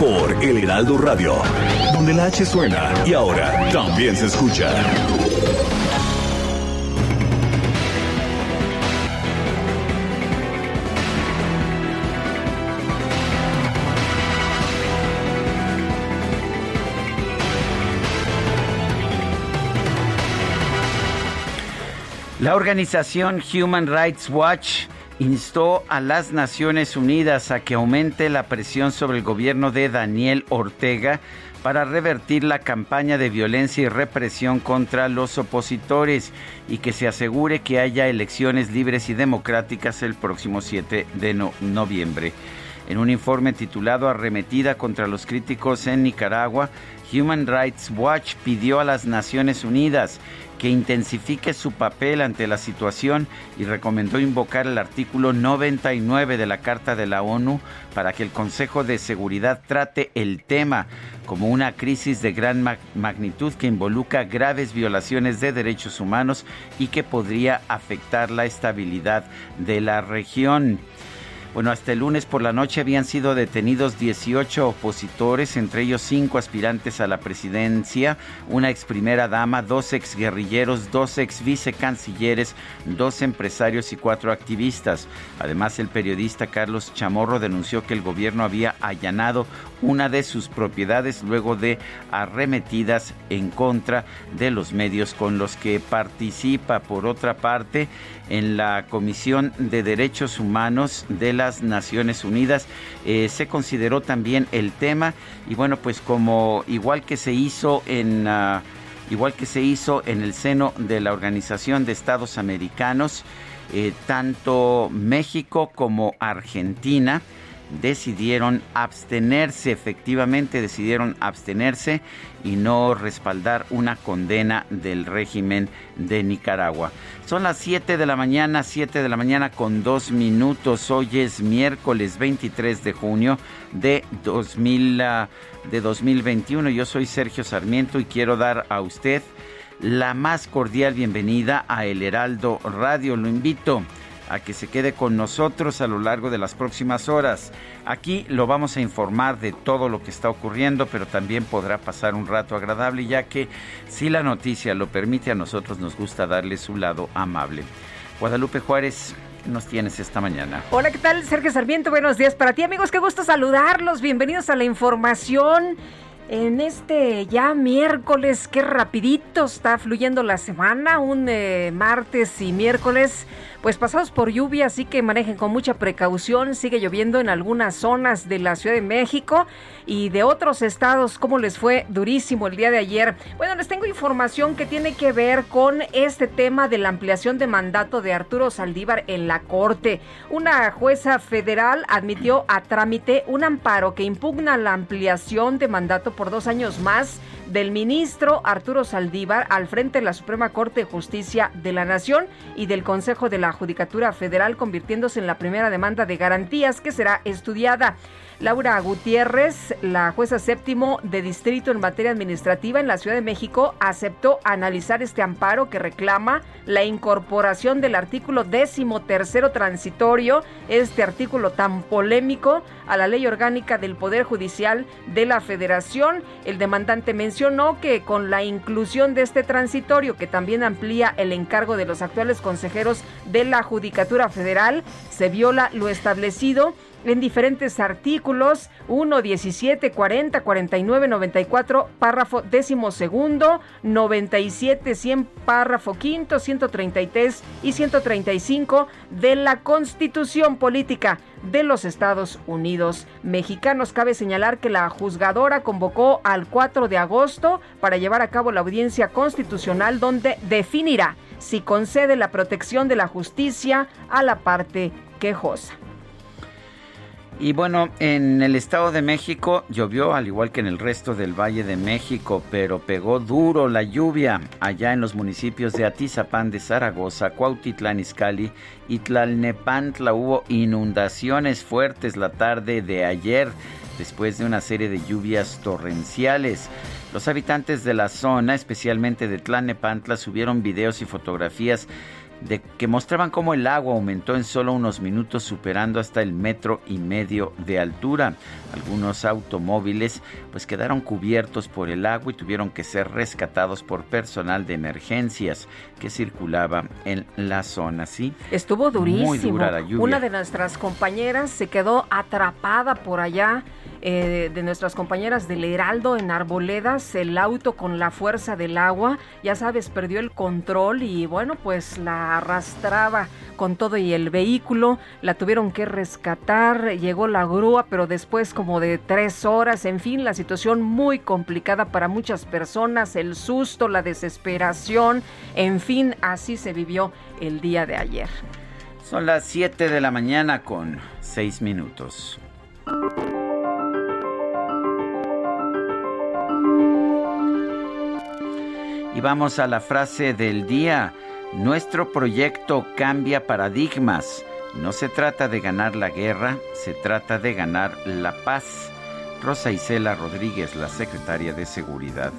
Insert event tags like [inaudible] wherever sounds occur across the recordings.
Por El Heraldo Radio, donde la H suena y ahora también se escucha. La organización Human Rights Watch instó a las Naciones Unidas a que aumente la presión sobre el gobierno de Daniel Ortega para revertir la campaña de violencia y represión contra los opositores y que se asegure que haya elecciones libres y democráticas el próximo 7 de noviembre. En un informe titulado Arremetida contra los críticos en Nicaragua, Human Rights Watch pidió a las Naciones Unidas que intensifique su papel ante la situación y recomendó invocar el artículo 99 de la Carta de la ONU para que el Consejo de Seguridad trate el tema como una crisis de gran magnitud que involucra graves violaciones de derechos humanos y que podría afectar la estabilidad de la región. Bueno, hasta el lunes por la noche habían sido detenidos 18 opositores, entre ellos cinco aspirantes a la presidencia, una ex primera dama, dos ex guerrilleros, dos ex vicecancilleres, dos empresarios y cuatro activistas. Además, el periodista Carlos Chamorro denunció que el gobierno había allanado una de sus propiedades luego de arremetidas en contra de los medios con los que participa. Por otra parte, en la Comisión de Derechos Humanos de las Naciones Unidas. Eh, se consideró también el tema y bueno, pues como igual que se hizo en... Ah, igual que se hizo en el seno de la Organización de Estados Americanos, eh, tanto México como Argentina decidieron abstenerse, efectivamente decidieron abstenerse y no respaldar una condena del régimen de Nicaragua. Son las 7 de la mañana, 7 de la mañana con dos minutos. Hoy es miércoles 23 de junio de, 2000, ah, de 2021. Yo soy Sergio Sarmiento y quiero dar a usted la más cordial bienvenida a El Heraldo Radio. Lo invito que se quede con nosotros a lo largo de las próximas horas. Aquí lo vamos a informar de todo lo que está ocurriendo, pero también podrá pasar un rato agradable, ya que si la noticia lo permite, a nosotros nos gusta darle su lado amable. Guadalupe Juárez, nos tienes esta mañana? Hola, ¿qué tal? Sergio Sarmiento, buenos días para ti, amigos. Qué gusto saludarlos. Bienvenidos a la información en este ya miércoles, qué rapidito está fluyendo la semana, un eh, martes y miércoles pues pasados por lluvia, así que manejen con mucha precaución. Sigue lloviendo en algunas zonas de la Ciudad de México y de otros estados. ¿Cómo les fue? Durísimo el día de ayer. Bueno, les tengo información que tiene que ver con este tema de la ampliación de mandato de Arturo Saldívar en la Corte. Una jueza federal admitió a trámite un amparo que impugna la ampliación de mandato por dos años más del ministro Arturo Saldívar al frente de la Suprema Corte de Justicia de la Nación y del Consejo de la Judicatura Federal, convirtiéndose en la primera demanda de garantías que será estudiada. Laura Gutiérrez, la jueza séptimo de distrito en materia administrativa en la Ciudad de México, aceptó analizar este amparo que reclama la incorporación del artículo décimo tercero transitorio, este artículo tan polémico, a la ley orgánica del Poder Judicial de la Federación. El demandante mencionó que con la inclusión de este transitorio, que también amplía el encargo de los actuales consejeros de la Judicatura Federal, se viola lo establecido en diferentes artículos 1, 17, 40, 49, 94, párrafo décimo segundo, 97, 100, párrafo quinto, 133 y 135 de la Constitución Política de los Estados Unidos mexicanos. Cabe señalar que la juzgadora convocó al 4 de agosto para llevar a cabo la audiencia constitucional donde definirá si concede la protección de la justicia a la parte quejosa. Y bueno, en el Estado de México llovió al igual que en el resto del Valle de México, pero pegó duro la lluvia allá en los municipios de Atizapán de Zaragoza, Cuautitlán Izcalli y Tlalnepantla. Hubo inundaciones fuertes la tarde de ayer después de una serie de lluvias torrenciales. Los habitantes de la zona, especialmente de Tlalnepantla, subieron videos y fotografías de que mostraban cómo el agua aumentó en solo unos minutos superando hasta el metro y medio de altura. Algunos automóviles pues quedaron cubiertos por el agua y tuvieron que ser rescatados por personal de emergencias que circulaba en la zona, ¿sí? Estuvo durísimo. Muy dura la lluvia. Una de nuestras compañeras se quedó atrapada por allá eh, de nuestras compañeras del Heraldo en Arboledas, el auto con la fuerza del agua, ya sabes, perdió el control y bueno, pues la arrastraba con todo y el vehículo, la tuvieron que rescatar, llegó la grúa, pero después como de tres horas, en fin, la situación muy complicada para muchas personas, el susto, la desesperación, en fin, así se vivió el día de ayer. Son las 7 de la mañana con 6 minutos. Y vamos a la frase del día. Nuestro proyecto cambia paradigmas. No se trata de ganar la guerra, se trata de ganar la paz. Rosa Isela Rodríguez, la secretaria de Seguridad.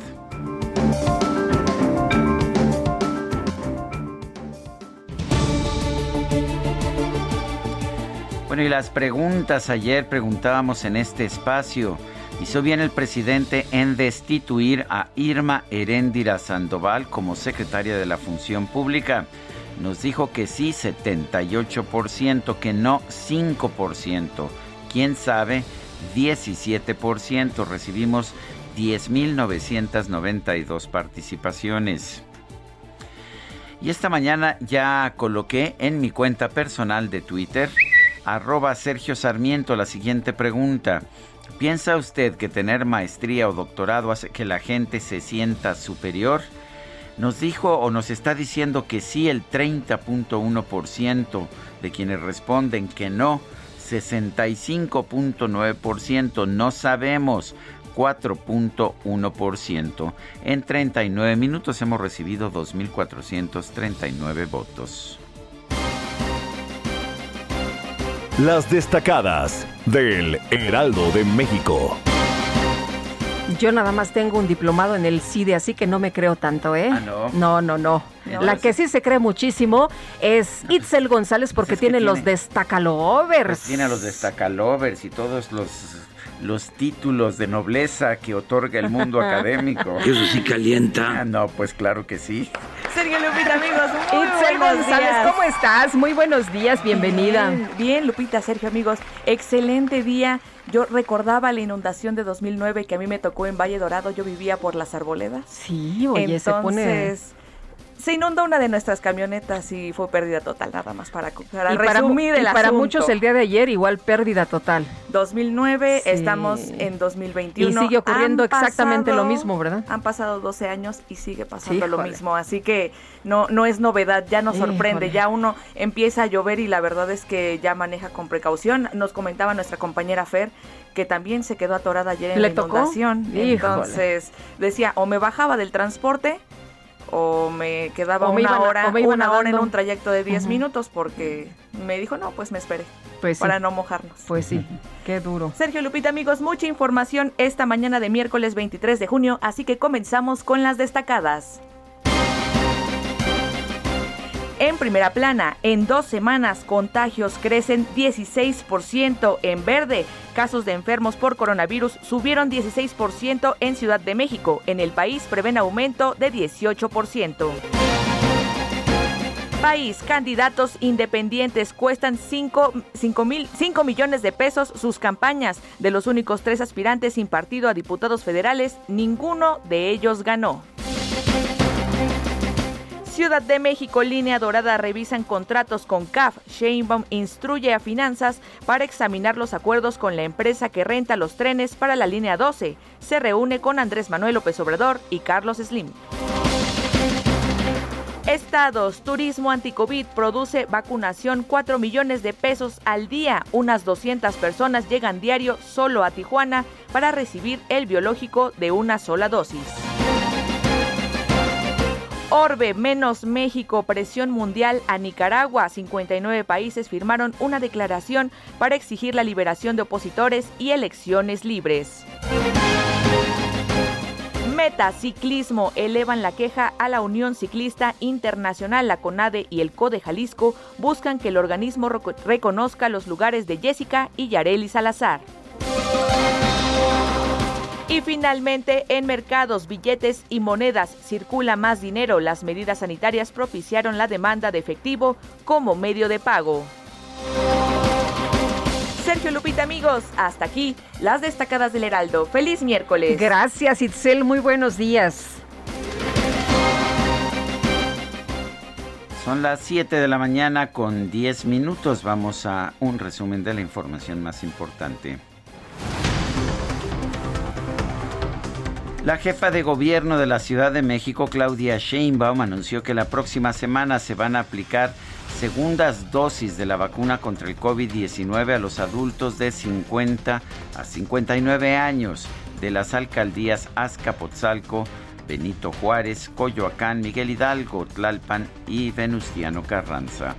Bueno, y las preguntas, ayer preguntábamos en este espacio, Hizo bien el presidente en destituir a Irma Heréndira Sandoval como secretaria de la Función Pública. Nos dijo que sí 78%, que no 5%. ¿Quién sabe? 17%. Recibimos 10.992 participaciones. Y esta mañana ya coloqué en mi cuenta personal de Twitter, arroba Sergio Sarmiento, la siguiente pregunta. ¿Piensa usted que tener maestría o doctorado hace que la gente se sienta superior? Nos dijo o nos está diciendo que sí el 30.1% de quienes responden que no, 65.9% no sabemos, 4.1%. En 39 minutos hemos recibido 2.439 votos. Las destacadas del Heraldo de México. Yo nada más tengo un diplomado en el CIDE, así que no me creo tanto, ¿eh? Ah, no. No, no, no. La que sí se cree muchísimo es Itzel González porque pues tiene, los destacalovers. Pues tiene los destacalovers y todos los los títulos de nobleza que otorga el mundo [laughs] académico. Eso sí calienta. Ah, no, pues claro que sí. Sergio Lupita, amigos, muy Itzel González, ¿cómo estás? Muy buenos días, bienvenida. Bien, bien, Lupita, Sergio, amigos, excelente día. Yo recordaba la inundación de 2009 que a mí me tocó en Valle Dorado, yo vivía por las arboledas. Sí, oye, Entonces, se pone se inundó una de nuestras camionetas y fue pérdida total, nada más para, para resumir el para muchos el día de ayer igual pérdida total. 2009, estamos en 2021. Y sigue ocurriendo exactamente lo mismo, ¿verdad? Han pasado 12 años y sigue pasando lo mismo, así que no no es novedad, ya nos sorprende, ya uno empieza a llover y la verdad es que ya maneja con precaución. Nos comentaba nuestra compañera Fer que también se quedó atorada ayer en la inundación. Entonces decía, o me bajaba del transporte o me quedaba una, hora, una hora en un trayecto de 10 minutos porque me dijo, no, pues me esperé. Pues para no mojarnos. Pues sí, qué duro. Sergio Lupita, amigos, mucha información esta mañana de miércoles 23 de junio, así que comenzamos con las destacadas. En primera plana, en dos semanas contagios crecen 16% en verde. Casos de enfermos por coronavirus subieron 16% en Ciudad de México. En el país prevén aumento de 18%. País, candidatos independientes cuestan 5, mil, 5 millones de pesos sus campañas. De los únicos tres aspirantes sin a diputados federales, ninguno de ellos ganó. Ciudad de México, Línea Dorada revisan contratos con CAF. Sheinbaum instruye a Finanzas para examinar los acuerdos con la empresa que renta los trenes para la línea 12. Se reúne con Andrés Manuel López Obrador y Carlos Slim. Estados, turismo anticovid produce vacunación 4 millones de pesos al día. Unas 200 personas llegan diario solo a Tijuana para recibir el biológico de una sola dosis. Orbe menos México, presión mundial a Nicaragua. 59 países firmaron una declaración para exigir la liberación de opositores y elecciones libres. Meta Ciclismo elevan la queja a la Unión Ciclista Internacional. La CONADE y el CODE Jalisco buscan que el organismo reconozca los lugares de Jessica y Yareli Salazar. Y finalmente, en mercados, billetes y monedas circula más dinero. Las medidas sanitarias propiciaron la demanda de efectivo como medio de pago. Sergio Lupita, amigos, hasta aquí las destacadas del Heraldo. Feliz miércoles. Gracias, Itzel. Muy buenos días. Son las 7 de la mañana con 10 minutos. Vamos a un resumen de la información más importante. La jefa de gobierno de la Ciudad de México, Claudia Sheinbaum, anunció que la próxima semana se van a aplicar segundas dosis de la vacuna contra el COVID-19 a los adultos de 50 a 59 años de las alcaldías Azcapotzalco, Benito Juárez, Coyoacán, Miguel Hidalgo, Tlalpan y Venustiano Carranza.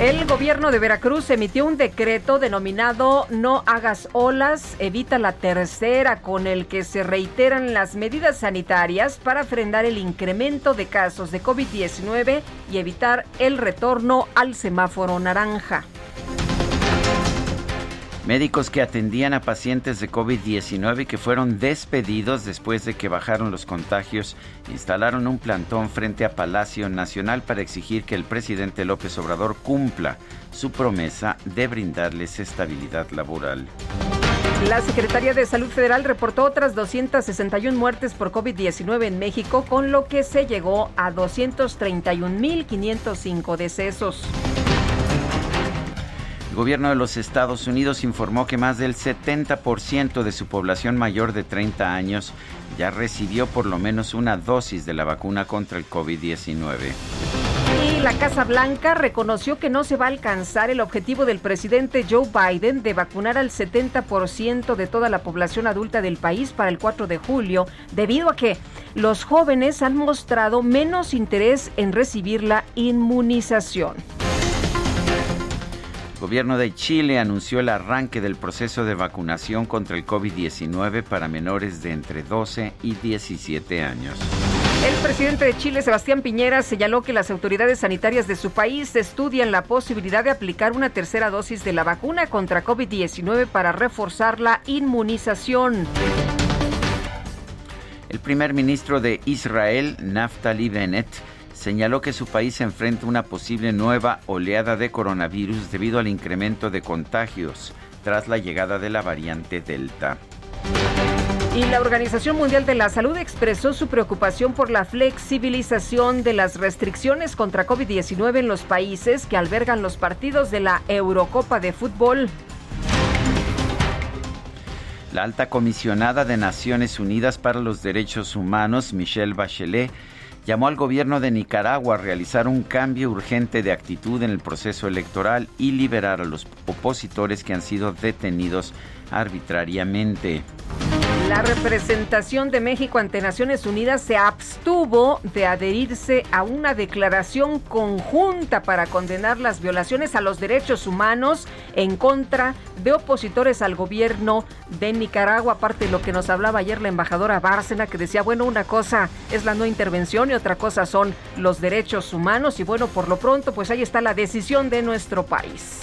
El gobierno de Veracruz emitió un decreto denominado No hagas olas, evita la tercera, con el que se reiteran las medidas sanitarias para frenar el incremento de casos de COVID-19 y evitar el retorno al semáforo naranja. Médicos que atendían a pacientes de COVID-19 que fueron despedidos después de que bajaron los contagios instalaron un plantón frente a Palacio Nacional para exigir que el presidente López Obrador cumpla su promesa de brindarles estabilidad laboral. La Secretaría de Salud Federal reportó otras 261 muertes por COVID-19 en México, con lo que se llegó a 231.505 decesos. El gobierno de los Estados Unidos informó que más del 70% de su población mayor de 30 años ya recibió por lo menos una dosis de la vacuna contra el COVID-19. Y la Casa Blanca reconoció que no se va a alcanzar el objetivo del presidente Joe Biden de vacunar al 70% de toda la población adulta del país para el 4 de julio, debido a que los jóvenes han mostrado menos interés en recibir la inmunización. El gobierno de Chile anunció el arranque del proceso de vacunación contra el COVID-19 para menores de entre 12 y 17 años. El presidente de Chile, Sebastián Piñera, señaló que las autoridades sanitarias de su país estudian la posibilidad de aplicar una tercera dosis de la vacuna contra COVID-19 para reforzar la inmunización. El primer ministro de Israel, Naftali Bennett, señaló que su país enfrenta una posible nueva oleada de coronavirus debido al incremento de contagios tras la llegada de la variante Delta. Y la Organización Mundial de la Salud expresó su preocupación por la flexibilización de las restricciones contra COVID-19 en los países que albergan los partidos de la Eurocopa de Fútbol. La alta comisionada de Naciones Unidas para los Derechos Humanos, Michelle Bachelet, llamó al gobierno de Nicaragua a realizar un cambio urgente de actitud en el proceso electoral y liberar a los opositores que han sido detenidos arbitrariamente. La representación de México ante Naciones Unidas se abstuvo de adherirse a una declaración conjunta para condenar las violaciones a los derechos humanos en contra de opositores al gobierno de Nicaragua, aparte de lo que nos hablaba ayer la embajadora Bárcena, que decía, bueno, una cosa es la no intervención y otra cosa son los derechos humanos y bueno, por lo pronto, pues ahí está la decisión de nuestro país.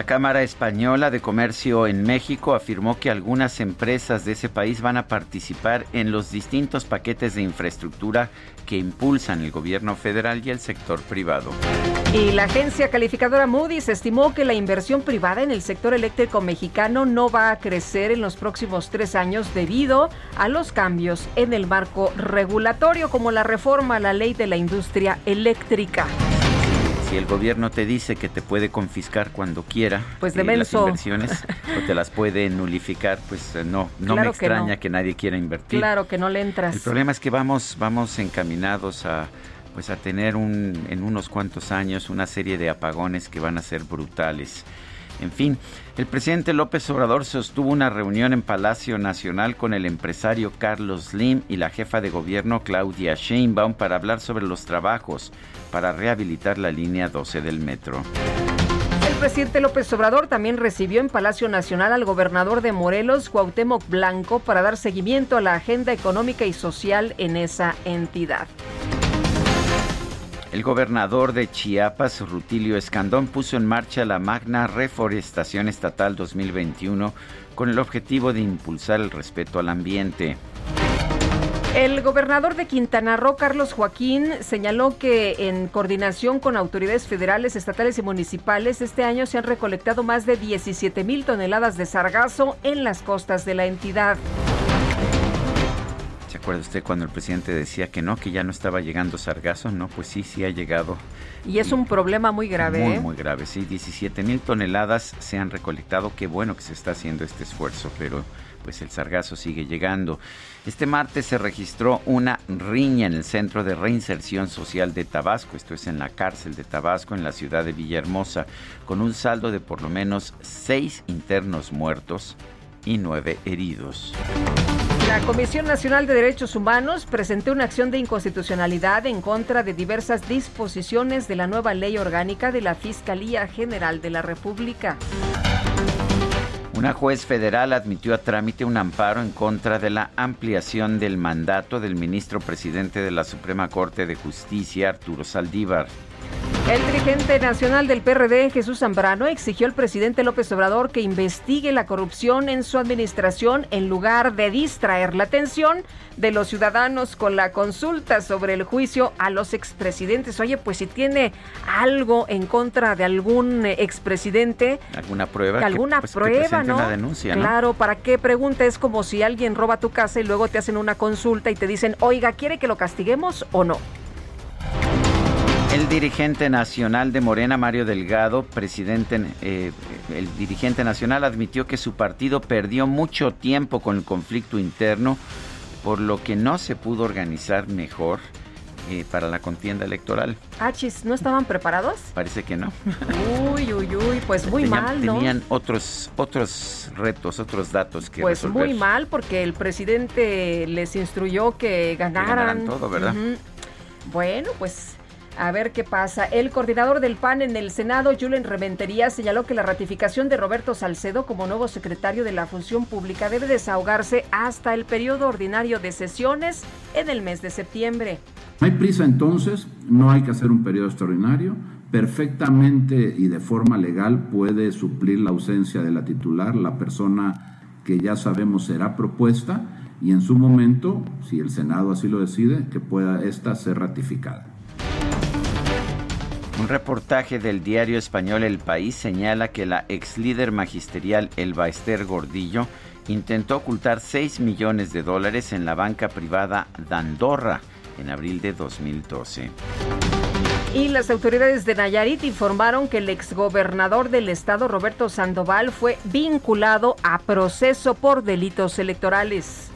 La Cámara Española de Comercio en México afirmó que algunas empresas de ese país van a participar en los distintos paquetes de infraestructura que impulsan el gobierno federal y el sector privado. Y la agencia calificadora Moody's estimó que la inversión privada en el sector eléctrico mexicano no va a crecer en los próximos tres años debido a los cambios en el marco regulatorio como la reforma a la ley de la industria eléctrica si el gobierno te dice que te puede confiscar cuando quiera pues de eh, las inversiones [laughs] o te las puede nulificar, pues eh, no, no me extraña que, nadie quiera invertir. Claro que no le entras. El problema es que vamos, vamos encaminados a pues a tener un, en unos cuantos años una serie de apagones que van a ser brutales. En fin, el presidente López Obrador sostuvo una reunión en Palacio Nacional con el empresario Carlos Slim y la jefa de gobierno Claudia Sheinbaum para hablar sobre los trabajos para rehabilitar la línea 12 del metro. El presidente López Obrador también recibió en Palacio Nacional al gobernador de Morelos, Cuauhtémoc Blanco, para dar seguimiento a la agenda económica y social en esa entidad. El gobernador de Chiapas, Rutilio Escandón, puso en marcha la Magna Reforestación Estatal 2021 con el objetivo de impulsar el respeto al ambiente. El gobernador de Quintana Roo, Carlos Joaquín, señaló que en coordinación con autoridades federales, estatales y municipales, este año se han recolectado más de 17 mil toneladas de sargazo en las costas de la entidad. ¿Se acuerda usted cuando el presidente decía que no, que ya no estaba llegando sargazo? No, pues sí, sí ha llegado. Y es un problema muy grave. Muy, ¿eh? muy grave, sí. 17 mil toneladas se han recolectado. Qué bueno que se está haciendo este esfuerzo, pero pues el sargazo sigue llegando. Este martes se registró una riña en el Centro de Reinserción Social de Tabasco, esto es en la cárcel de Tabasco, en la ciudad de Villahermosa, con un saldo de por lo menos seis internos muertos y nueve heridos. La Comisión Nacional de Derechos Humanos presentó una acción de inconstitucionalidad en contra de diversas disposiciones de la nueva ley orgánica de la Fiscalía General de la República. Una juez federal admitió a trámite un amparo en contra de la ampliación del mandato del ministro presidente de la Suprema Corte de Justicia, Arturo Saldívar. El dirigente nacional del PRD, Jesús Zambrano, exigió al presidente López Obrador que investigue la corrupción en su administración en lugar de distraer la atención de los ciudadanos con la consulta sobre el juicio a los expresidentes. Oye, pues si tiene algo en contra de algún expresidente, alguna prueba, alguna pues, prueba, ¿no? denuncia, claro, ¿para qué pregunta? Es como si alguien roba tu casa y luego te hacen una consulta y te dicen, oiga, ¿quiere que lo castiguemos o no? El dirigente nacional de Morena, Mario Delgado, presidente, eh, el dirigente nacional admitió que su partido perdió mucho tiempo con el conflicto interno, por lo que no se pudo organizar mejor eh, para la contienda electoral. Achis, ¿no estaban preparados? Parece que no. Uy, uy, uy, pues muy mal, ¿no? Tenían otros, otros retos, otros datos que Pues resolver. muy mal, porque el presidente les instruyó que ganaran. Que ganaran todo, ¿verdad? Bueno, pues a ver qué pasa. El coordinador del PAN en el Senado, Julen Reventería, señaló que la ratificación de Roberto Salcedo como nuevo secretario de la Función Pública debe desahogarse hasta el periodo ordinario de sesiones en el mes de septiembre. No hay prisa entonces, no hay que hacer un periodo extraordinario. Perfectamente y de forma legal puede suplir la ausencia de la titular, la persona que ya sabemos será propuesta y en su momento, si el Senado así lo decide, que pueda esta ser ratificada. Un reportaje del diario español El País señala que la ex líder magisterial Elba Ester Gordillo intentó ocultar 6 millones de dólares en la banca privada de Andorra en abril de 2012. Y las autoridades de Nayarit informaron que el exgobernador del estado, Roberto Sandoval, fue vinculado a proceso por delitos electorales.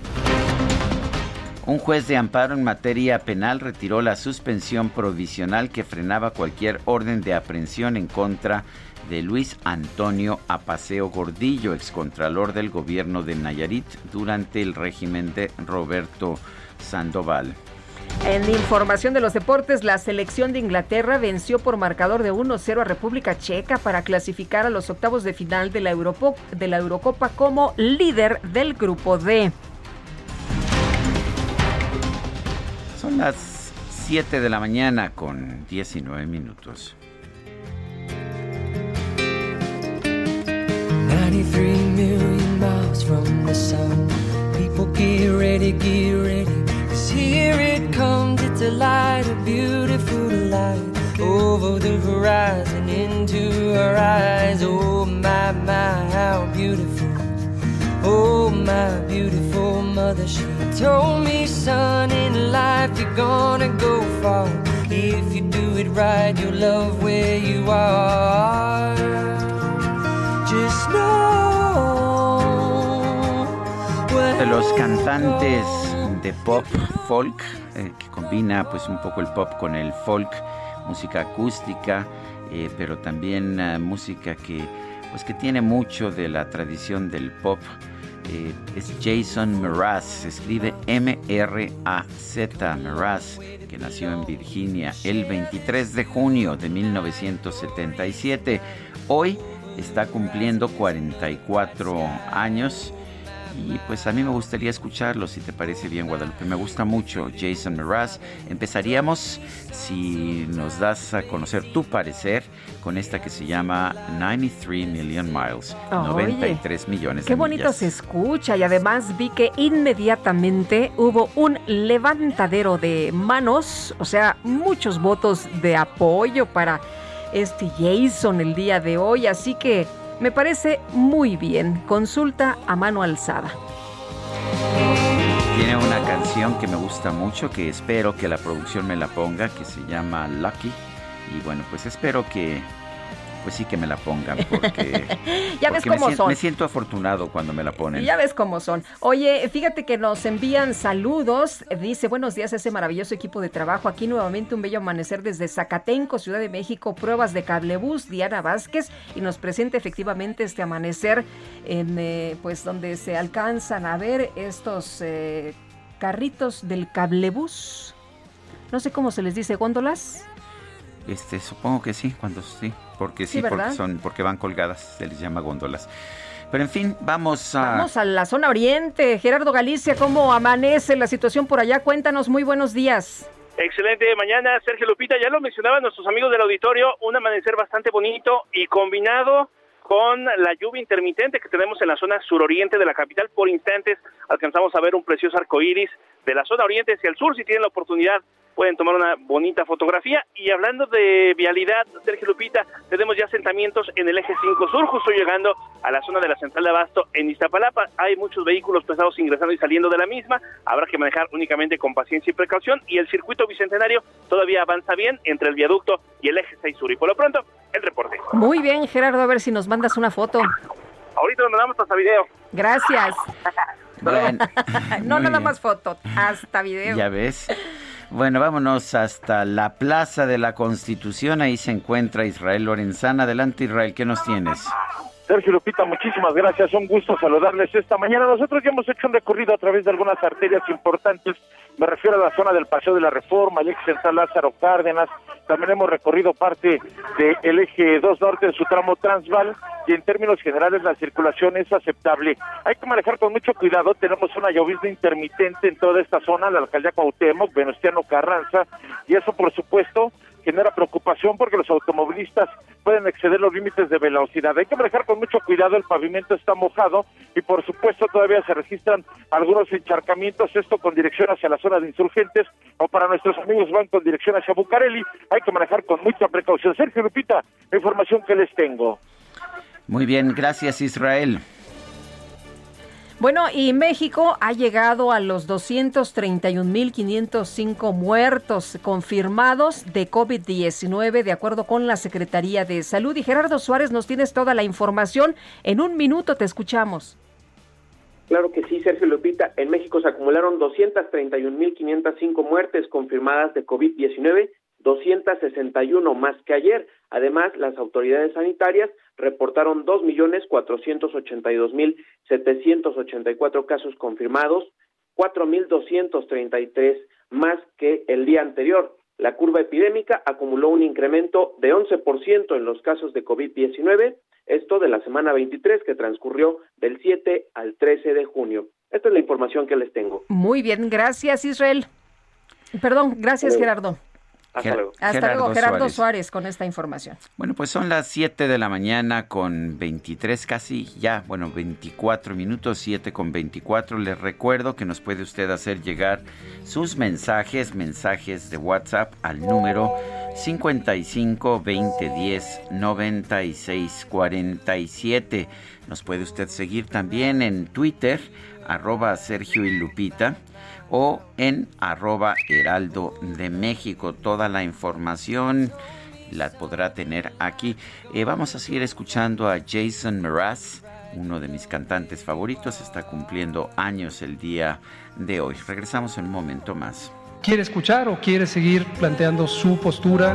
Un juez de amparo en materia penal retiró la suspensión provisional que frenaba cualquier orden de aprehensión en contra de Luis Antonio Apaseo Gordillo, excontralor del gobierno de Nayarit durante el régimen de Roberto Sandoval. En información de los deportes, la selección de Inglaterra venció por marcador de 1-0 a República Checa para clasificar a los octavos de final de la, de la Eurocopa como líder del grupo D. Las 7 de la mañana con 19 minutos. 93 million miles from the sun. People get ready, get ready. Here it comes, it's a light, a beautiful light. Over the horizon, into our eyes. Oh my, my, how beautiful. Oh, my beautiful mother, she told me, son, in life you're gonna go far. If you do it right, you'll love where you are. Just know. De los cantantes de pop folk, eh, que combina pues un poco el pop con el folk, música acústica, eh, pero también uh, música que pues que tiene mucho de la tradición del pop. Eh, es Jason Mraz, se escribe M-R-A-Z, Mraz, que nació en Virginia el 23 de junio de 1977. Hoy está cumpliendo 44 años y pues a mí me gustaría escucharlo, si te parece bien, Guadalupe. Me gusta mucho Jason Mraz. Empezaríamos, si nos das a conocer tu parecer, con esta que se llama 93 Million Miles. Oye, 93 millones de Qué bonito millas. se escucha y además vi que inmediatamente hubo un levantadero de manos, o sea, muchos votos de apoyo para este Jason el día de hoy, así que me parece muy bien. Consulta a mano alzada. Tiene una canción que me gusta mucho, que espero que la producción me la ponga, que se llama Lucky. Y bueno, pues espero que, pues sí que me la pongan, porque, [laughs] Ya ves porque cómo son. me siento afortunado cuando me la ponen. Ya ves cómo son. Oye, fíjate que nos envían saludos. Dice, buenos días a ese maravilloso equipo de trabajo. Aquí nuevamente un bello amanecer desde Zacatenco, Ciudad de México. Pruebas de cablebús, Diana Vázquez. Y nos presenta efectivamente este amanecer en, eh, pues, donde se alcanzan a ver estos eh, carritos del cablebús. No sé cómo se les dice, góndolas. Este, supongo que sí, cuando sí, porque sí, porque son, porque van colgadas, se les llama góndolas. Pero en fin, vamos a. Vamos a la zona oriente. Gerardo Galicia, ¿cómo amanece la situación por allá? Cuéntanos, muy buenos días. Excelente mañana, Sergio Lupita. Ya lo mencionaban nuestros amigos del auditorio, un amanecer bastante bonito y combinado con la lluvia intermitente que tenemos en la zona suroriente de la capital. Por instantes alcanzamos a ver un precioso arco iris de la zona oriente hacia el sur. Si tienen la oportunidad, pueden tomar una bonita fotografía. Y hablando de vialidad, Sergio Lupita, tenemos ya asentamientos en el eje 5 sur, justo llegando a la zona de la central de Abasto en Iztapalapa. Hay muchos vehículos pesados ingresando y saliendo de la misma. Habrá que manejar únicamente con paciencia y precaución. Y el circuito bicentenario todavía avanza bien entre el viaducto y el eje 6 sur. Y por lo pronto, el reporte. Muy bien, Gerardo, a ver si nos mandas una foto. Ahorita nos mandamos hasta video. Gracias. Bueno, [laughs] no nada bien. más foto, hasta video. Ya ves. Bueno, vámonos hasta la Plaza de la Constitución. Ahí se encuentra Israel Lorenzana. Adelante, Israel, ¿qué nos tienes? Sergio Lupita, muchísimas gracias. Un gusto saludarles esta mañana. Nosotros ya hemos hecho un recorrido a través de algunas arterias importantes. Me refiero a la zona del Paseo de la Reforma, el eje central Lázaro Cárdenas. También hemos recorrido parte del eje 2 norte en su tramo Transval y en términos generales la circulación es aceptable. Hay que manejar con mucho cuidado. Tenemos una llovizna intermitente en toda esta zona, la alcaldía Cuauhtémoc, Venustiano Carranza, y eso por supuesto genera preocupación porque los automovilistas pueden exceder los límites de velocidad. Hay que manejar con mucho cuidado, el pavimento está mojado y por supuesto todavía se registran algunos encharcamientos, esto con dirección hacia la zona de insurgentes o para nuestros amigos van con dirección hacia Bucareli. Hay que manejar con mucha precaución. Sergio Lupita, información que les tengo. Muy bien, gracias, Israel. Bueno, y México ha llegado a los 231.505 muertos confirmados de COVID-19, de acuerdo con la Secretaría de Salud. Y Gerardo Suárez, nos tienes toda la información. En un minuto te escuchamos. Claro que sí, Sergio Lupita. En México se acumularon 231.505 muertes confirmadas de COVID-19, 261 más que ayer. Además, las autoridades sanitarias reportaron 2.482.784 casos confirmados, 4.233 más que el día anterior. La curva epidémica acumuló un incremento de 11% en los casos de COVID-19, esto de la semana 23 que transcurrió del 7 al 13 de junio. Esta es la información que les tengo. Muy bien, gracias Israel. Perdón, gracias. Gerardo. Hasta luego. Hasta luego, Gerardo Suárez. con esta información. Bueno, pues son las 7 de la mañana con 23, casi ya, bueno, 24 minutos, 7 con 24. Les recuerdo que nos puede usted hacer llegar sus mensajes, mensajes de WhatsApp al número 55 20 10 96 47. Nos puede usted seguir también en Twitter, arroba Sergio y Lupita o en arroba heraldo de México. Toda la información la podrá tener aquí. Eh, vamos a seguir escuchando a Jason Mraz, uno de mis cantantes favoritos. Está cumpliendo años el día de hoy. Regresamos en un momento más. ¿Quiere escuchar o quiere seguir planteando su postura?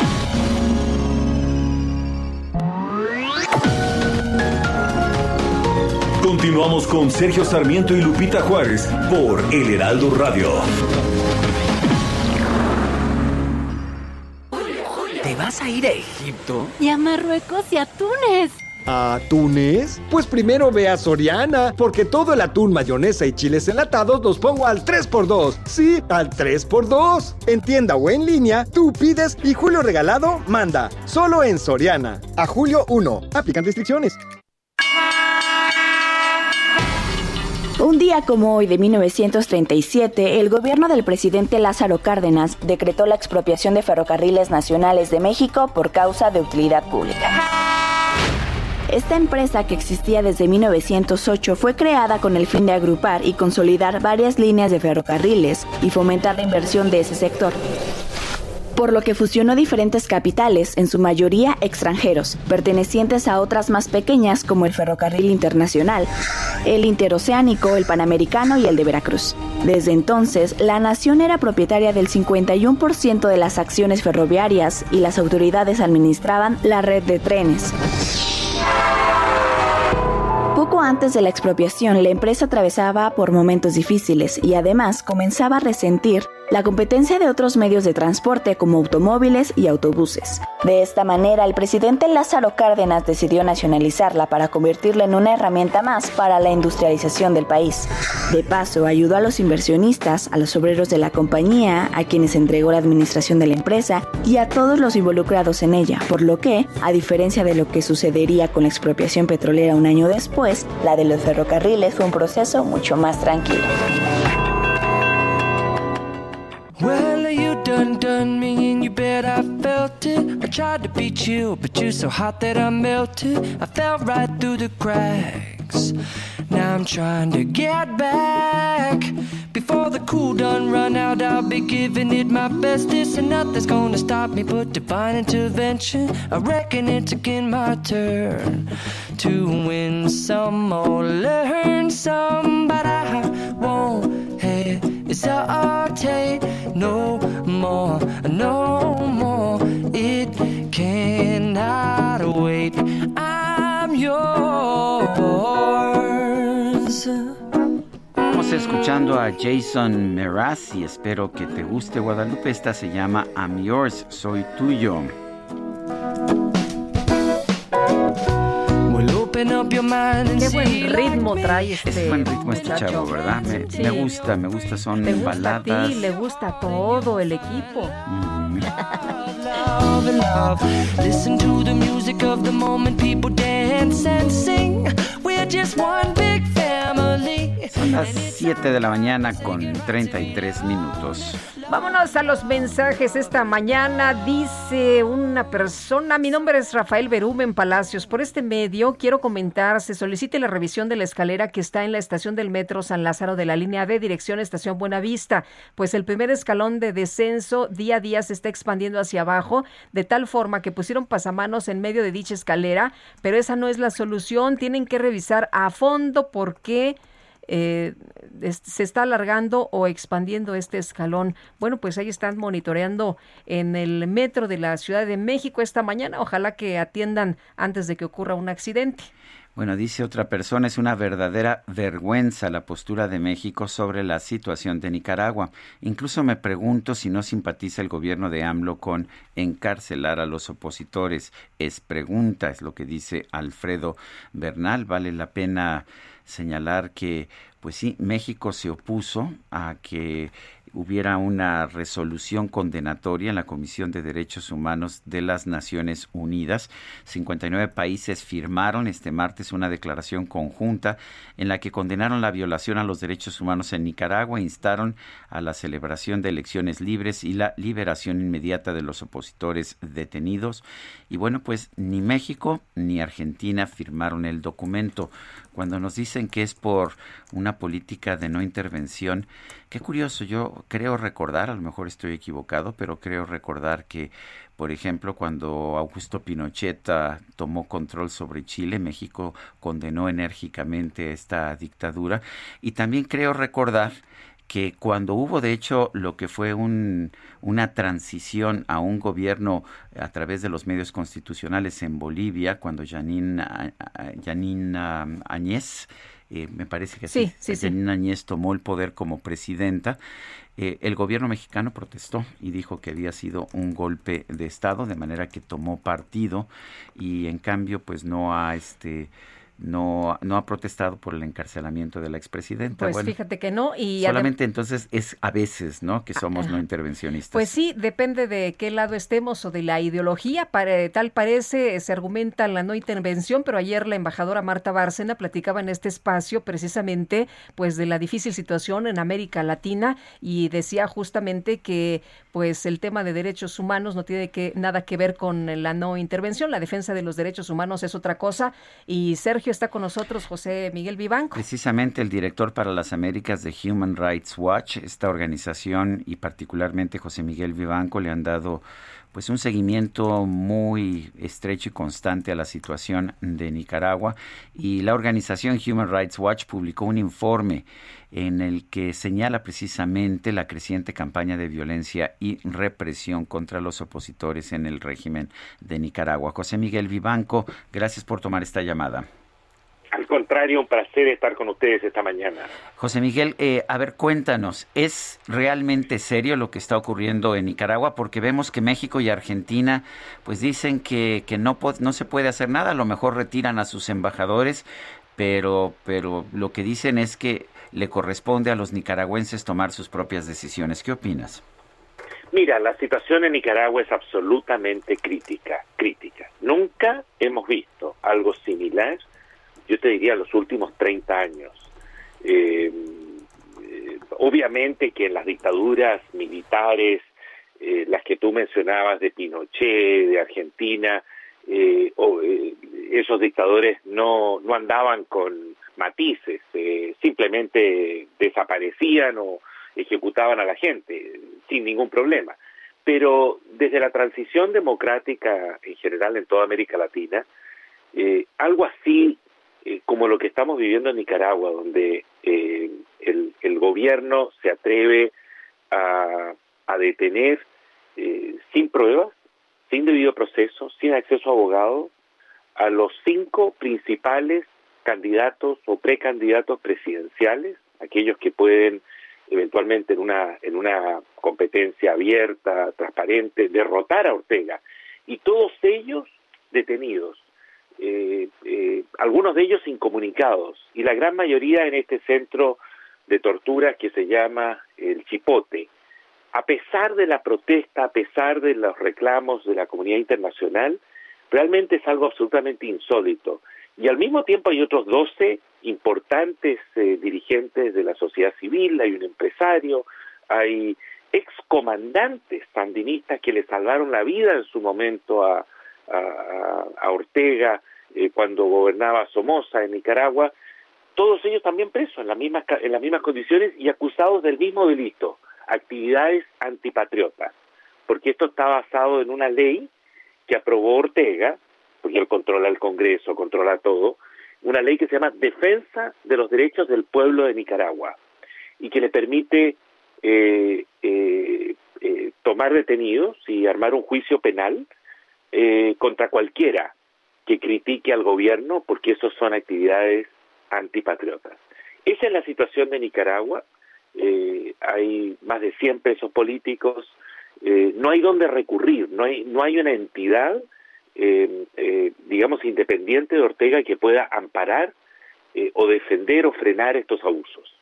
Continuamos con Sergio Sarmiento y Lupita Juárez por El Heraldo Radio. ¿Te vas a ir a Egipto? Y a Marruecos y a Túnez. ¿A Túnez? Pues primero ve a Soriana, porque todo el atún, mayonesa y chiles enlatados los pongo al 3x2. Sí, al 3x2. En tienda o en línea, tú pides y Julio Regalado manda. Solo en Soriana. A julio 1. Aplican restricciones. Un día como hoy de 1937, el gobierno del presidente Lázaro Cárdenas decretó la expropiación de ferrocarriles nacionales de México por causa de utilidad pública. Esta empresa, que existía desde 1908, fue creada con el fin de agrupar y consolidar varias líneas de ferrocarriles y fomentar la inversión de ese sector por lo que fusionó diferentes capitales, en su mayoría extranjeros, pertenecientes a otras más pequeñas como el Ferrocarril Internacional, el Interoceánico, el Panamericano y el de Veracruz. Desde entonces, la nación era propietaria del 51% de las acciones ferroviarias y las autoridades administraban la red de trenes. Poco antes de la expropiación, la empresa atravesaba por momentos difíciles y además comenzaba a resentir la competencia de otros medios de transporte como automóviles y autobuses. De esta manera, el presidente Lázaro Cárdenas decidió nacionalizarla para convertirla en una herramienta más para la industrialización del país. De paso, ayudó a los inversionistas, a los obreros de la compañía, a quienes entregó la administración de la empresa y a todos los involucrados en ella, por lo que, a diferencia de lo que sucedería con la expropiación petrolera un año después, la de los ferrocarriles fue un proceso mucho más tranquilo. Well, you done done me and you bet I felt it. I tried to be chill, but you're so hot that I melted. I fell right through the cracks. Now I'm trying to get back. Before the cool done run out, I'll be giving it my best. This and nothing's gonna stop me but divine intervention. I reckon it's again my turn to win some or learn some, but I won't no more, no more. It cannot wait. I'm yours. Estamos escuchando a Jason Mraz y espero que te guste Guadalupe. Esta se llama I'm Yours, Soy Tuyo. Qué buen ritmo trae este Es buen ritmo este muchacho. chavo, ¿verdad? Me, Sí. me gusta, me gusta, son Te gusta baladas. a ti, le gusta a todo el equipo. love Son las 7 de la mañana con 33 minutos. Vámonos a los mensajes esta mañana. Dice una persona, mi nombre es Rafael Berumen Palacios. Por este medio quiero comentar, se solicite la revisión de la escalera que está en la estación del metro San Lázaro de la línea D, dirección Estación Buenavista, pues el primer escalón de descenso día a día se está expandiendo hacia abajo, de tal forma que pusieron pasamanos en medio de dicha escalera, pero esa no es la solución. Tienen que revisar a fondo por qué eh, se está alargando o expandiendo este escalón. Bueno, pues ahí están monitoreando en el metro de la Ciudad de México esta mañana. Ojalá que atiendan antes de que ocurra un accidente. Bueno, dice otra persona, es una verdadera vergüenza la postura de México sobre la situación de Nicaragua. Incluso me pregunto si no simpatiza el gobierno de AMLO con encarcelar a los opositores. Es pregunta, es lo que dice Alfredo Bernal. Vale la pena señalar que, pues sí, México se opuso a que hubiera una resolución condenatoria en la Comisión de Derechos Humanos de las Naciones Unidas. 59 países firmaron este martes una declaración conjunta en la que condenaron la violación a los derechos humanos en Nicaragua e instaron a la celebración de elecciones libres y la liberación inmediata de los opositores detenidos. Y bueno, pues ni México ni Argentina firmaron el documento. Cuando nos dicen que es por una política de no intervención, Qué curioso, yo creo recordar, a lo mejor estoy equivocado, pero creo recordar que, por ejemplo, cuando Augusto Pinochet tomó control sobre Chile, México condenó enérgicamente esta dictadura. Y también creo recordar que cuando hubo de hecho lo que fue un, una transición a un gobierno a través de los medios constitucionales en Bolivia, cuando Janine, Janine ah, Añez eh, me parece que sí, sí, Añez tomó el poder como presidenta, eh, el gobierno mexicano protestó y dijo que había sido un golpe de Estado, de manera que tomó partido y en cambio pues no ha este no, no ha protestado por el encarcelamiento de la expresidenta. Pues fíjate que no. Y solamente entonces es a veces, ¿no? Que somos no intervencionistas. Pues sí, depende de qué lado estemos o de la ideología. Para, tal parece, se argumenta la no intervención, pero ayer la embajadora Marta Bárcena platicaba en este espacio precisamente pues de la difícil situación en América Latina y decía justamente que pues el tema de derechos humanos no tiene que, nada que ver con la no intervención. La defensa de los derechos humanos es otra cosa. Y Sergio está con nosotros José Miguel Vivanco. Precisamente el director para las Américas de Human Rights Watch, esta organización y particularmente José Miguel Vivanco le han dado pues un seguimiento muy estrecho y constante a la situación de Nicaragua y la organización Human Rights Watch publicó un informe en el que señala precisamente la creciente campaña de violencia y represión contra los opositores en el régimen de Nicaragua. José Miguel Vivanco, gracias por tomar esta llamada. Al contrario, un placer estar con ustedes esta mañana. José Miguel, eh, a ver, cuéntanos, ¿es realmente serio lo que está ocurriendo en Nicaragua? Porque vemos que México y Argentina pues dicen que, que no, no se puede hacer nada, a lo mejor retiran a sus embajadores, pero, pero lo que dicen es que le corresponde a los nicaragüenses tomar sus propias decisiones. ¿Qué opinas? Mira, la situación en Nicaragua es absolutamente crítica, crítica. Nunca hemos visto algo similar yo te diría los últimos 30 años. Eh, eh, obviamente que en las dictaduras militares, eh, las que tú mencionabas de Pinochet, de Argentina, esos dictadores no, no andaban con matices, simplemente desaparecían o ejecutaban a la gente sin ningún problema. Pero desde la transición democrática en general en toda América Latina, algo así eh, como lo que estamos viviendo en Nicaragua, donde eh, el, el, gobierno se atreve a, a detener eh, sin pruebas, sin debido proceso, sin acceso a abogado, a los cinco principales candidatos o precandidatos presidenciales, aquellos que pueden eventualmente en una en una competencia abierta, transparente, derrotar a Ortega. Y todos ellos detenidos eh, eh, algunos de ellos incomunicados y la gran mayoría en este centro de tortura que se llama el Chipote. A pesar de la protesta, a pesar de los reclamos de la comunidad internacional, realmente es algo absolutamente insólito. Y al mismo tiempo hay otros 12 importantes eh, dirigentes de la sociedad civil, hay un empresario, hay excomandantes sandinistas que le salvaron la vida en su momento a, a, Ortega eh, cuando gobernaba Somoza en Nicaragua, todos ellos también presos en, la misma, en las mismas condiciones y acusados del mismo delito, actividades antipatriotas, porque esto está basado en una ley que aprobó Ortega, porque él controla el Congreso, controla todo, una ley que se llama Defensa de los Derechos del Pueblo de Nicaragua y que le permite eh, eh, eh, tomar detenidos y armar un juicio penal contra cualquiera que critique al gobierno porque eso son actividades antipatriotas. Esa es la situación de Nicaragua. hay más de 100 presos políticos. no hay dónde recurrir. No hay, no hay una entidad eh, digamos, independiente de Ortega que pueda amparar eh, o defender o frenar estos abusos.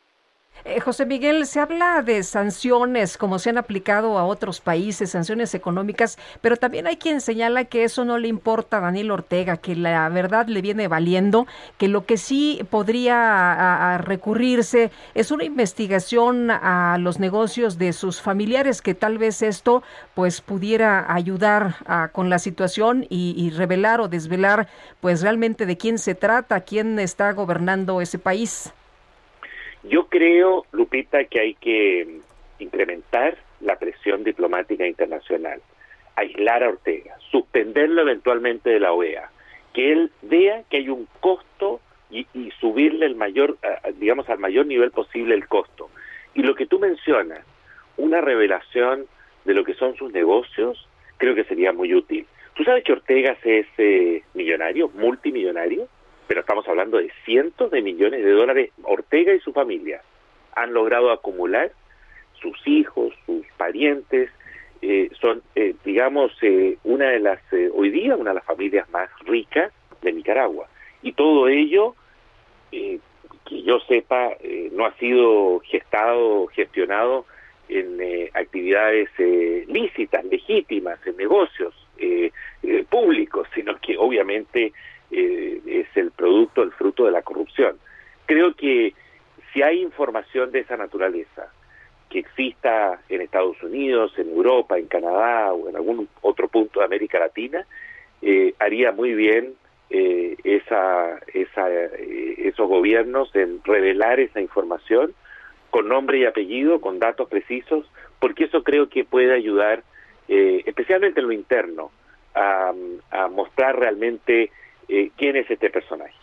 Eh, José Miguel, se habla de sanciones como se han aplicado a otros países, sanciones económicas, pero también hay quien señala que eso no le importa a Daniel Ortega, que la verdad le viene valiendo, que lo que sí podría recurrirse es una investigación a los negocios de sus familiares, que tal vez esto pues pudiera ayudar con la situación y, y revelar o desvelar pues realmente de quién se trata, quién está gobernando ese país. Yo creo, Lupita, que hay que incrementar la presión diplomática internacional, aislar a Ortega, suspenderlo eventualmente de la OEA, que él vea que hay un costo y, subirle el mayor, digamos, al mayor nivel posible el costo. Y lo que tú mencionas, una revelación de lo que son sus negocios, creo que sería muy útil. ¿Tú sabes que Ortega es eh, millonario, multimillonario? Pero estamos hablando de cientos de millones de dólares. Ortega y su familia han logrado acumular sus hijos, sus parientes, eh, son, eh, digamos, eh, una de las, hoy día, una de las familias más ricas de Nicaragua. Y todo ello, que yo sepa, no ha sido gestado, gestionado en actividades lícitas, legítimas, en negocios públicos, sino que obviamente eh, es el producto, el fruto de la corrupción. Creo que si hay información de esa naturaleza que exista en Estados Unidos, en Europa, en Canadá o en algún otro punto de América Latina, eh, haría muy bien eh, esa, esa, esos gobiernos en revelar esa información con nombre y apellido, con datos precisos, porque eso creo que puede ayudar, especialmente en lo interno, a mostrar realmente eh, quién es este personaje.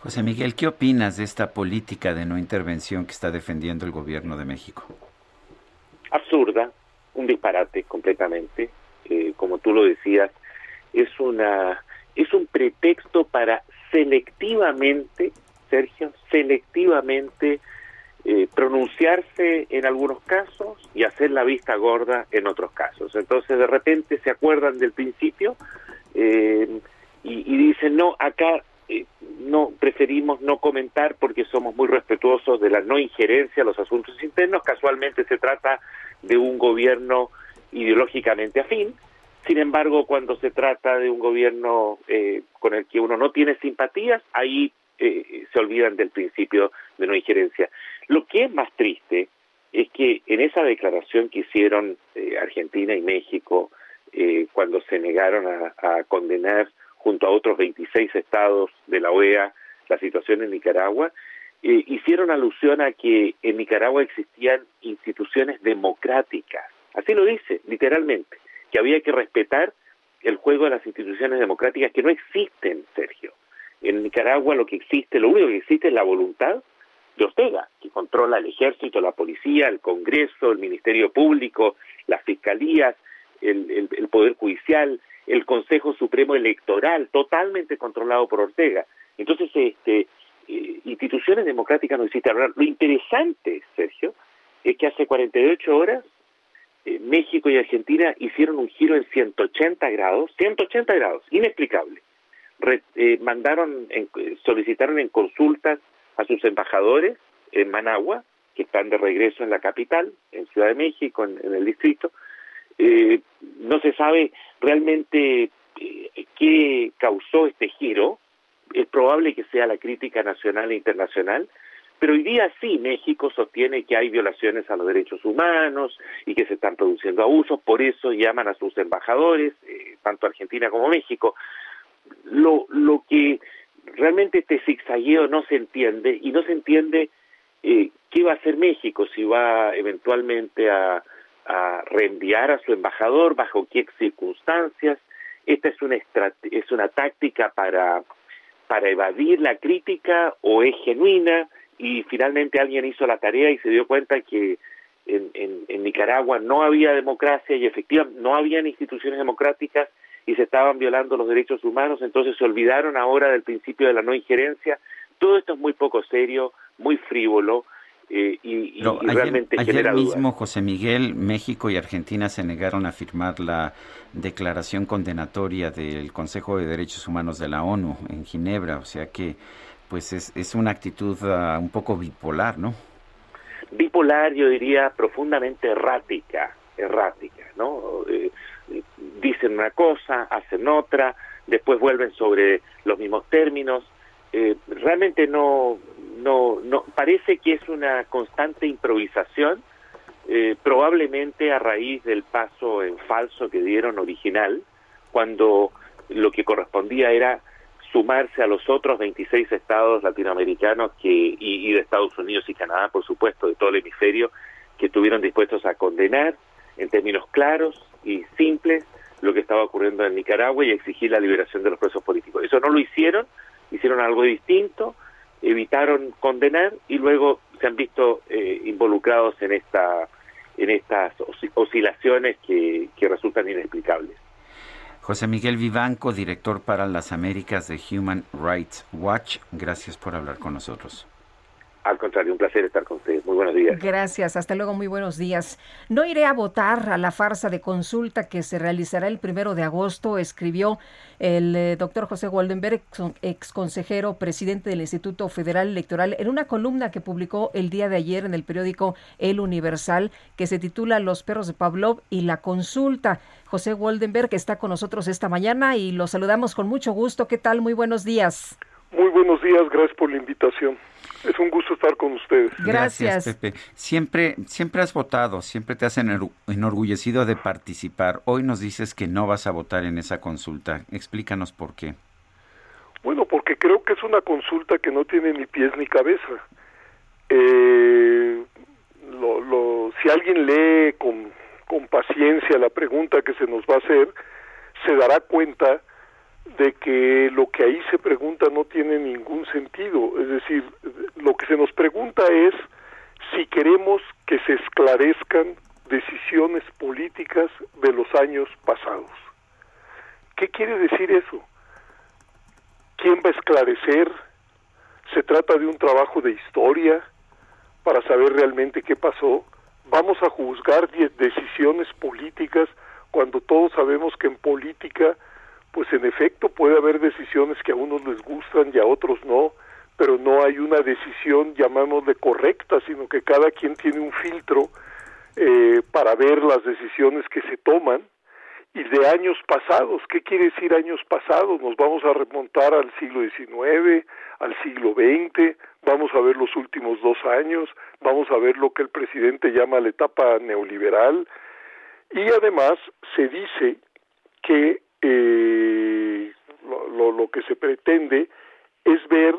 José Miguel, ¿qué opinas de esta política de no intervención que está defendiendo el gobierno de México? Absurda, un disparate completamente, eh, como tú lo decías, es una es un pretexto para selectivamente, Sergio, selectivamente eh, pronunciarse en algunos casos y hacer la vista gorda en otros casos. Entonces de repente se acuerdan del principio, eh, y, dicen, no, acá eh, no preferimos no comentar porque somos muy respetuosos de la no injerencia a los asuntos internos. Casualmente se trata de un gobierno ideológicamente afín. Sin embargo, cuando se trata de un gobierno eh, con el que uno no tiene simpatías, ahí eh, se olvidan del principio de no injerencia. Lo que es más triste es que en esa declaración que hicieron Argentina y México cuando se negaron a condenar junto a otros 26 estados de la OEA, la situación en Nicaragua, eh, hicieron alusión a que en Nicaragua existían instituciones democráticas. Así lo dice, literalmente, que había que respetar el juego de las instituciones democráticas que no existen, Sergio. En Nicaragua lo que existe, lo único que existe es la voluntad de Ortega, que controla el ejército, la policía, el Congreso, el Ministerio Público, las fiscalías, el, Poder Judicial, el Consejo Supremo Electoral, totalmente controlado por Ortega. Entonces, este, eh, instituciones democráticas no existen. lo interesante, Sergio, es que hace 48 horas eh, México y Argentina hicieron un giro en 180 grados, 180 grados, inexplicable. Eh, mandaron, solicitaron en consultas a sus embajadores en Managua, que están de regreso en la capital, en Ciudad de México, en el distrito, eh, no se sabe realmente eh, qué causó este giro, es probable que sea la crítica nacional e internacional, pero hoy día sí México sostiene que hay violaciones a los derechos humanos y que se están produciendo abusos, por eso llaman a sus embajadores, eh, tanto Argentina como México. Lo, lo que realmente este zigzagueo no se entiende y no se entiende eh, qué va a hacer México, si va eventualmente a, a reenviar a su embajador, bajo qué circunstancias. Esta es una, es una táctica para, para evadir la crítica o es genuina y finalmente alguien hizo la tarea y se dio cuenta que en, en, en Nicaragua no había democracia y efectivamente no habían instituciones democráticas y se estaban violando los derechos humanos, entonces se olvidaron ahora del principio de la no injerencia. Todo esto es muy poco serio, muy frívolo, eh, y, realmente ayer, mismo, José Miguel, México y Argentina se negaron a firmar la declaración condenatoria del Consejo de Derechos Humanos de la ONU en Ginebra, o sea que pues es, es una actitud ah, un poco bipolar, ¿no? Bipolar, yo diría profundamente errática, errática, ¿no? Eh, dicen una cosa, hacen otra, después vuelven sobre los mismos términos. Eh, realmente no, no, no, parece que es una constante improvisación, eh, probablemente a raíz del paso en falso que dieron original, cuando lo que correspondía era sumarse a los otros 26 estados latinoamericanos que, y, y de Estados Unidos y Canadá, por supuesto, de todo el hemisferio, que estuvieron dispuestos a condenar en términos claros y simples lo que estaba ocurriendo en Nicaragua y exigir la liberación de los presos políticos. Eso no lo hicieron, hicieron algo distinto, evitaron condenar y luego se han visto eh, involucrados en esta en estas oscilaciones que, que resultan inexplicables. José Miguel Vivanco, director para las Américas de Human Rights Watch, gracias por hablar con nosotros. Al contrario, un placer estar con ustedes. Muy buenos días. Gracias, hasta luego, muy buenos días. No iré a votar a la farsa de consulta que se realizará el primero de agosto, escribió el eh, doctor José Goldenberg, ex consejero, presidente del Instituto Federal Electoral, en una columna que publicó el día de ayer en el periódico El Universal, que se titula Los perros de Pavlov y la consulta. José Goldenberg está con nosotros esta mañana y lo saludamos con mucho gusto. ¿Qué tal? Muy buenos días. Muy buenos días, gracias por la invitación. Es un gusto estar con ustedes. Gracias. Pepe. Siempre, siempre has votado, siempre te has enorgullecido de participar. Hoy nos dices que no vas a votar en esa consulta. Explícanos por qué. Bueno, porque creo que es una consulta que no tiene ni pies ni cabeza. Eh, si alguien lee con, con paciencia la pregunta que se nos va a hacer, se dará cuenta de que lo que ahí se pregunta no tiene ningún sentido. Es decir, lo que se nos pregunta es si queremos que se esclarezcan decisiones políticas de los años pasados. ¿Qué quiere decir eso? ¿Quién va a esclarecer? ¿Se trata de un trabajo de historia para saber realmente qué pasó? ¿Vamos a juzgar decisiones políticas cuando todos sabemos que en política pues en efecto puede haber decisiones que a unos les gustan y a otros no, pero no hay una decisión, llamémosle correcta, sino que cada quien tiene un filtro eh, para ver las decisiones que se toman y de años pasados. ¿Qué quiere decir años pasados? Nos vamos a remontar al siglo XIX, al siglo XX, vamos a ver los últimos dos años, vamos a ver lo que el presidente llama la etapa neoliberal y además se dice que eh, lo, lo, que se pretende es ver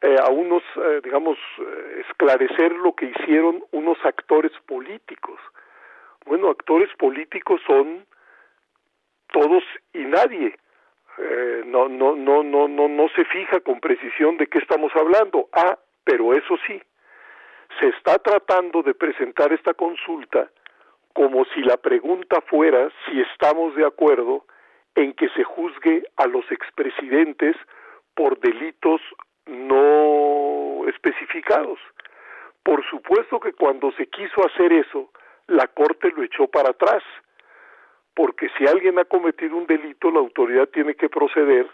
eh, a unos, eh, digamos, eh, esclarecer lo que hicieron unos actores políticos. Bueno, actores políticos son todos y nadie. no, no, no, no, no, no se fija con precisión de qué estamos hablando. Ah, pero eso sí, se está tratando de presentar esta consulta como si la pregunta fuera si estamos de acuerdo en que se juzgue a los expresidentes por delitos no especificados. Por supuesto que cuando se quiso hacer eso, la Corte lo echó para atrás, porque si alguien ha cometido un delito, la autoridad tiene que proceder,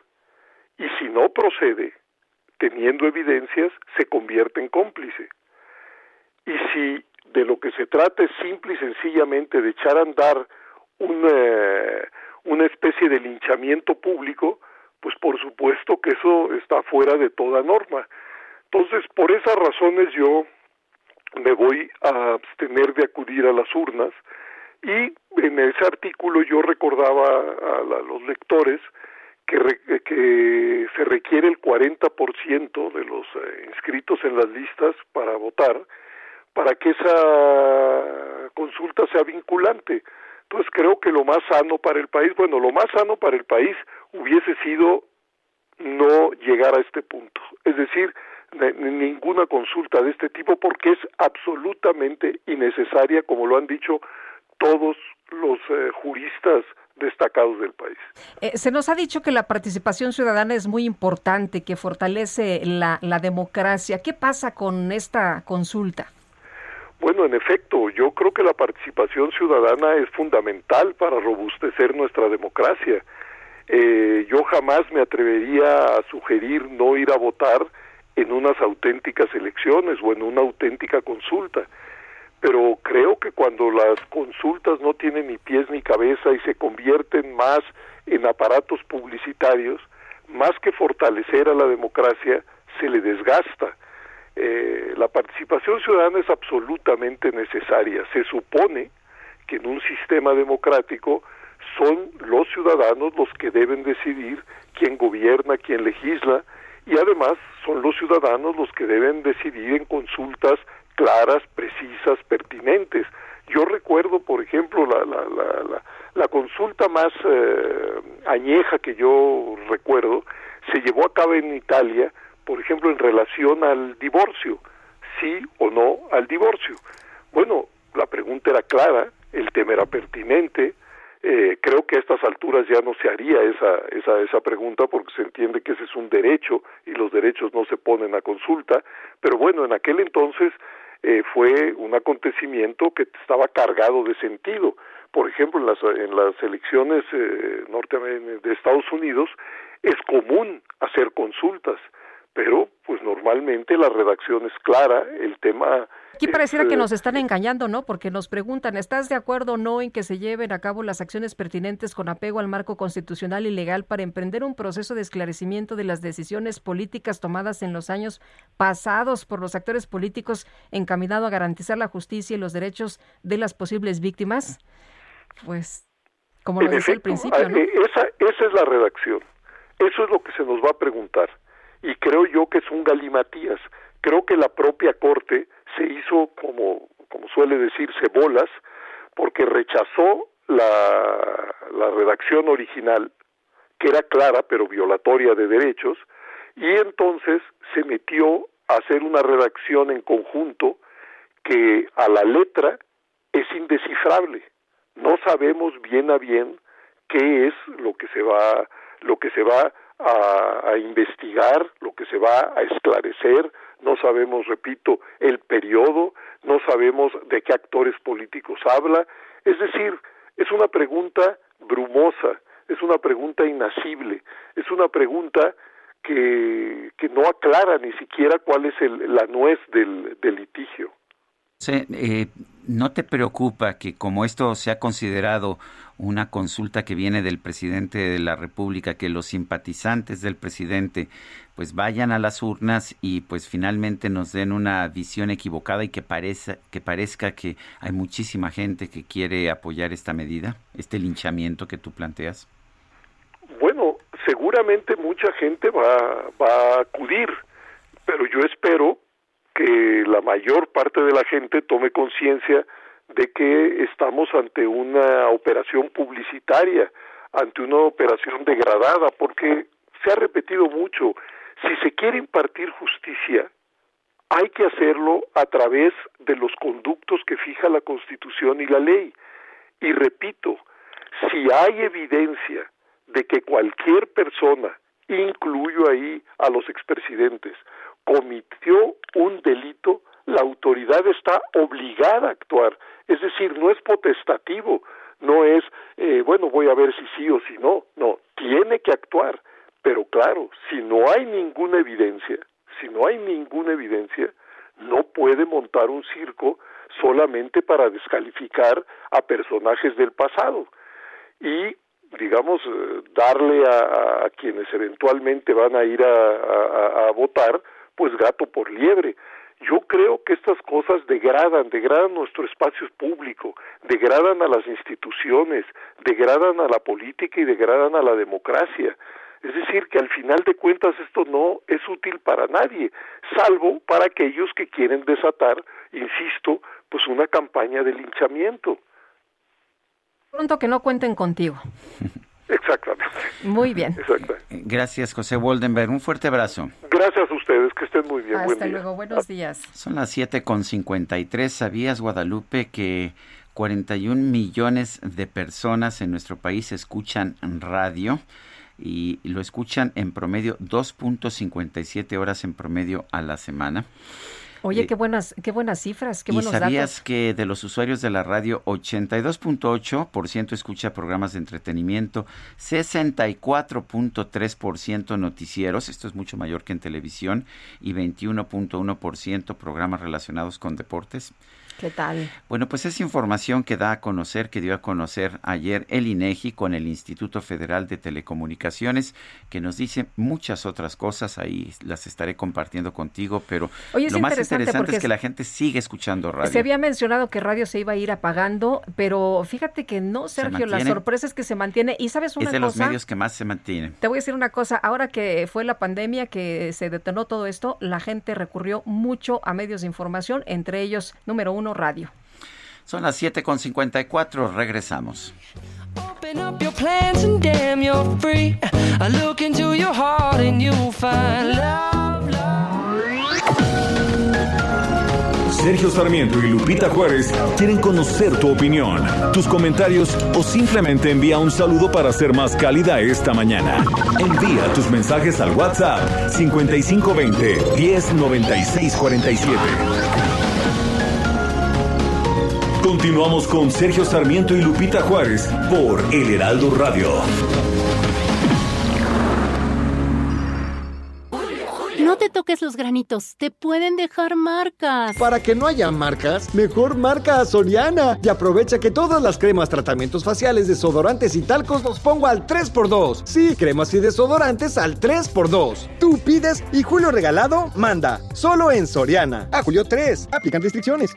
y si no procede, teniendo evidencias, se convierte en cómplice. Y si de lo que se trata es simple y sencillamente de echar a andar un, una especie de linchamiento público, pues por supuesto que eso está fuera de toda norma. Entonces, por esas razones yo me voy a abstener de acudir a las urnas y en ese artículo yo recordaba a, los lectores que, se requiere el 40% de los eh, inscritos en las listas para votar para que esa consulta sea vinculante. Entonces creo que lo más sano para el país, bueno, lo más sano para el país hubiese sido no llegar a este punto. Es decir, ninguna consulta de este tipo porque es absolutamente innecesaria, como lo han dicho todos los eh, juristas destacados del país. Eh, se nos ha dicho que la participación ciudadana es muy importante, que fortalece la democracia. ¿Qué pasa con esta consulta? Bueno, en efecto, yo creo que la participación ciudadana es fundamental para robustecer nuestra democracia. Eh, yo jamás me atrevería a sugerir no ir a votar en unas auténticas elecciones o en una auténtica consulta. Pero creo que cuando las consultas no tienen ni pies ni cabeza y se convierten más en aparatos publicitarios, más que fortalecer a la democracia, se le desgasta. Eh, la participación ciudadana es absolutamente necesaria. Se supone que en un sistema democrático son los ciudadanos los que deben decidir quién gobierna, quién legisla, y además son los ciudadanos los que deben decidir en consultas claras, precisas, pertinentes. Yo recuerdo, por ejemplo, la, la, la, la consulta más eh, añeja que yo recuerdo se llevó a cabo en Italia por ejemplo, en relación al divorcio, sí o no al divorcio. Bueno, la pregunta era clara, el tema era pertinente, eh, creo que a estas alturas ya no se haría esa, esa, esa pregunta porque se entiende que ese es un derecho y los derechos no se ponen a consulta, pero bueno, en aquel entonces eh, fue un acontecimiento que estaba cargado de sentido. Por ejemplo, en las, en las elecciones eh, de Estados Unidos es común hacer consultas pero pues normalmente la redacción es clara, el tema... Aquí pareciera que nos están engañando, ¿no? Porque nos preguntan, ¿estás de acuerdo o no en que se lleven a cabo las acciones pertinentes con apego al marco constitucional y legal para emprender un proceso de esclarecimiento de las decisiones políticas tomadas en los años pasados por los actores políticos encaminado a garantizar la justicia y los derechos de las posibles víctimas? Pues, como lo decía al principio, ¿no? Eh, esa, esa es la redacción. Eso es lo que se nos va a preguntar y creo yo que es un galimatías. Creo que la propia Corte se hizo, como, como suele decirse, bolas, porque rechazó la, la redacción original, que era clara pero violatoria de derechos, y entonces se metió a hacer una redacción en conjunto que a la letra es indescifrable. No sabemos bien a bien qué es lo que se va lo que se va a, investigar, lo que se va a esclarecer, no sabemos, repito, el periodo, no sabemos de qué actores políticos habla, es decir, es una pregunta brumosa, es una pregunta inasible, es una pregunta que, que no aclara ni siquiera cuál es el, la nuez del, del litigio. Sí, eh, ¿No te preocupa que como esto se ha considerado una consulta que viene del presidente de la República, que los simpatizantes del presidente pues vayan a las urnas y pues finalmente nos den una visión equivocada y que parezca que parezca que hay muchísima gente que quiere apoyar esta medida, este linchamiento que tú planteas? Bueno, seguramente mucha gente va, va a acudir, pero yo espero que la mayor parte de la gente tome conciencia de que estamos ante una operación publicitaria, ante una operación degradada, porque se ha repetido mucho, si se quiere impartir justicia, hay que hacerlo a través de los conductos que fija la Constitución y la ley. Y repito, si hay evidencia de que cualquier persona, incluyo ahí a los expresidentes, cometió un delito, la autoridad está obligada a actuar. Es decir, no es potestativo, no es, eh, bueno, voy a ver si sí o si no, no, tiene que actuar. Pero claro, si no hay ninguna evidencia, si no hay ninguna evidencia, no puede montar un circo solamente para descalificar a personajes del pasado. Y digamos, eh, darle a, quienes eventualmente van a ir a, votar, pues gato por liebre. Yo creo que estas cosas degradan, degradan nuestro espacio público, degradan a las instituciones, degradan a la política y degradan a la democracia. Es decir, que al final de cuentas esto no es útil para nadie, salvo para aquellos que quieren desatar, insisto, pues una campaña de linchamiento. Pronto que no cuenten contigo. [laughs] Exactamente. Muy bien. Gracias, José Woldenberg. Un fuerte abrazo. Gracias a ustedes, que estén muy bien. Hasta luego, buenos días. Son las 7.53. ¿Sabías, Guadalupe, que 41 millones de personas en nuestro país escuchan radio? Y lo escuchan en promedio 2.57 horas en promedio a la semana. Oye, qué buenas, qué buenas cifras, qué buenos ¿Y sabías que de los usuarios de la radio, 82.8% escucha programas de entretenimiento, 64.3% noticieros, esto es mucho mayor que en televisión, y 21.1% programas relacionados con deportes? ¿Qué tal? Bueno, pues es información que da a conocer, que dio a conocer ayer el INEGI con el Instituto Federal de Telecomunicaciones, que nos dice muchas otras cosas, ahí las estaré compartiendo contigo, pero lo más interesante es que la gente sigue escuchando radio. Se había mencionado que radio se iba a ir apagando, pero fíjate que no, Sergio, la sorpresa es que se mantiene. Y sabes una cosa. Es de los medios que más se mantienen. Te voy a decir una cosa, ahora que fue la pandemia, que se detonó todo esto, la gente recurrió mucho a medios de información, entre ellos, número uno, Radio. Son las 7.54, regresamos. Sergio Sarmiento y Lupita Juárez quieren conocer tu opinión, tus comentarios o simplemente envía un saludo para ser más cálida esta mañana. Envía tus mensajes al WhatsApp 5520 109647. Continuamos con Sergio Sarmiento y Lupita Juárez por El Heraldo Radio. No te toques los granitos, te pueden dejar marcas. Para que no haya marcas, mejor marca a Soriana y aprovecha que todas las cremas, tratamientos faciales, desodorantes y talcos los pongo al 3x2. Sí, cremas y desodorantes al 3x2. Tú pides y Julio Regalado manda. Solo en Soriana. A Julio 3. Aplican restricciones.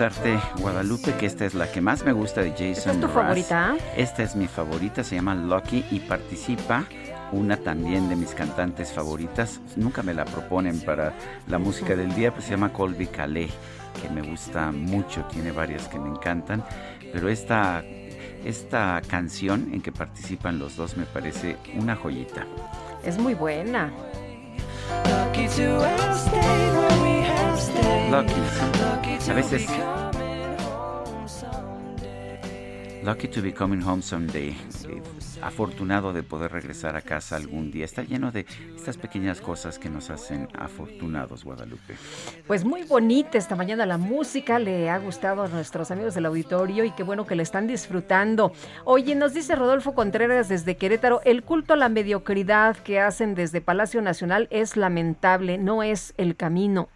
Confesarte, Guadalupe, que esta es la que más me gusta de Jason ¿Esta es tu favorita? Esta es mi favorita, se llama Lucky y participa una también de mis cantantes favoritas. Nunca me la proponen para la música del día, pues se llama Colby Calais, que me gusta mucho, tiene varias que me encantan, pero esta, esta canción en que participan los dos me parece una joyita. Es muy buena. Lucky. A veces. Lucky to be coming home someday. Eh, afortunado de poder regresar a casa algún día. Está lleno de estas pequeñas cosas que nos hacen afortunados, Guadalupe. Pues muy bonita esta mañana la música. Le ha gustado a nuestros amigos del auditorio y qué bueno que le están disfrutando. Oye, nos dice Rodolfo Contreras desde Querétaro: el culto a la mediocridad que hacen desde Palacio Nacional es lamentable, no es el camino.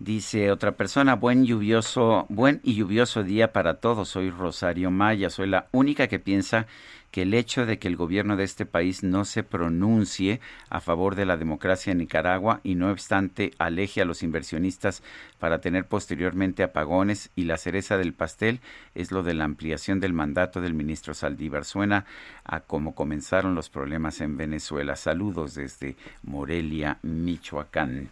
Dice otra persona, buen lluvioso, buen y lluvioso día para todos. Soy Rosario Maya, soy la única que piensa que el hecho de que el gobierno de este país no se pronuncie a favor de la democracia en Nicaragua y no obstante aleje a los inversionistas para tener posteriormente apagones y la cereza del pastel es lo de la ampliación del mandato del ministro Saldívar. Suena a cómo comenzaron los problemas en Venezuela. Saludos desde Morelia, Michoacán.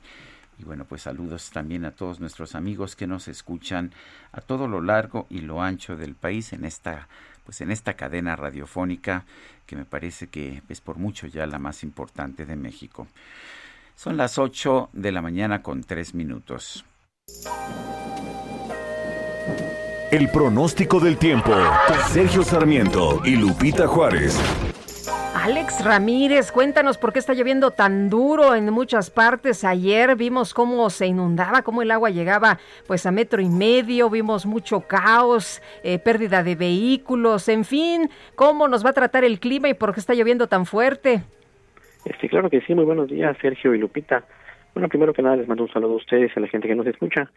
Y bueno, pues saludos también a todos nuestros amigos que nos escuchan a todo lo largo y lo ancho del país en esta pues en esta cadena radiofónica que me parece que es por mucho ya la más importante de México. Son las 8 de la mañana con 3 minutos. El pronóstico del tiempo. Sergio Sarmiento y Lupita Juárez. Alex Ramírez, cuéntanos por qué está lloviendo tan duro en muchas partes. Ayer vimos cómo se inundaba, cómo el agua llegaba pues a metro y medio, vimos mucho caos, eh, pérdida de vehículos, en fin, cómo nos va a tratar el clima y por qué está lloviendo tan fuerte. Este, claro que sí, muy buenos días, Sergio y Lupita. Bueno, primero que nada les mando un saludo a ustedes, a la gente que nos escucha.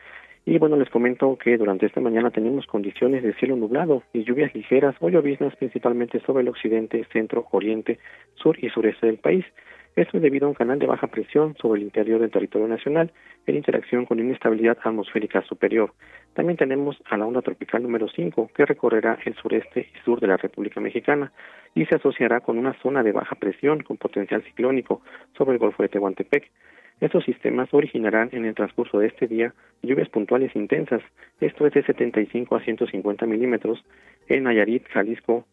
Y bueno, les comento que durante esta mañana tenemos condiciones de cielo nublado y lluvias ligeras o lloviznas principalmente sobre el occidente, centro, oriente, sur y sureste del país. Esto es debido a un canal de baja presión sobre el interior del territorio nacional en interacción con inestabilidad atmosférica superior. También tenemos a la onda tropical número 5 que recorrerá el sureste y sur de la República Mexicana y se asociará con una zona de baja presión con potencial ciclónico sobre el Golfo de Tehuantepec. Estos sistemas originarán en el transcurso de este día lluvias puntuales intensas, esto es de 75 a 150 milímetros en Nayarit, Jalisco,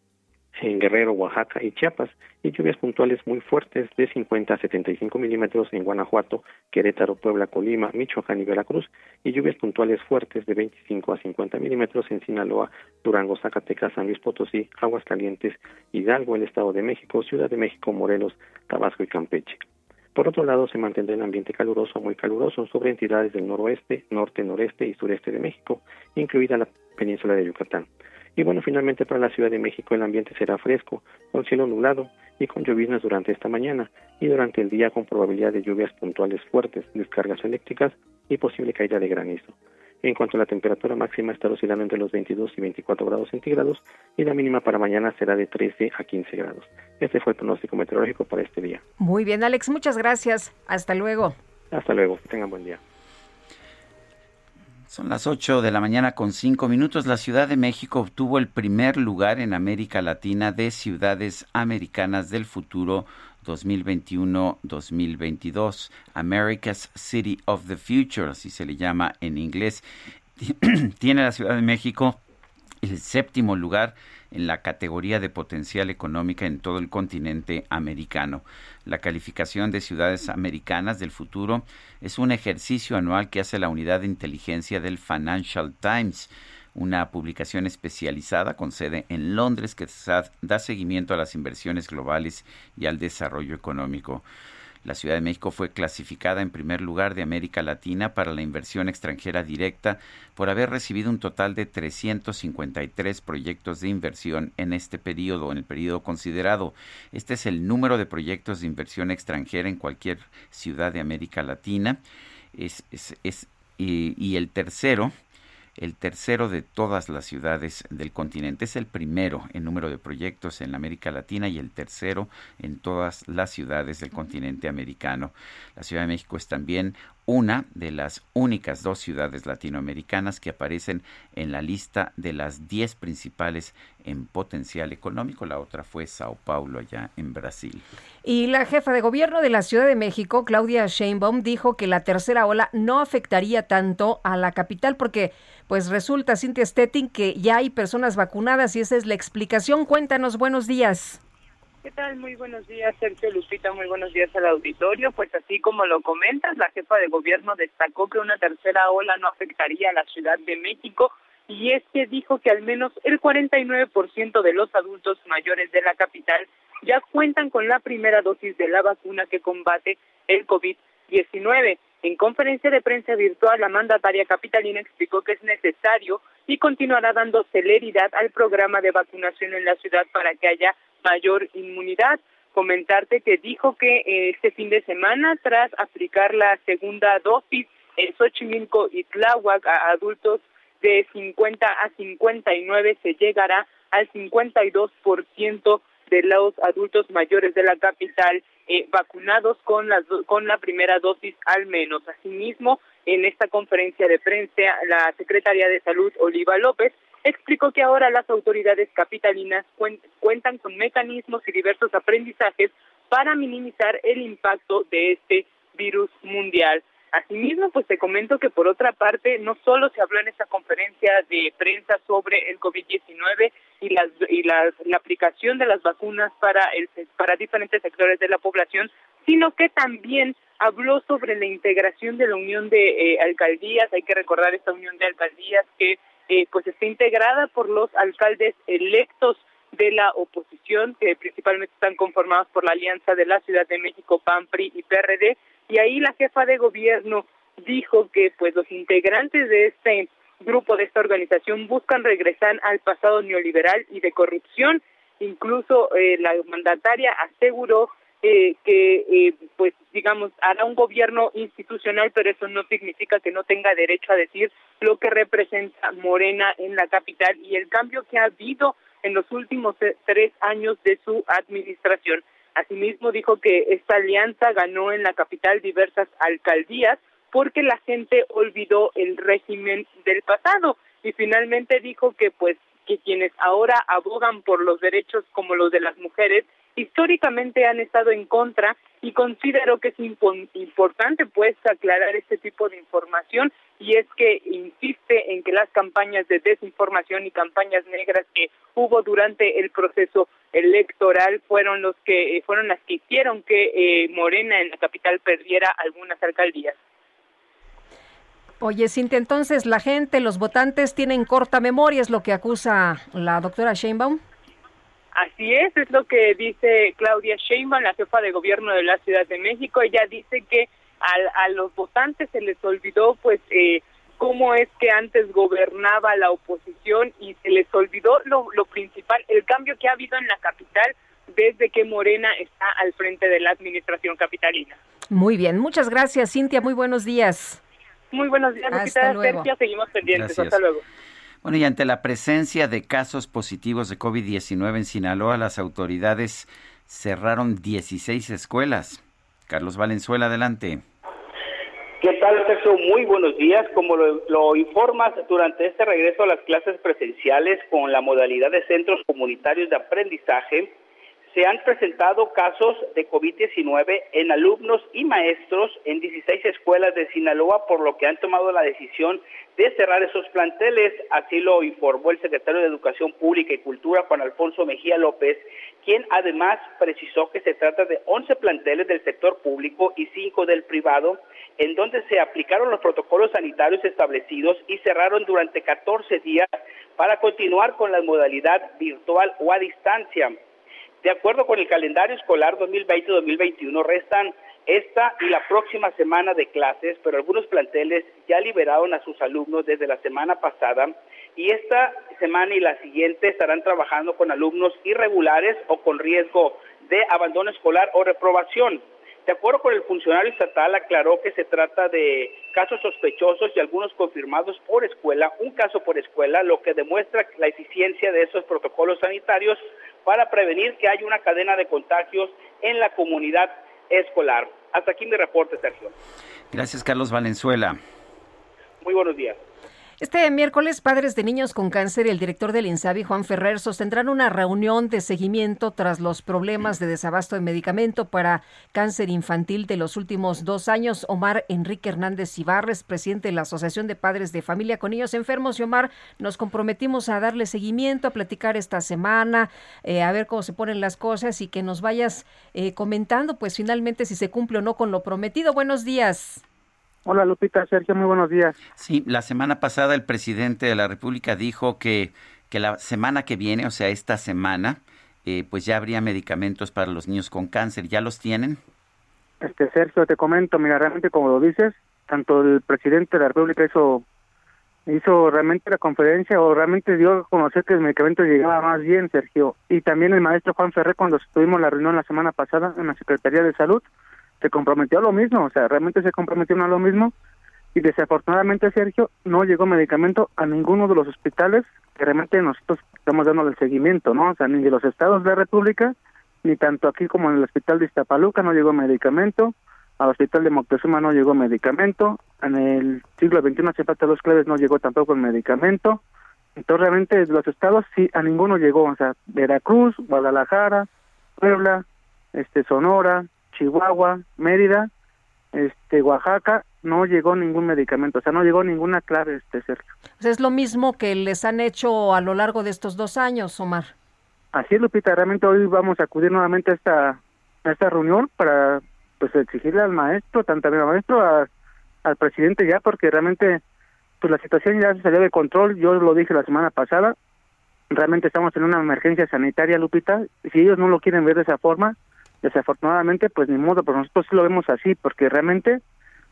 en Guerrero, Oaxaca y Chiapas, y lluvias puntuales muy fuertes de 50 a 75 milímetros en Guanajuato, Querétaro, Puebla, Colima, Michoacán y Veracruz, y lluvias puntuales fuertes de 25 a 50 milímetros en Sinaloa, Durango, Zacatecas, San Luis Potosí, Aguascalientes, Hidalgo, el Estado de México, Ciudad de México, Morelos, Tabasco y Campeche. Por otro lado, se mantendrá un ambiente caluroso muy caluroso sobre entidades del noroeste, norte, noreste y sureste de México, incluida la península de Yucatán. Y bueno, finalmente para la Ciudad de México el ambiente será fresco, con cielo nublado y con lloviznas durante esta mañana y durante el día con probabilidad de lluvias puntuales fuertes, descargas eléctricas y posible caída de granizo. En cuanto a la temperatura máxima estará oscilando entre los 22 y 24 grados centígrados y la mínima para mañana será de 13 a 15 grados. Este fue el pronóstico meteorológico para este día. Muy bien, Alex, muchas gracias. Hasta luego. Hasta luego, que tengan buen día. Son las 8 de la mañana con 5 minutos. La Ciudad de México obtuvo el primer lugar en América Latina de ciudades americanas del futuro 2021-2022. America's City of the Future, así se le llama en inglés. [clears throat] Tiene la Ciudad de México el séptimo lugar en la categoría de potencial económica en todo el continente americano. La calificación de ciudades americanas del futuro es un ejercicio anual que hace la unidad de inteligencia del Financial Times una publicación especializada con sede en Londres que da seguimiento a las inversiones globales y al desarrollo económico. La Ciudad de México fue clasificada en primer lugar de América Latina para la inversión extranjera directa por haber recibido un total de 353 proyectos de inversión en este periodo, en el periodo considerado. Este es el número de proyectos de inversión extranjera en cualquier ciudad de América Latina. Es, y el tercero el tercero de todas las ciudades del continente. Es el primero en número de proyectos en América Latina y el tercero en todas las ciudades del continente americano. La Ciudad de México es también una de las únicas dos ciudades latinoamericanas que aparecen en la lista de las diez principales en potencial económico. La otra fue Sao Paulo, allá en Brasil. Y la jefa de gobierno de la Ciudad de México, Claudia Sheinbaum, dijo que la tercera ola no afectaría tanto a la capital porque pues resulta, Cintia Stettin, que ya hay personas vacunadas y esa es la explicación. Cuéntanos, buenos días. ¿Qué tal? Muy buenos días, Sergio Lupita. Muy buenos días al auditorio. Pues así como lo comentas, la jefa de gobierno destacó que una tercera ola no afectaría a la Ciudad de México y es que dijo que al menos el 49% de los adultos mayores de la capital ya cuentan con la primera dosis de la vacuna que combate el COVID-19. En conferencia de prensa virtual, la mandataria capitalina explicó que es necesario y continuará dando celeridad al programa de vacunación en la ciudad para que haya mayor inmunidad. Comentarte que dijo que eh, este fin de semana, tras aplicar la segunda dosis en Xochimilco y Tláhuac a adultos de 50 a 59, se llegará al 52% de los adultos mayores de la capital eh, vacunados con, las, con la primera dosis al menos. Asimismo, en esta conferencia de prensa, la secretaria de Salud, Oliva López, explicó que ahora las autoridades capitalinas cuentan con mecanismos y diversos aprendizajes para minimizar el impacto de este virus mundial. Asimismo, pues te comento que por otra parte, no solo se habló en esta conferencia de prensa sobre el COVID-19 y, las, y la aplicación de las vacunas para, el, para diferentes sectores de la población, sino que también habló sobre la integración de la unión de eh, alcaldías. Hay que recordar esta unión de alcaldías que eh, pues está integrada por los alcaldes electos de la oposición, que principalmente están conformados por la alianza de la Ciudad de México, PAN, PRI y PRD, y ahí la jefa de gobierno dijo que pues los integrantes de este grupo de esta organización buscan regresar al pasado neoliberal y de corrupción. Incluso eh, la mandataria aseguró eh, que, eh, pues, digamos, hará un gobierno institucional, pero eso no significa que no tenga derecho a decir lo que representa Morena en la capital y el cambio que ha habido en los últimos tres años de su administración. Asimismo, dijo que esta alianza ganó en la capital diversas alcaldías porque la gente olvidó el régimen del pasado. Y finalmente dijo que pues que quienes ahora abogan por los derechos como los de las mujeres históricamente han estado en contra y considero que es importante pues aclarar este tipo de información y es que insiste en que las campañas de desinformación y campañas negras que hubo durante el proceso electoral fueron los que eh, fueron las que hicieron que eh, Morena en la capital perdiera algunas alcaldías. Oye, Cintia, entonces la gente, los votantes tienen corta memoria, es lo que acusa la doctora Sheinbaum. Así es, es lo que dice Claudia Sheinbaum, la jefa de gobierno de la Ciudad de México. Ella dice que a, los votantes se les olvidó, pues, eh, cómo es que antes gobernaba la oposición y se les olvidó lo, lo principal, el cambio que ha habido en la capital desde que Morena está al frente de la administración capitalina. Muy bien, muchas gracias, Cintia. Muy buenos días. Muy buenos días, Hasta luego. Seguimos pendientes. Hasta luego. Bueno, y ante la presencia de casos positivos de COVID-19 en Sinaloa, las autoridades cerraron 16 escuelas. Carlos Valenzuela, adelante. ¿Qué tal, Sergio? Muy buenos días. Como lo, lo, informas, durante este regreso a las clases presenciales con la modalidad de centros comunitarios de aprendizaje, se han presentado casos de COVID-19 en alumnos y maestros en 16 escuelas de Sinaloa, por lo que han tomado la decisión de cerrar esos planteles. Así lo informó el secretario de Educación Pública y Cultura, Juan Alfonso Mejía López, quien además precisó que se trata de 11 planteles del sector público y 5 del privado, en donde se aplicaron los protocolos sanitarios establecidos y cerraron durante 14 días para continuar con la modalidad virtual o a distancia. De acuerdo con el calendario escolar 2020-2021, restan esta y la próxima semana de clases, pero algunos planteles ya liberaron a sus alumnos desde la semana pasada y esta semana y la siguiente estarán trabajando con alumnos irregulares o con riesgo de abandono escolar o reprobación. De acuerdo con el funcionario estatal, aclaró que se trata de casos sospechosos y algunos confirmados por escuela, un caso por escuela, lo que demuestra la eficiencia de esos protocolos sanitarios para prevenir que haya una cadena de contagios en la comunidad escolar. Hasta aquí mi reporte, Sergio. Gracias, Carlos Valenzuela. Muy buenos días. Este miércoles, padres de niños con cáncer y el director del INSABI, Juan Ferrer, sostendrán una reunión de seguimiento tras los problemas de desabasto de medicamento para cáncer infantil de los últimos dos años. Omar Enrique Hernández Ibarres, presidente de la Asociación de Padres de Familia con Niños Enfermos. Y Omar, nos comprometimos a darle seguimiento, a platicar esta semana, eh, a ver cómo se ponen las cosas y que nos vayas eh, comentando, pues finalmente si se cumple o no con lo prometido. Buenos días. Hola Lupita, Sergio, muy buenos días. Sí, la semana pasada el presidente de la República dijo que, que la semana que viene, o sea, esta semana, eh, pues ya habría medicamentos para los niños con cáncer. ¿Ya los tienen? Este Sergio, te comento, mira, realmente como lo dices, tanto el presidente de la República hizo hizo realmente la conferencia o realmente dio a conocer que el medicamento llegaba más bien, Sergio. Y también el maestro Juan Ferrer cuando estuvimos la reunión la semana pasada en la Secretaría de Salud, se comprometió a lo mismo, o sea, realmente se comprometió a lo mismo y desafortunadamente Sergio no llegó medicamento a ninguno de los hospitales que realmente nosotros estamos dando el seguimiento, ¿no? O sea, ni de los estados de la República, ni tanto aquí como en el hospital de Iztapaluca no llegó medicamento, al hospital de Moctezuma no llegó medicamento, en el siglo XXI Cepata Los Claves no llegó tampoco el medicamento, entonces realmente los estados sí a ninguno llegó, o sea, Veracruz, Guadalajara, Puebla, este Sonora, Chihuahua, Mérida, este Oaxaca no llegó ningún medicamento, o sea, no llegó ninguna clave, este Sergio. es lo mismo que les han hecho a lo largo de estos dos años, Omar. Así es, Lupita, realmente hoy vamos a acudir nuevamente a esta, a esta reunión para pues exigirle al maestro, tanto al maestro, al presidente ya, porque realmente pues la situación ya se salió de control, yo lo dije la semana pasada, realmente estamos en una emergencia sanitaria, Lupita, si ellos no lo quieren ver de esa forma, desafortunadamente, pues ni modo, pero nosotros sí lo vemos así, porque realmente,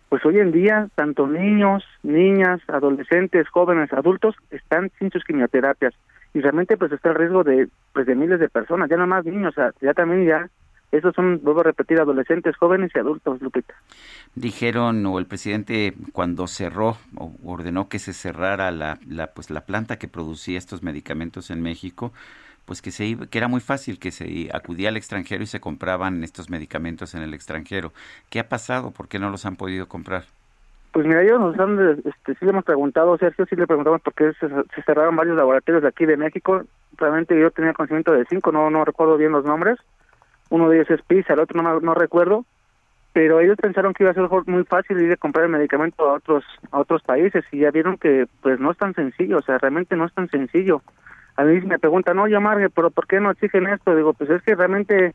pues hoy en día, tanto niños, niñas, adolescentes, jóvenes, adultos, están sin sus quimioterapias, y realmente pues está el riesgo de, pues de miles de personas, ya no más niños, ya también ya esos son, vuelvo a repetir, adolescentes, jóvenes y adultos, Lupita. Dijeron, o el presidente cuando cerró, o ordenó que se cerrara la, la, pues, la planta que producía estos medicamentos en México, pues que, se, que era muy fácil, que se acudía al extranjero y se compraban estos medicamentos en el extranjero. ¿Qué ha pasado? ¿Por qué no los han podido comprar? Pues mira, ellos nos han, este, sí le hemos preguntado, Sergio, sí le preguntamos por qué se, se, cerraron varios laboratorios de aquí de México. Realmente yo tenía conocimiento de cinco, no, no recuerdo bien los nombres uno de ellos es PISA, el otro no, no recuerdo, pero ellos pensaron que iba a ser muy fácil ir a comprar el medicamento a otros a otros países y ya vieron que pues no es tan sencillo, o sea, realmente no es tan sencillo. A mí me preguntan, oye, Marge, pero ¿por qué no exigen esto? Digo, pues es que realmente,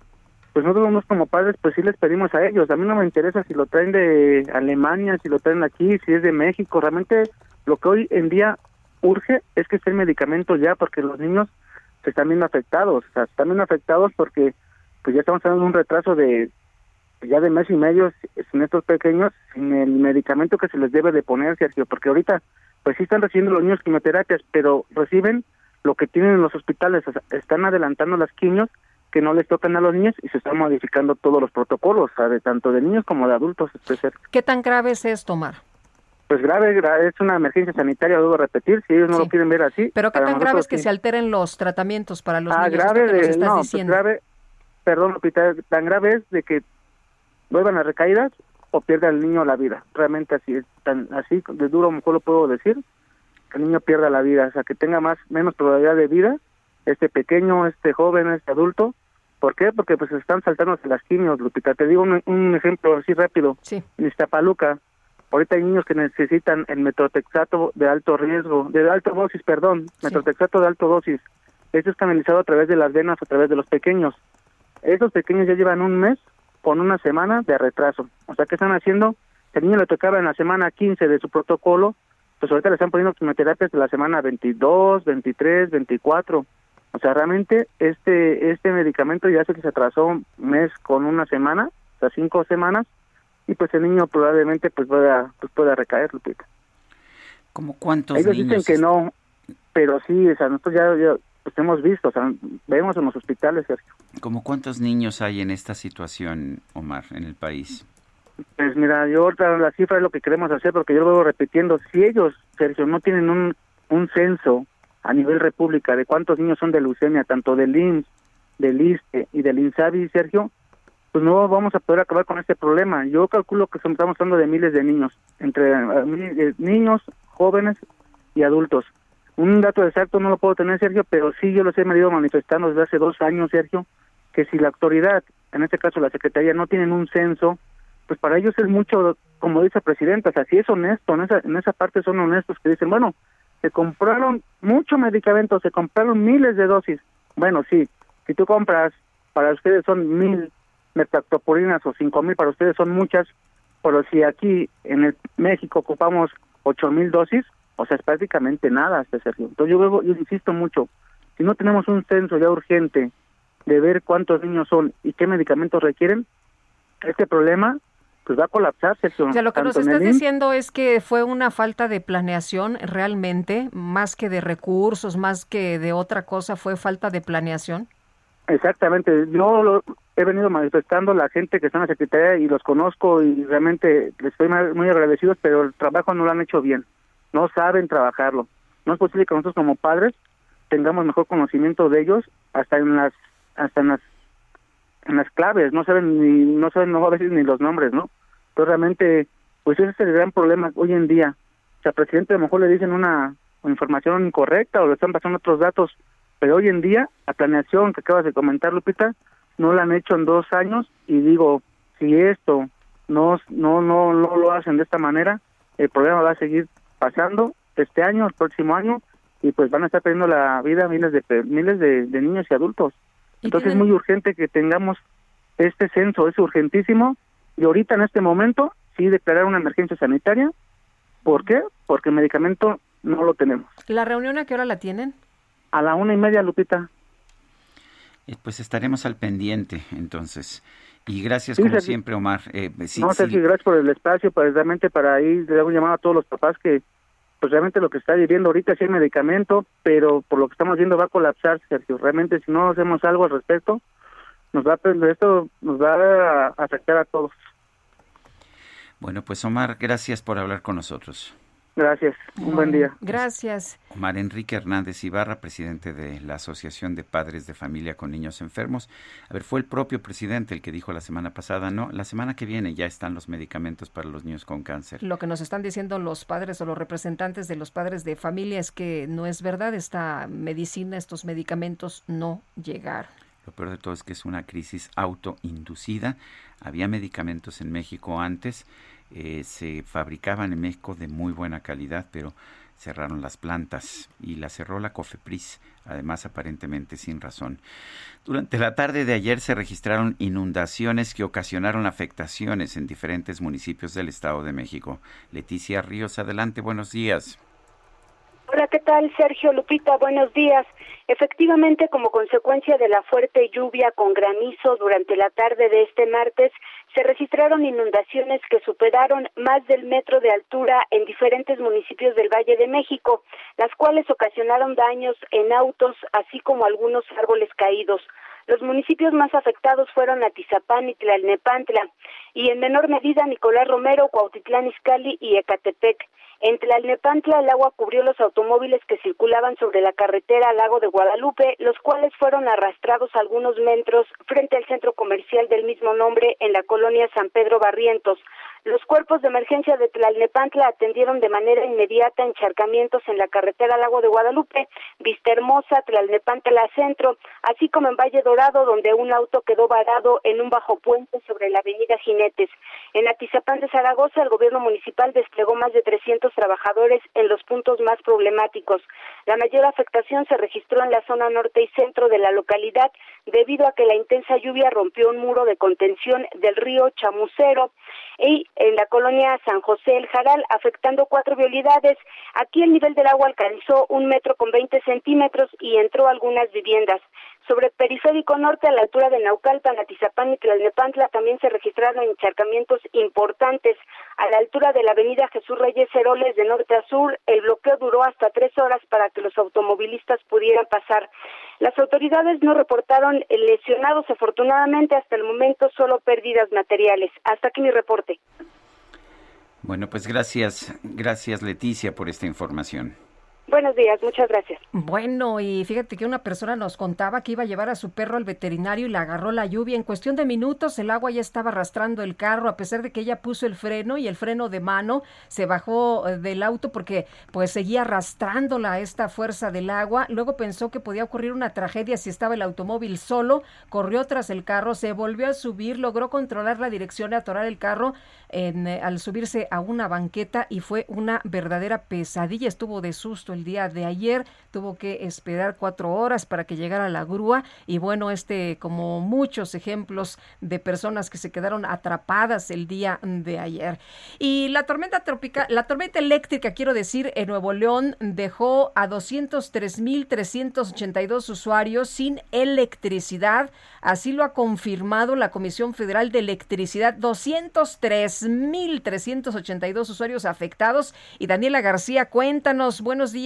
pues nosotros como padres, pues sí les pedimos a ellos. A mí no me interesa si lo traen de Alemania, si lo traen aquí, si es de México. Realmente lo que hoy en día urge es que esté el medicamento ya, porque los niños se están viendo afectados, o sea, están viendo afectados porque pues ya estamos de un retraso de ya de mes y medio sin estos pequeños, sin el medicamento que se les debe de poner, Sergio, porque ahorita pues sí están recibiendo los niños quimioterapias, pero reciben lo que tienen en los hospitales, están adelantando las quimios que no les tocan a los niños y se están modificando todos los protocolos, ¿sabe? tanto de niños como de adultos. ¿Qué tan grave es esto, Mar? Pues grave, es una emergencia sanitaria, debo repetir, si ellos no lo quieren ver así. Pero ¿qué tan grave es que se alteren los tratamientos para los ah, niños? grave, de, no, pues grave, perdón, Lupita, tan grave es de que vuelvan a recaídas o pierda el niño la vida. Realmente así es, tan así de duro mejor lo puedo decir, que el niño pierda la vida, o sea, que tenga más menos probabilidad de vida este pequeño, este joven, este adulto. ¿Por qué? Porque pues están saltándose las quimios, Lupita. Te digo un, ejemplo así rápido. Sí. En Iztapaluca, ahorita hay niños que necesitan el metrotexato de alto riesgo, de alta dosis, perdón, metrotexato de alto dosis. Eso es canalizado a través de las venas, a través de los pequeños. Esos pequeños ya llevan un mes con una semana de retraso. O sea, ¿qué están haciendo? El niño le tocaba en la semana 15 de su protocolo, pues ahorita le están poniendo quimioterapias de la semana 22, 23, 24. O sea, realmente este este medicamento ya se les atrasó un mes con una semana, o sea, cinco semanas, y pues el niño probablemente pues pueda, pues pueda recaer, Lupita. ¿Cómo cuántos Ellos niños? dicen que no, pero sí, o sea, nosotros ya, ya pues hemos visto, o sea, vemos en los hospitales, Sergio. ¿Cómo cuántos niños hay en esta situación, Omar, en el país? Pues mira, yo la cifra es lo que queremos hacer, porque yo lo veo repitiendo. Si ellos, Sergio, no tienen un, un censo a nivel república de cuántos niños son de leucemia, tanto del IMSS, del ISTE y del INSABI, Sergio, pues no vamos a poder acabar con este problema. Yo calculo que estamos hablando de miles de niños, entre eh, niños, jóvenes y adultos. Un dato exacto no lo puedo tener, Sergio, pero sí yo los he venido manifestando desde hace dos años, Sergio, que si la autoridad, en este caso la Secretaría, no tienen un censo, pues para ellos es mucho, como dice el presidente, o sea, si es honesto, en esa, en esa parte son honestos, que dicen, bueno, se compraron mucho medicamento, se compraron miles de dosis. Bueno, sí, si tú compras, para ustedes son mil metactopurinas o cinco mil, para ustedes son muchas, pero si aquí en el México ocupamos ocho mil dosis, o sea, es prácticamente nada, este Sergio. Entonces yo, yo insisto mucho, si no tenemos un censo ya urgente de ver cuántos niños son y qué medicamentos requieren, este problema pues va a colapsar, Sergio. O sea, lo que nos estás diciendo es que fue una falta de planeación realmente, más que de recursos, más que de otra cosa, fue falta de planeación. Exactamente, yo lo he venido manifestando la gente que está en la Secretaría y los conozco y realmente les estoy muy agradecidos, pero el trabajo no lo han hecho bien no saben trabajarlo. No es posible que nosotros como padres tengamos mejor conocimiento de ellos hasta en las hasta en las en las claves, no saben ni no saben no a veces ni los nombres, ¿no? Entonces realmente pues ese es el gran problema hoy en día. O sea, presidente a lo mejor le dicen una información incorrecta o le están pasando otros datos, pero hoy en día la planeación que acabas de comentar, Lupita, no la han hecho en dos años y digo, si esto no, no, no, no lo hacen de esta manera, el problema va a seguir pasando este año, el próximo año, y pues van a estar perdiendo la vida miles de miles de, niños y adultos. Entonces es muy urgente que tengamos este censo, es urgentísimo, y ahorita en este momento sí declarar una emergencia sanitaria. ¿Por qué? Porque el medicamento no lo tenemos. ¿La reunión a qué hora la tienen? A la una y media, Lupita. Eh, pues estaremos al pendiente, entonces. Y gracias, como siempre, Omar. Eh, no, Sergio, gracias por el espacio, precisamente para ir, le hago un llamado a todos los papás que, pues realmente lo que está viviendo ahorita es el medicamento, pero por lo que estamos viendo va a colapsar, Sergio. Realmente, si no hacemos algo al respecto, nos va esto nos va a afectar a todos. Bueno, pues Omar, gracias por hablar con nosotros. Gracias, un buen día. Gracias. Omar Enrique Hernández Ibarra, presidente de la Asociación de Padres de Familia con Niños Enfermos. A ver, fue el propio presidente el que dijo la semana pasada, no, la semana que viene ya están los medicamentos para los niños con cáncer. Lo que nos están diciendo los padres o los representantes de los padres de familia es que no es verdad, esta medicina, estos medicamentos no llegaron. Lo peor de todo es que es una crisis autoinducida. Había medicamentos en México antes eh, se fabricaban en México de muy buena calidad, pero cerraron las plantas y la cerró la COFEPRIS, además aparentemente sin razón. Durante la tarde de ayer se registraron inundaciones que ocasionaron afectaciones en diferentes municipios del Estado de México. Leticia Ríos, adelante, buenos días. Hola, ¿qué tal? Sergio Lupita, buenos días. Efectivamente, como consecuencia de la fuerte lluvia con granizo durante la tarde de este martes, se registraron inundaciones que superaron más del metro de altura en diferentes municipios del Valle de México, las cuales ocasionaron daños en autos, así como algunos árboles caídos. Los municipios más afectados fueron Atizapán y Tlalnepantla, y en menor medida Nicolás Romero, Cuautitlán Izcalli y Ecatepec. En Tlalnepantla el agua cubrió los automóviles que circulaban sobre la carretera al lago de Guadalupe, los cuales fueron arrastrados algunos metros frente al centro comercial del mismo nombre en la colonia San Pedro Barrientos. Los cuerpos de emergencia de Tlalnepantla atendieron de manera inmediata encharcamientos en la carretera al lago de Guadalupe, Vista Hermosa, Tlalnepantla Centro, así como en Valle Dorado, donde un auto quedó varado en un bajo puente sobre la avenida Jinetes. En Atizapán de Zaragoza, el gobierno municipal desplegó más de 300 trabajadores en los puntos más problemáticos. La mayor afectación se registró en la zona norte y centro de la localidad debido a que la intensa lluvia rompió un muro de contención del río Chamucero y en la colonia San José el Jaral, afectando cuatro vialidades. Aquí el nivel del agua alcanzó un metro con veinte centímetros y entró algunas viviendas. Sobre Periférico Norte, a la altura de Naucalpan, Atizapán y Tlalnepantla, también se registraron encharcamientos importantes. A la altura de la avenida Jesús Reyes Heroles de norte a sur, el bloqueo duró hasta tres horas para que los automovilistas pudieran pasar. Las autoridades no reportaron lesionados, afortunadamente, hasta el momento solo pérdidas materiales. Hasta aquí mi reporte. Bueno, pues gracias, gracias Leticia por esta información. Buenos días, muchas gracias. Bueno, y fíjate que una persona nos contaba que iba a llevar a su perro al veterinario y le agarró la lluvia. En cuestión de minutos el agua ya estaba arrastrando el carro, a pesar de que ella puso el freno y el freno de mano se bajó eh, del auto porque pues seguía arrastrándola esta fuerza del agua. Luego pensó que podía ocurrir una tragedia si estaba el automóvil solo, corrió tras el carro, se volvió a subir, logró controlar la dirección y atorar el carro en, eh, al subirse a una banqueta y fue una verdadera pesadilla. Estuvo de susto el día de ayer, tuvo que esperar cuatro horas para que llegara la grúa y bueno, este como muchos ejemplos de personas que se quedaron atrapadas el día de ayer. Y la tormenta tropical, la tormenta eléctrica, quiero decir, en Nuevo León dejó a 203.382 usuarios sin electricidad. Así lo ha confirmado la Comisión Federal de Electricidad. 203.382 usuarios afectados. Y Daniela García, cuéntanos, buenos días.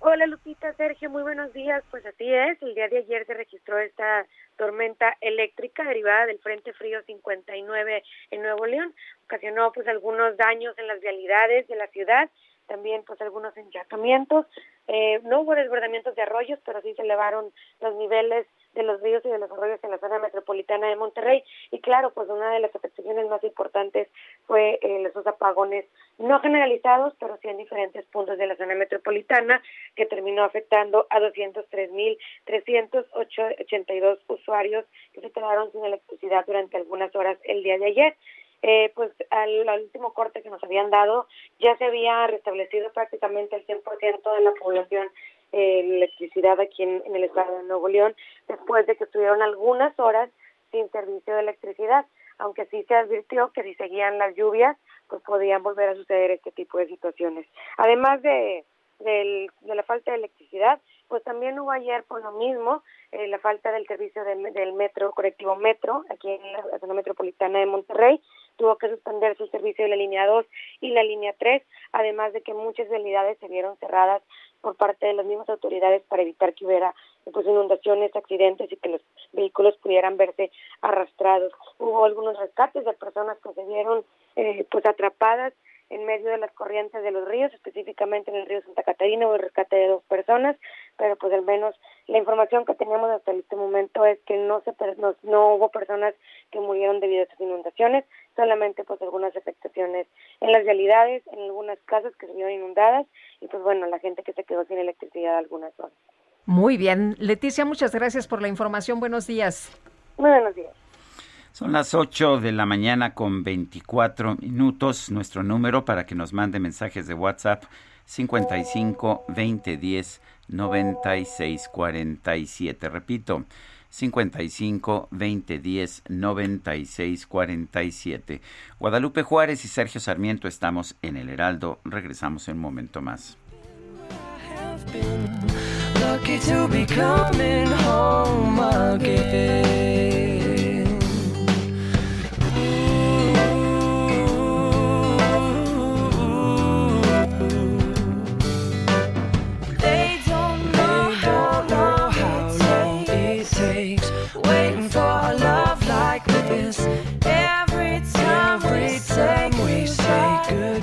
Hola Lupita, Sergio, muy buenos días. Pues así es, el día de ayer se registró esta tormenta eléctrica derivada del Frente Frío 59 en Nuevo León. Ocasionó pues algunos daños en las vialidades de la ciudad también pues algunos encharcamientos. Eh, no hubo desbordamientos de arroyos, pero sí se elevaron los niveles de los ríos y de los arroyos en la zona metropolitana de Monterrey. Y claro, pues una de las afectaciones más importantes fue eh, esos apagones no generalizados, pero sí en diferentes puntos de la zona metropolitana, que terminó afectando a 203.382 usuarios que se quedaron sin electricidad durante algunas horas el día de ayer. Eh, pues al, último corte que nos habían dado ya se había restablecido prácticamente el 100% de la población eh, electricidad aquí en, el estado de Nuevo León después de que estuvieron algunas horas sin servicio de electricidad, aunque sí se advirtió que si seguían las lluvias pues podían volver a suceder este tipo de situaciones. Además de, de la falta de electricidad, pues también hubo ayer por lo mismo eh, la falta del servicio del metro, correctivo metro, aquí en la zona metropolitana de Monterrey, tuvo que suspender su servicio de la línea 2 y la línea 3, además de que muchas vialidades se vieron cerradas por parte de las mismas autoridades para evitar que hubiera pues inundaciones, accidentes y que los vehículos pudieran verse arrastrados. Hubo algunos rescates de personas que se vieron eh, pues atrapadas en medio de las corrientes de los ríos, específicamente en el río Santa Catarina hubo el rescate de dos personas, pero pues al menos la información que tenemos hasta este momento es que no se no, no hubo personas que murieron debido a estas inundaciones, solamente pues algunas afectaciones en las realidades, en algunas casas que se vieron inundadas y pues bueno, la gente que se quedó sin electricidad algunas zonas. Muy bien, Leticia, muchas gracias por la información. Buenos días. Muy buenos días. Son las 8 de la mañana con 24 minutos. Nuestro número para que nos mande mensajes de WhatsApp 55 20 10 96 47. Repito, 55 20 10 96 47. Guadalupe Juárez y Sergio Sarmiento estamos en el Heraldo. Regresamos en un momento más.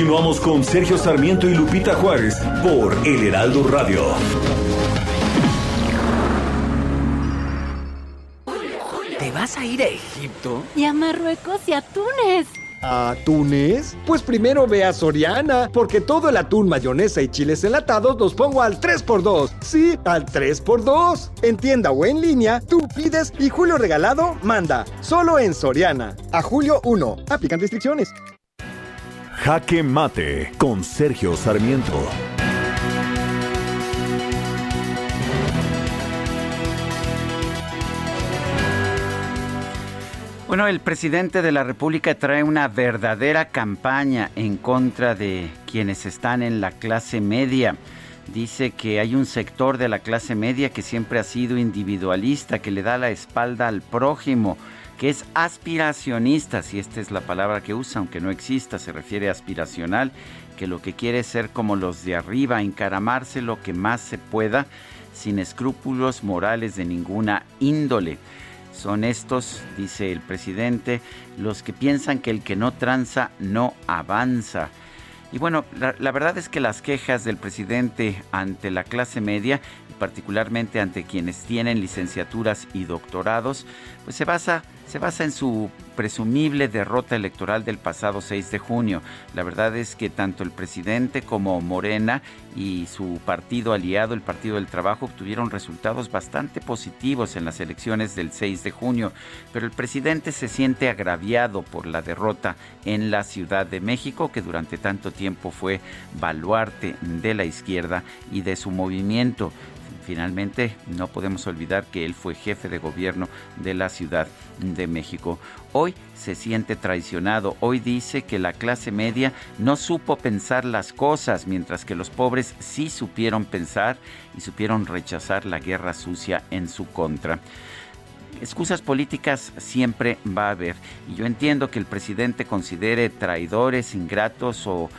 Continuamos con Sergio Sarmiento y Lupita Juárez por El Heraldo Radio. vas a ir a Egipto? Y a Marruecos y a Túnez. ¿A Túnez? Pues primero ve a Soriana, porque todo el atún, mayonesa y chiles enlatados los pongo al 3x2. Sí, al 3x2. En tienda o en línea, tú pides y Julio Regalado manda. Solo en Soriana. A julio 1. Aplican restricciones. Jaque Mate con Sergio Sarmiento. Bueno, el presidente de la República trae una verdadera campaña en contra de quienes están en la clase media. Dice que hay un sector de la clase media que siempre ha sido individualista, que le da la espalda al prójimo, que es aspiracionista, si esta es la palabra que usa, aunque no exista, se refiere a aspiracional, que lo que quiere es ser como los de arriba, encaramarse lo que más se pueda, sin escrúpulos morales de ninguna índole. Son estos, dice el presidente, los que piensan que el que no tranza no avanza. Y bueno, la, verdad es que las quejas del presidente ante la clase media, particularmente ante quienes tienen licenciaturas y doctorados, pues se basa se basa en su presumible derrota electoral del pasado 6 de junio. La verdad es que tanto el presidente como Morena y su partido aliado, el Partido del Trabajo, obtuvieron resultados bastante positivos en las elecciones del 6 de junio, pero el presidente se siente agraviado por la derrota en la Ciudad de México, que durante tanto tiempo fue baluarte de la izquierda y de su movimiento finalmente no podemos olvidar que él fue jefe de gobierno de la Ciudad de México. Hoy se siente traicionado, hoy dice que la clase media no supo pensar las cosas, mientras que los pobres sí supieron pensar y supieron rechazar la guerra sucia en su contra excusas políticas siempre va a haber. Y yo entiendo que el presidente considere traidores, ingratos o,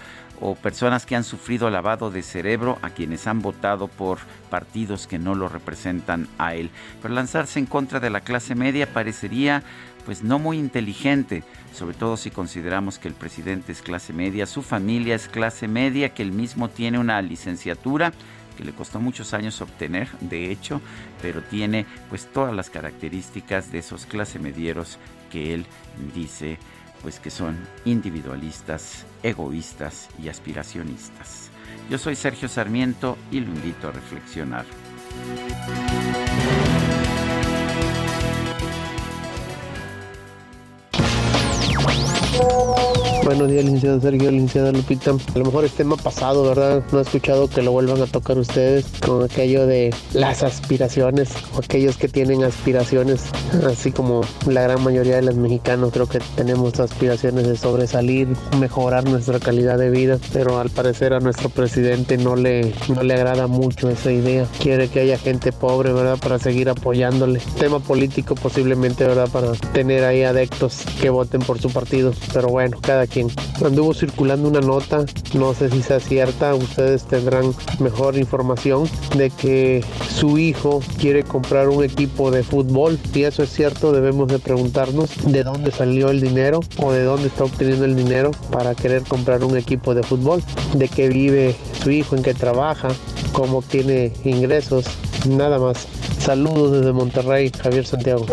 o personas que han sufrido lavado de cerebro a quienes han votado por partidos que no lo representan a él. Pero lanzarse en contra de la clase media parecería pues no muy inteligente, sobre todo si consideramos que el presidente es clase media, su familia es clase media, que él mismo tiene una licenciatura que le costó muchos años obtener, de hecho, pero tiene pues todas las características de esos clase medieros que él dice pues que son individualistas, egoístas y aspiracionistas. Yo soy Sergio Sarmiento y lo invito a reflexionar. Buenos días, licenciado Sergio, licenciada Lupita. A lo mejor es tema pasado, ¿verdad? No he escuchado que lo vuelvan a tocar ustedes con aquello de las aspiraciones aquellos que tienen aspiraciones, así como la gran mayoría de los mexicanos creo que tenemos aspiraciones de sobresalir, mejorar nuestra calidad de vida, pero al parecer a nuestro presidente no le, no le agrada mucho esa idea. Quiere que haya gente pobre, ¿verdad? Para seguir apoyándole. Tema político posiblemente, ¿verdad? Para tener ahí adeptos que voten por su partido, pero bueno, cada Anduvo circulando una nota, no sé si sea cierta, ustedes tendrán mejor información de que su hijo quiere comprar un equipo de fútbol. Si eso es cierto, debemos de preguntarnos de dónde salió el dinero o de dónde está obteniendo el dinero para querer comprar un equipo de fútbol, de qué vive su hijo, en qué trabaja, cómo tiene ingresos, nada más. Saludos desde Monterrey, Javier Santiago.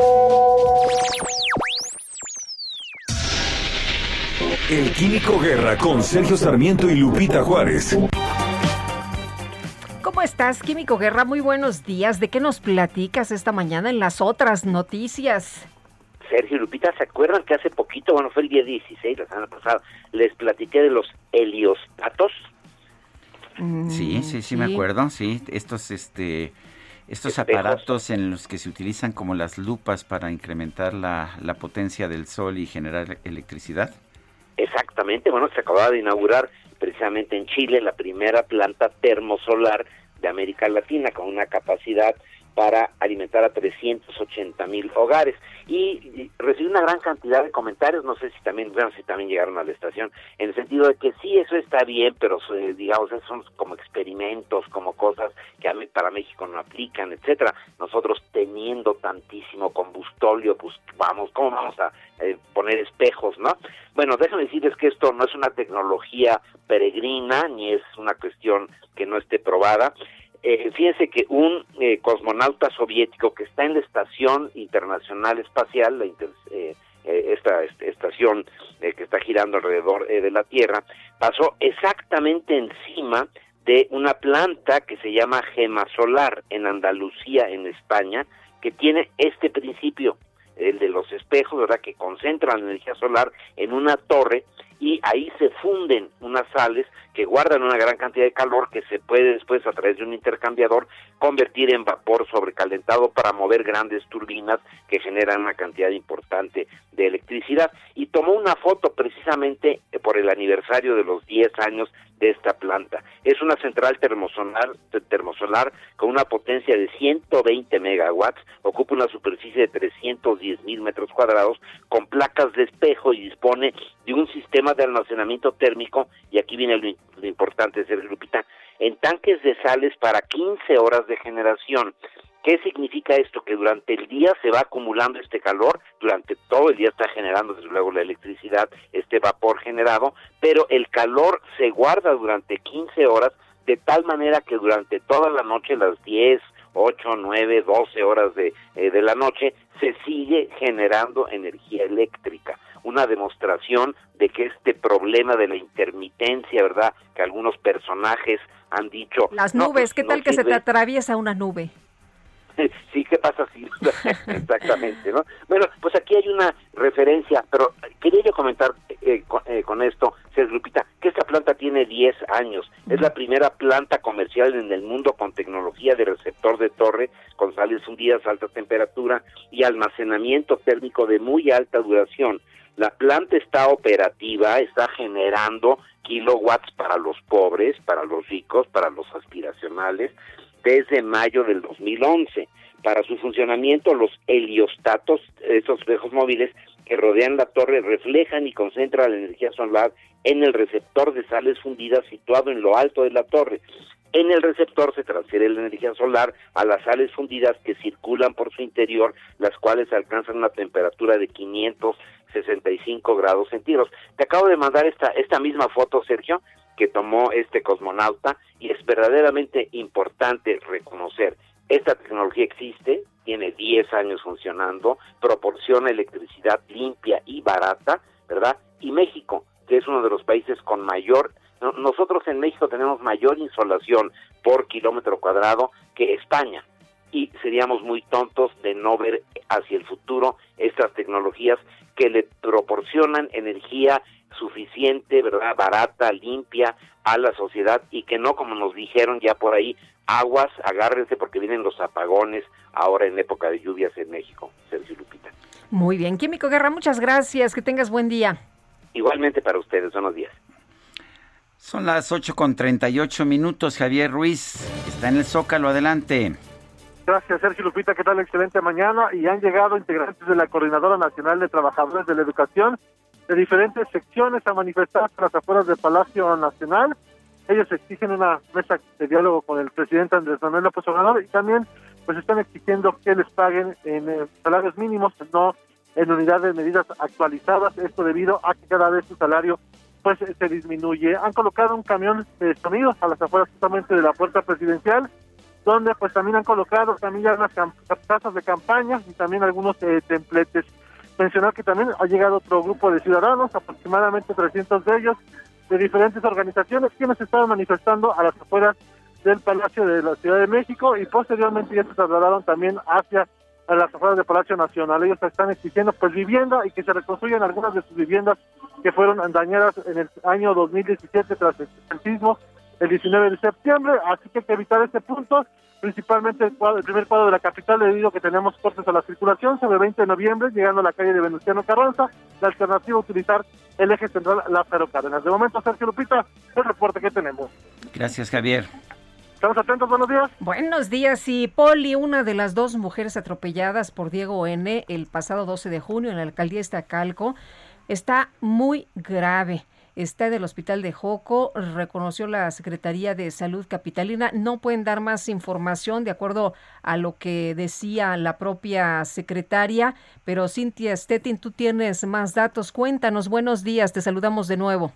El Químico Guerra con Sergio Sarmiento y Lupita Juárez. ¿Cómo estás, Químico Guerra? Muy buenos días. ¿De qué nos platicas esta mañana en las otras noticias? Sergio y Lupita, ¿se acuerdan que hace poquito, bueno, fue el día 16, la semana pasada, les platiqué de los heliostatos? Sí, sí, sí, me acuerdo, sí, estos, este, estos aparatos en los que se utilizan como las lupas para incrementar la, la potencia del sol y generar electricidad. Exactamente, bueno, se acababa de inaugurar precisamente en Chile la primera planta termosolar de América Latina con una capacidad para alimentar a 380 mil hogares y recibí una gran cantidad de comentarios, no sé si también, bueno, si también llegaron a la estación, en el sentido de que sí, eso está bien, pero eh, digamos, son como experimentos, como cosas que para México no aplican, etcétera. Nosotros teniendo tantísimo combustóleo, pues vamos, ¿cómo vamos a eh, poner espejos, no? Bueno, déjenme decirles que esto no es una tecnología peregrina, ni es una cuestión que no esté probada. Eh, fíjense que un eh, cosmonauta soviético que está en la Estación Internacional Espacial, la eh, eh, esta, estación que está girando alrededor de la Tierra, pasó exactamente encima de una planta que se llama Gema Solar en Andalucía, en España, que tiene este principio, el de los espejos, ¿verdad? Que concentran energía solar en una torre y ahí se funden unas sales que guardan una gran cantidad de calor que se puede después a través de un intercambiador convertir en vapor sobrecalentado para mover grandes turbinas que generan una cantidad importante de electricidad y tomó una foto precisamente por el aniversario de los 10 años de esta planta. Es una central termosolar, termosolar con una potencia de 120 megawatts, ocupa una superficie de 310 mil metros cuadrados, con placas de espejo y dispone de un sistema de almacenamiento térmico, y aquí viene lo, lo importante, Sergio Lupita, en tanques de sales para 15 horas de generación. ¿Qué significa esto? Que durante el día se va acumulando este calor, durante todo el día está generando desde luego la electricidad, este vapor generado, pero el calor se guarda durante 15 horas de tal manera que durante toda la noche, las 10, 8, 9, 12 horas de, eh, de la noche, se sigue generando energía eléctrica. Una demostración de que este problema de la intermitencia, ¿verdad? Que algunos personajes han dicho. Las nubes, pues, ¿qué no tal que se te sirve". atraviesa una nube? [laughs] sí, ¿qué pasa si? [laughs] Exactamente, ¿no? Bueno, pues aquí hay una referencia, pero quería yo comentar eh, con, eh, con, esto, Sergio Lupita, que esta planta tiene 10 años. Es la primera planta comercial en el mundo con tecnología de receptor de torre, con sales fundidas a alta temperatura y almacenamiento térmico de muy alta duración. La planta está operativa, está generando kilowatts para los pobres, para los ricos, para los aspiracionales, desde mayo del 2011. Para su funcionamiento, los heliostatos, esos espejos móviles que rodean la torre, reflejan y concentran la energía solar en el receptor de sales fundidas situado en lo alto de la torre. En el receptor se transfiere la energía solar a las sales fundidas que circulan por su interior, las cuales alcanzan una temperatura de 565 grados centígrados. Te acabo de mandar esta, esta misma foto, Sergio, que tomó este cosmonauta y es verdaderamente importante reconocer esta tecnología existe, tiene 10 años funcionando, proporciona electricidad limpia y barata, ¿verdad? Y México, que es uno de los países con mayor, nosotros en México tenemos mayor insolación por kilómetro cuadrado que España y seríamos muy tontos de no ver hacia el futuro estas tecnologías que le proporcionan energía suficiente, ¿verdad? Barata, limpia a la sociedad y que no, como nos dijeron ya por ahí, aguas, agárrense porque vienen los apagones ahora en época de lluvias en México. Sergio Lupita. Muy bien, Químico Guerra, muchas gracias, que tengas buen día. Igualmente para ustedes, buenos días. Son las 8 con 38 minutos, Javier Ruiz está en el Zócalo, adelante. Gracias, Sergio Lupita. ¿Qué tal? Excelente mañana. Y han llegado integrantes de la Coordinadora Nacional de Trabajadores de la Educación de diferentes secciones a manifestar a las afueras del Palacio Nacional. Ellos exigen una mesa de diálogo con el presidente Andrés Manuel López Obrador y también pues están exigiendo que les paguen en eh, salarios mínimos, no en unidades de medidas actualizadas, esto debido a que cada vez su salario pues se disminuye. Han colocado un camión de sonido a las afueras justamente de la puerta presidencial, donde pues también han colocado también ya unas casas de campaña y también algunos eh, templetes mencionar que también ha llegado otro grupo de ciudadanos, aproximadamente 300 de ellos, de diferentes organizaciones, quienes estaban manifestando a las afueras del Palacio de la Ciudad de México y posteriormente ya se trasladaron también hacia a las afueras del Palacio Nacional. Ellos están exigiendo pues vivienda y que se reconstruyan algunas de sus viviendas que fueron dañadas en el año 2017 tras el sismo el 19 de septiembre, así que hay que evitar este punto, principalmente el, primer cuadro de la capital debido a que tenemos cortes a la circulación sobre 20 de noviembre, llegando a la calle de Venustiano Carranza, la alternativa utilizar el eje central Lázaro Cárdenas. De momento, Sergio Lupita, el reporte que tenemos. Gracias, Javier. Estamos atentos, buenos días. Buenos días. Y Poli, una de las dos mujeres atropelladas por Diego N. el pasado 12 de junio en la alcaldía de Estacalco, está muy grave está en el hospital de Joco, reconoció la Secretaría de Salud Capitalina. No pueden dar más información de acuerdo a lo que decía la propia secretaria, pero Cintia Stettin, tú tienes más datos. Cuéntanos, buenos días, te saludamos de nuevo.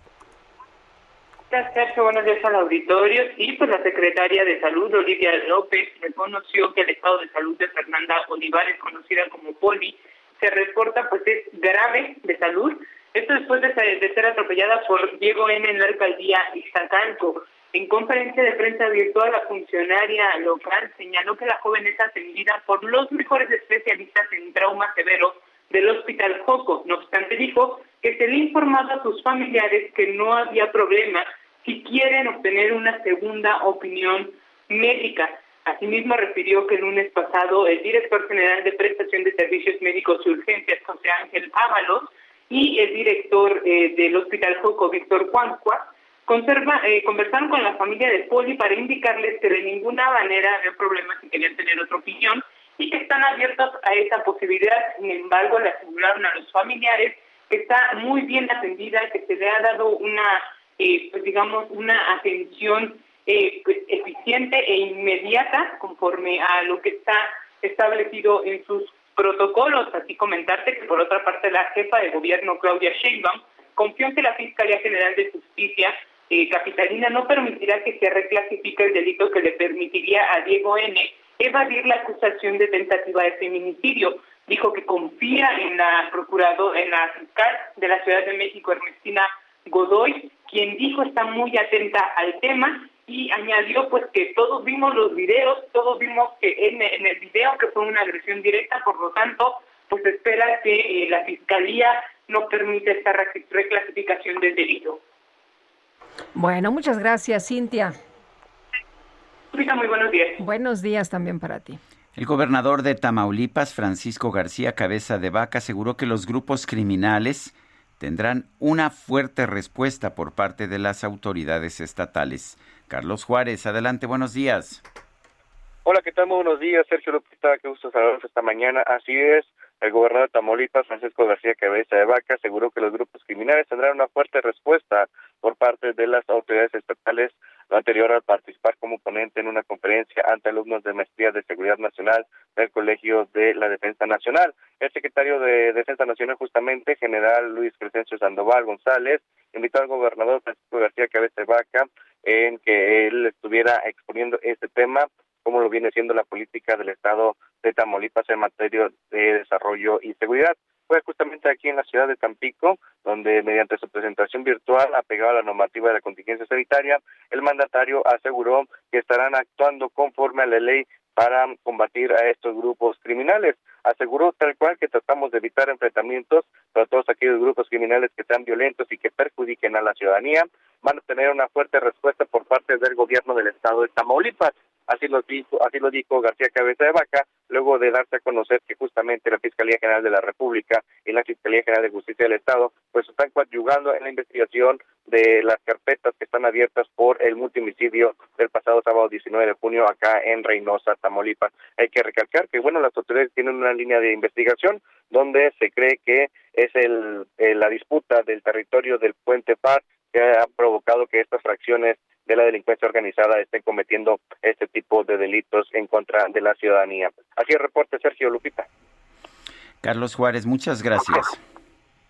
Sergio, buenos días al auditorio. Sí, pues la secretaria de Salud, Olivia López, reconoció que el estado de salud de Fernanda Olivares, conocida como Poli, se reporta pues es grave de salud esto después de, ser atropellada por Diego N. en la alcaldía Iztacalco. En conferencia de prensa virtual, la funcionaria local señaló que la joven es atendida por los mejores especialistas en trauma severo del Hospital Joco. No obstante, dijo que se le ha informado a sus familiares que no había problema si quieren obtener una segunda opinión médica. Asimismo, refirió que el lunes pasado el director general de prestación de servicios médicos y urgencias, José Ángel Ábalos, y el director eh, del Hospital Joco, Víctor Juancua, conserva, eh, conversaron con la familia de Poli para indicarles que de ninguna manera había problema si querían tener otra opinión y que están abiertos a esa posibilidad. Sin embargo, le aseguraron a los familiares que está muy bien atendida, que se le ha dado una, eh, pues digamos, una atención pues, eficiente e inmediata conforme a lo que está establecido en sus protocolos. Así comentarte que por otra parte la jefa de gobierno Claudia Sheinbaum confió en que la Fiscalía General de Justicia eh, Capitalina no permitirá que se reclasifique el delito que le permitiría a Diego N. evadir la acusación de tentativa de feminicidio. Dijo que confía en la procuradora, en la fiscal de la Ciudad de México, Ernestina Godoy, quien dijo está muy atenta al tema y añadió pues que todos vimos los videos, todos vimos que en, en el video que fue una agresión directa, por lo tanto, pues espera que eh, la fiscalía no permita esta reclasificación del delito. Bueno, muchas gracias, Cintia. Muy buenos días. Buenos días también para ti. El gobernador de Tamaulipas, Francisco García Cabeza de Vaca, aseguró que los grupos criminales tendrán una fuerte respuesta por parte de las autoridades estatales. Carlos Juárez, adelante, buenos días. Hola, ¿qué tal? Muy buenos días, Sergio Lupita, qué gusto saludarlos esta mañana. Así es, el gobernador de Tamaulipas, Francisco García Cabeza de Vaca, aseguró que los grupos criminales tendrán una fuerte respuesta por parte de las autoridades estatales, lo anterior al participar como ponente en una conferencia ante alumnos de Maestría de Seguridad Nacional del Colegio de la Defensa Nacional. El secretario de Defensa Nacional, justamente, general Luis Crescencio Sandoval González, invitó al gobernador Francisco García Cabeza de Vaca en que él estuviera exponiendo este tema como lo viene siendo la política del Estado de Tamaulipas en materia de desarrollo y seguridad. Fue justamente aquí en la ciudad de Tampico, donde mediante su presentación virtual apegada a la normativa de la contingencia sanitaria, el mandatario aseguró que estarán actuando conforme a la ley para combatir a estos grupos criminales. Aseguró tal cual que tratamos de evitar enfrentamientos para todos aquellos grupos criminales que sean violentos y que perjudiquen a la ciudadanía. Van a tener una fuerte respuesta por parte del gobierno del estado de Tamaulipas. Así lo dijo, así lo dijo García Cabeza de Vaca, luego de darse a conocer que justamente la Fiscalía General de la República y la Fiscalía General de Justicia del Estado pues están coadyugando en la investigación de las carpetas que están abiertas por el multimicidio del pasado sábado 19 de junio acá en Reynosa, Tamaulipas. Hay que recalcar que bueno, las autoridades tienen una línea de investigación donde se cree que es el, la disputa del territorio del Puente Par que ha provocado que estas fracciones de la delincuencia organizada estén cometiendo este tipo de delitos en contra de la ciudadanía. Así el reporte Sergio Lupita. Carlos Juárez, muchas gracias.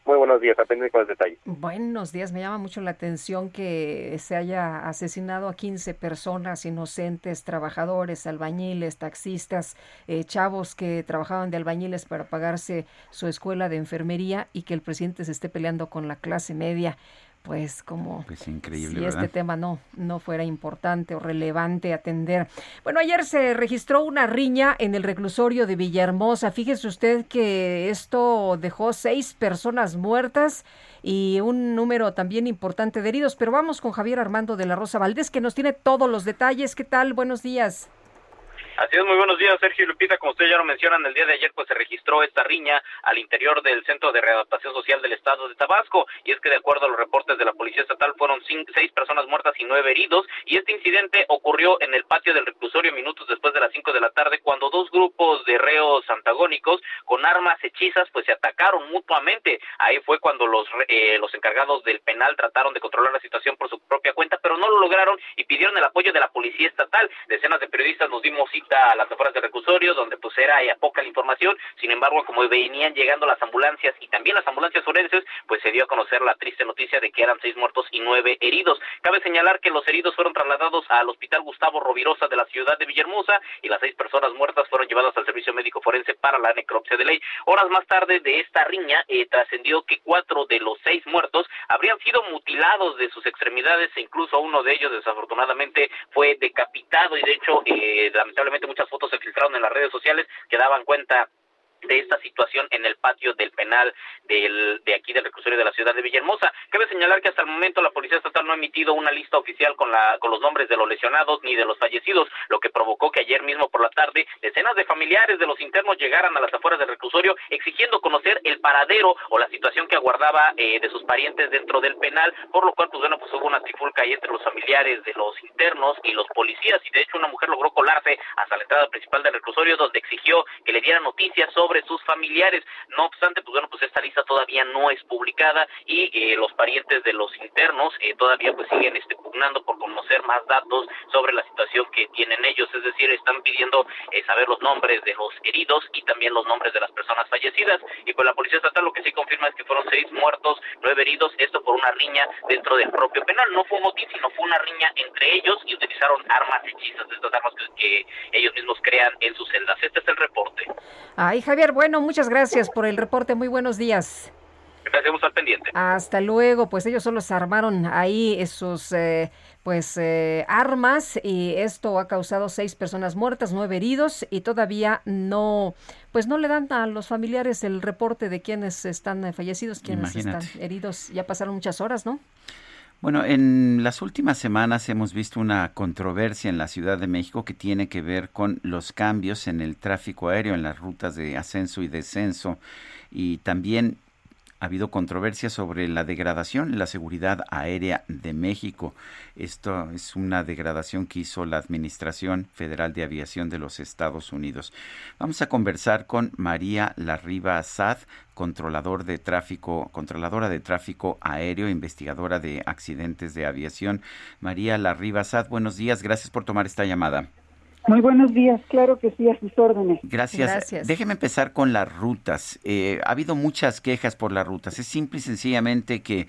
Muy buenos días, atendiendo con los detalles. Buenos días, me llama mucho la atención que se haya asesinado a 15 personas inocentes, trabajadores, albañiles, taxistas, eh, chavos que trabajaban de albañiles para pagarse su escuela de enfermería y que el presidente se esté peleando con la clase media pues como pues increíble, si este tema no no fuera importante o relevante atender. Bueno, ayer se registró una riña en el reclusorio de Villahermosa. Fíjese usted que esto dejó seis personas muertas y un número también importante de heridos. Pero vamos con Javier Armando de la Rosa Valdés que nos tiene todos los detalles. ¿Qué tal? Buenos días. Así es, muy buenos días, Sergio y Lupita. Como ustedes ya lo mencionan, el día de ayer pues se registró esta riña al interior del Centro de Readaptación Social del Estado de Tabasco. Y es que de acuerdo a los reportes de la Policía Estatal fueron seis personas muertas y nueve heridos. Y este incidente ocurrió en el patio del reclusorio minutos después de las cinco de la tarde cuando dos grupos de reos antagónicos con armas hechizas pues se atacaron mutuamente. Ahí fue cuando los, eh, los encargados del penal trataron de controlar la situación por su propia cuenta, pero no lo lograron y pidieron el apoyo de la Policía Estatal. Decenas de periodistas nos dimos a las afueras del reclusorio, donde pues era poca la información, sin embargo, como venían llegando las ambulancias y también las ambulancias forenses, pues se dio a conocer la triste noticia de que eran seis muertos y nueve heridos. Cabe señalar que los heridos fueron trasladados al Hospital Gustavo Rovirosa de la ciudad de Villahermosa y las seis personas muertas fueron llevadas al servicio médico forense para la necropsia de ley. Horas más tarde de esta riña eh, trascendió que cuatro de los seis muertos habrían sido mutilados de sus extremidades e incluso uno de ellos desafortunadamente fue decapitado y de hecho eh, lamentablemente muchas fotos se filtraron en las redes sociales que daban cuenta de esta situación en el patio del penal del, de aquí del reclusorio de la ciudad de Villahermosa. Cabe señalar que hasta el momento la Policía Estatal no ha emitido una lista oficial con, la, con los nombres de los lesionados ni de los fallecidos, lo que provocó que ayer mismo por la tarde decenas de familiares de los internos llegaran a las afueras del reclusorio exigiendo conocer el paradero o la situación que aguardaba eh, de sus parientes dentro del penal, por lo cual pues bueno, pues hubo una trifulca ahí entre los familiares de los internos y los policías y de hecho una mujer logró colarse hasta la entrada principal del reclusorio donde exigió que le dieran noticias sobre sus familiares. No obstante, pues bueno, pues esta lista todavía no es publicada y eh, los parientes de los internos eh, todavía pues siguen este, pugnando por conocer más datos sobre la situación que tienen ellos, es decir, están pidiendo eh, saber los nombres de los heridos y también los nombres de las personas fallecidas. Y pues la Policía Estatal lo que sí confirma es que fueron seis muertos, nueve heridos, esto por una riña dentro del propio penal. No fue un motín, sino fue una riña entre ellos y utilizaron armas hechizas, estas armas que, que ellos mismos crean en sus celdas. Este es el reporte. Ay, Javier, bueno, muchas gracias por el reporte. Muy buenos días. Estaremos al pendiente. Hasta luego, pues ellos solo se armaron ahí esos eh, pues eh, armas y esto ha causado seis personas muertas, nueve heridos y todavía no pues no le dan a los familiares el reporte de quienes están eh, fallecidos, quienes están heridos. Ya pasaron muchas horas, ¿no? Bueno, en las últimas semanas hemos visto una controversia en la Ciudad de México que tiene que ver con los cambios en el tráfico aéreo, en las rutas de ascenso y descenso y también ha habido controversia sobre la degradación en la seguridad aérea de México. Esto es una degradación que hizo la Administración Federal de Aviación de los Estados Unidos. Vamos a conversar con María Larriba Sad, controlador de tráfico, controladora de tráfico aéreo, investigadora de accidentes de aviación. María Larriba Sad, buenos días, gracias por tomar esta llamada. Muy buenos días, claro que sí, a sus órdenes. Gracias. Déjeme empezar con las rutas. Eh, ha habido muchas quejas por las rutas. Es simple y sencillamente que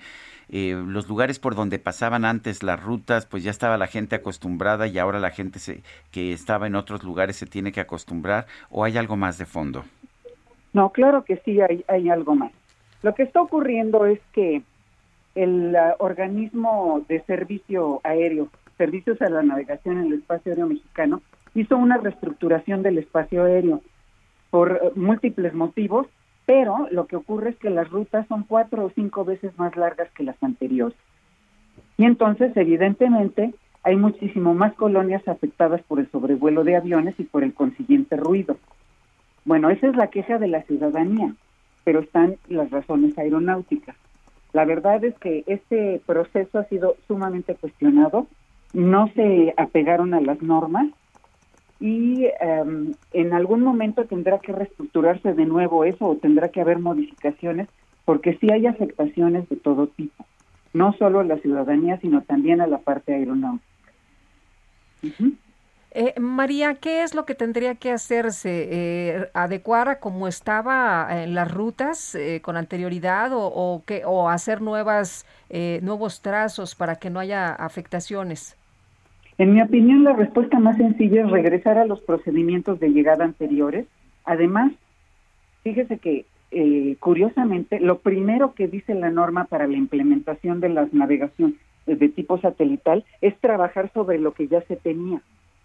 eh, los lugares por donde pasaban antes las rutas, pues ya estaba la gente acostumbrada y ahora la gente se, que estaba en otros lugares se tiene que acostumbrar o hay algo más de fondo. No, claro que sí, hay, hay algo más. Lo que está ocurriendo es que el uh, organismo de servicio aéreo, servicios a la navegación en el espacio aéreo mexicano, hizo una reestructuración del espacio aéreo por eh, múltiples motivos, pero lo que ocurre es que las rutas son cuatro o cinco veces más largas que las anteriores. Y entonces, evidentemente, hay muchísimo más colonias afectadas por el sobrevuelo de aviones y por el consiguiente ruido. Bueno, esa es la queja de la ciudadanía, pero están las razones aeronáuticas. La verdad es que este proceso ha sido sumamente cuestionado, no se apegaron a las normas y em, en algún momento tendrá que reestructurarse de nuevo eso o tendrá que haber modificaciones porque sí hay afectaciones de todo tipo, no solo a la ciudadanía, sino también a la parte aeronáutica. Eh, María, ¿qué es lo que tendría que hacerse? Eh, ¿Adecuar a como estaba en las rutas eh, con anterioridad o, o, o hacer nuevas, eh, nuevos trazos para que no haya afectaciones? En mi opinión, la respuesta más sencilla es regresar a los procedimientos de llegada anteriores. Además, fíjese que, eh, curiosamente, lo primero que dice la norma para la implementación de la navegación de tipo satelital es trabajar sobre lo que ya se tenía.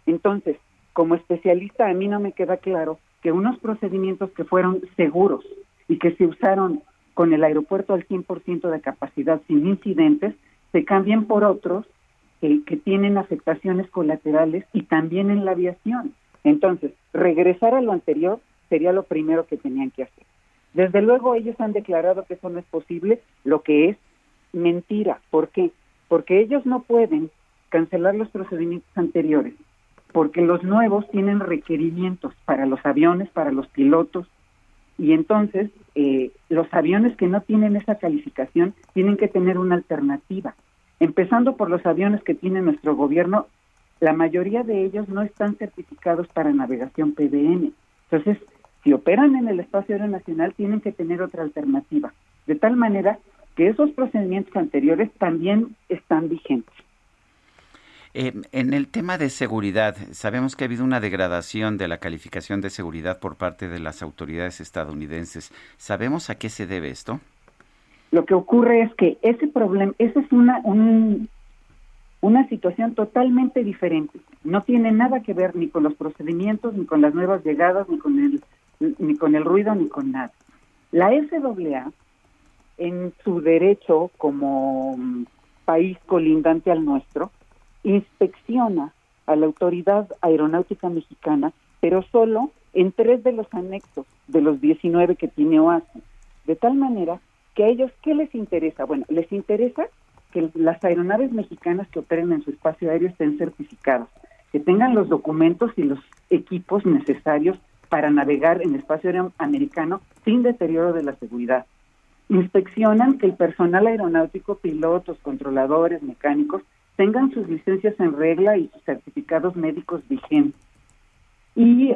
Entonces, como especialista, a mí no me queda claro que unos procedimientos que fueron seguros y que se usaron con el aeropuerto al 100% de capacidad sin incidentes, se cambien por otros que, tienen afectaciones colaterales y también en la aviación. Entonces, regresar a lo anterior sería lo primero que tenían que hacer. Desde luego ellos han declarado que eso no es posible, lo que es mentira. ¿Por qué? Porque ellos no pueden cancelar los procedimientos anteriores, porque los nuevos tienen requerimientos para los aviones, para los pilotos, y entonces eh, los aviones que no tienen esa calificación tienen que tener una alternativa. Empezando por los aviones que tiene nuestro gobierno, la mayoría de ellos no están certificados para navegación PBN. Entonces, si operan en el espacio aéreo nacional, tienen que tener otra alternativa. De tal manera que esos procedimientos anteriores también están vigentes. Eh, en el tema de seguridad, sabemos que ha habido una degradación de la calificación de seguridad por parte de las autoridades estadounidenses. ¿Sabemos a qué se debe esto? Lo que ocurre es que ese problema, esa es una, una situación totalmente diferente. No tiene nada que ver ni con los procedimientos, ni con las nuevas llegadas, ni con el, ni con el ruido, ni con nada. La FAA, en su derecho como país colindante al nuestro, inspecciona a la Autoridad Aeronáutica Mexicana, pero solo en tres de los anexos de los 19 que tiene OASI, de tal manera que a ellos, ¿qué les interesa? Bueno, les interesa que las aeronaves mexicanas que operen en su espacio aéreo estén certificadas, que tengan los documentos y los equipos necesarios para navegar en el espacio aéreo americano sin deterioro de la seguridad. Inspeccionan que el personal aeronáutico, pilotos, controladores, mecánicos, tengan sus licencias en regla y sus certificados médicos vigentes. Y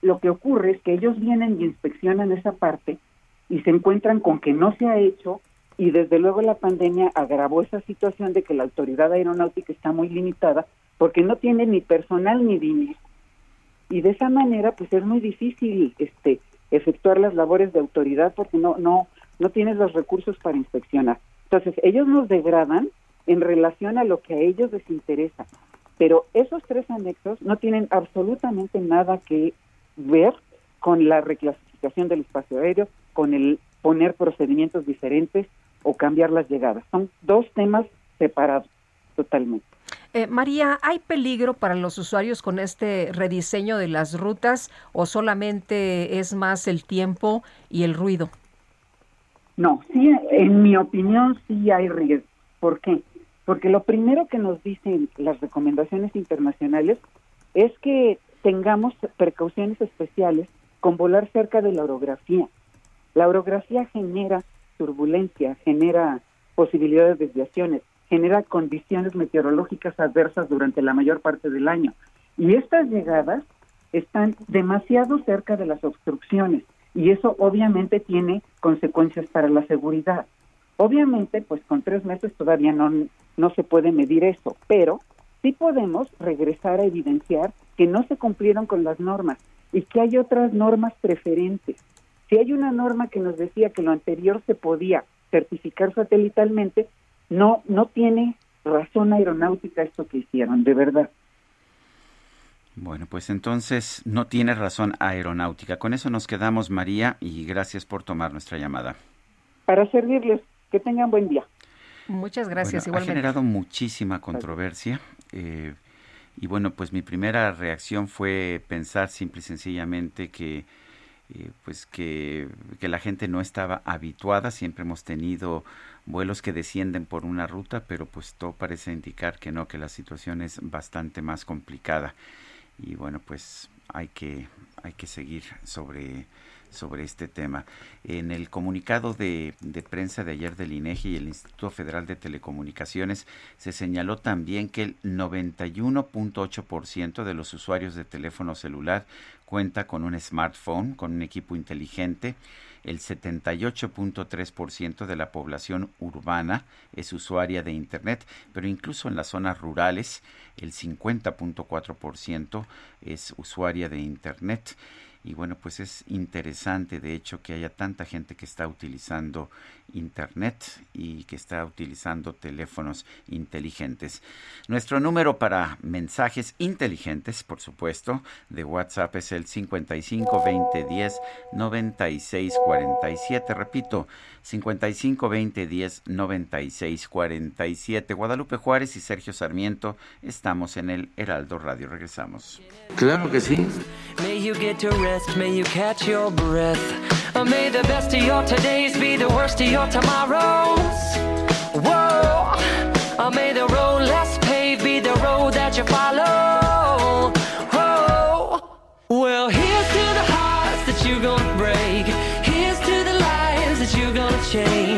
lo que ocurre es que ellos vienen y inspeccionan esa parte y se encuentran con que no se ha hecho y desde luego la pandemia agravó esa situación de que la autoridad aeronáutica está muy limitada porque no tiene ni personal ni dinero. Y de esa manera pues es muy difícil este efectuar las labores de autoridad porque no no no tienes los recursos para inspeccionar. Entonces, ellos nos degradan en relación a lo que a ellos les interesa. Pero esos tres anexos no tienen absolutamente nada que ver con la reclasificación del espacio aéreo, con el poner procedimientos diferentes o cambiar las llegadas. Son dos temas separados totalmente. Eh, María, ¿hay peligro para los usuarios con este rediseño de las rutas o solamente es más el tiempo y el ruido? No, sí, en mi opinión sí hay riesgo. ¿Por qué? Porque lo primero que nos dicen las recomendaciones internacionales es que tengamos precauciones especiales con volar cerca de la orografía. La orografía genera turbulencia, genera posibilidades de desviaciones, genera condiciones meteorológicas adversas durante la mayor parte del año. Y estas llegadas están demasiado cerca de las obstrucciones y eso obviamente tiene consecuencias para la seguridad. Obviamente, pues con tres meses todavía no, no se puede medir eso, pero sí podemos regresar a evidenciar que no se cumplieron con las normas y que hay otras normas preferentes. Si hay una norma que nos decía que lo anterior se podía certificar satelitalmente, no, no tiene razón aeronáutica esto que hicieron, de verdad. Bueno, pues entonces no tiene razón aeronáutica. Con eso nos quedamos, María, y gracias por tomar nuestra llamada. Para servirles, que tengan buen día. Muchas gracias. Ha generado muchísima controversia. Eh, y bueno, pues mi primera reacción fue pensar simple y sencillamente que eh, pues que, que, la gente no estaba habituada, siempre hemos tenido vuelos que descienden por una ruta, pero pues todo parece indicar que no, que la situación es bastante más complicada. Y bueno, pues hay que, hay que seguir sobre, sobre este tema. En el comunicado de, prensa de ayer del INEGI y el Instituto Federal de Telecomunicaciones se señaló también que el 91.8% de los usuarios de teléfono celular cuenta con un smartphone, con un equipo inteligente. El 78.3% de la población urbana es usuaria de Internet, pero incluso en las zonas rurales el 50.4% es usuaria de Internet. Y bueno, pues es interesante de hecho que haya tanta gente que está utilizando Internet y que está utilizando teléfonos inteligentes. Nuestro número para mensajes inteligentes, por supuesto, de WhatsApp es el 55 20 10 96 47. Repito, 55 20 10 96 47. Guadalupe Juárez y Sergio Sarmiento estamos en el Heraldo Radio. Regresamos. Claro que sí. May you rest, may you catch your breath. Or may the best of your todays be the worst of your tomorrows. Whoa. Or may the road less paved be the road that you follow. Whoa. Well, here's to the hearts that you're gonna break. Here's to the lives that you're gonna change.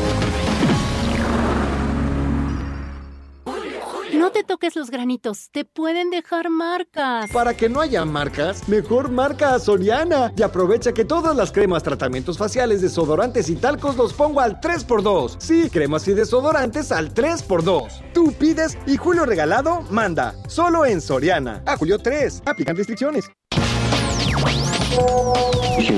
No te toques los granitos, te pueden dejar marcas. Para que no haya marcas, mejor marca a Soriana. Y aprovecha que todas las cremas, tratamientos faciales, desodorantes y talcos los pongo al 3x2. Sí, cremas y desodorantes al 3x2. Tú pides y Julio Regalado manda. Solo en Soriana. A Julio 3. Aplican restricciones.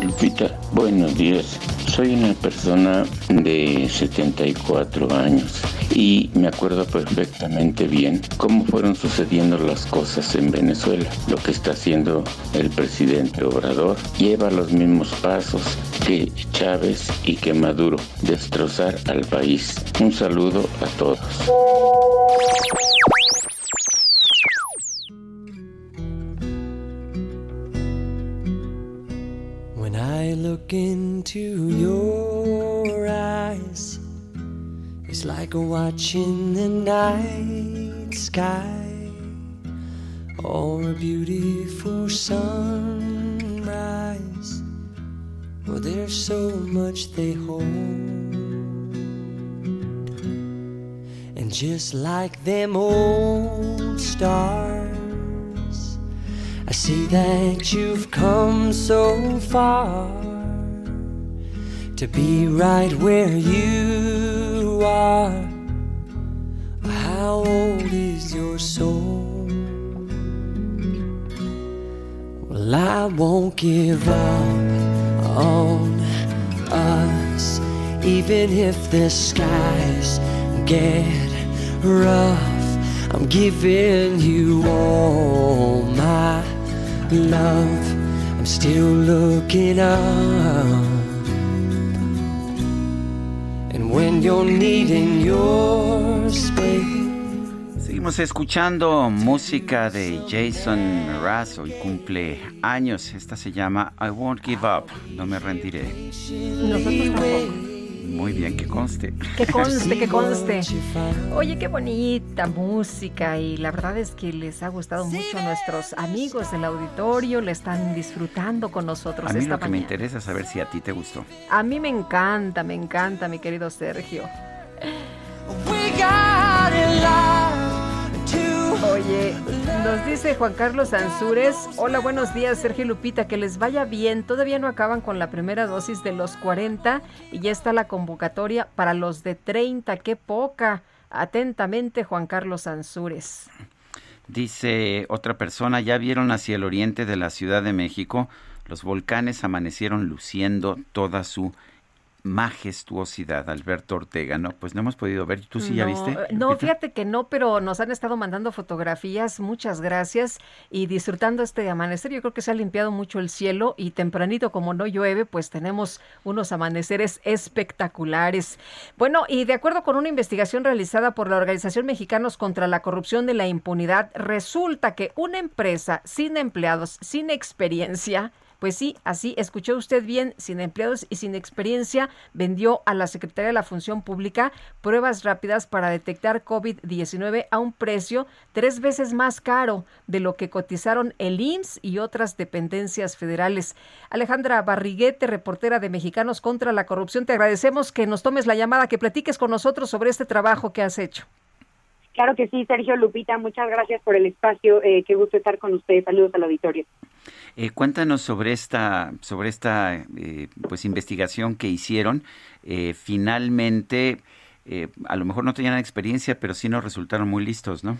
Lupita, buenos días. Soy una persona de 74 años y me acuerdo perfectamente bien cómo fueron sucediendo las cosas en Venezuela. Lo que está haciendo el presidente Obrador lleva los mismos pasos que Chávez y que Maduro, destrozar al país. Un saludo a todos. When I look into your eyes, it's like watching the night sky or a beautiful sunrise. Oh, there's so much they hold. And just like them old stars, I see that you've come so far to be right where you are. How old is your soul? Well, I won't give up on us, even if the skies get rough. I'm giving you all my love. I'm still looking up. And when you're needing your space. Seguimos escuchando música de Jason Mraz, hoy cumple años. Esta se llama I Won't Give Up, no me rendiré. Nosotros tampoco. Muy bien, que conste. Que conste, que conste. Oye, qué bonita música y la verdad es que les ha gustado mucho a nuestros amigos del auditorio, le están disfrutando con nosotros A mí esta lo que me interesa es saber si a ti te gustó. A mí me encanta, me encanta, mi querido Sergio. Oye, nos dice Juan Carlos Ansúrez, hola, buenos días Sergio Lupita, que les vaya bien, todavía no acaban con la primera dosis de los 40 y ya está la convocatoria para los de 30, qué poca. Atentamente Juan Carlos Ansúrez. Dice otra persona, ¿ya vieron hacia el oriente de la Ciudad de México? Los volcanes amanecieron luciendo toda su majestuosidad, Alberto Ortega, ¿no? Pues no hemos podido ver. ¿Tú sí ya No, viste? eh, No, fíjate que no, pero nos han estado mandando fotografías, muchas gracias, y disfrutando este amanecer. Yo creo que se ha limpiado mucho el cielo y tempranito, como no llueve, pues tenemos unos amaneceres espectaculares. Bueno, y de acuerdo con una investigación realizada por la Organización Mexicanos contra la Corrupción de la Impunidad, resulta que una empresa sin empleados, sin experiencia, pues sí, así escuchó usted bien, sin empleados y sin experiencia, vendió a la Secretaría de la Función Pública pruebas rápidas para detectar COVID-19 a un precio tres veces más caro de lo que cotizaron el IMSS y otras dependencias federales. Alejandra Barriguete, reportera de Mexicanos contra la Corrupción, te agradecemos que nos tomes la llamada, que platiques con nosotros sobre este trabajo que has hecho. Claro que sí, Sergio Lupita, muchas gracias por el espacio. Eh, qué gusto estar con ustedes. Saludos al auditorio. Eh, cuéntanos sobre esta, sobre esta eh, pues investigación que hicieron. Eh, finalmente, eh, a lo mejor no tenían experiencia, pero sí nos resultaron muy listos, ¿no?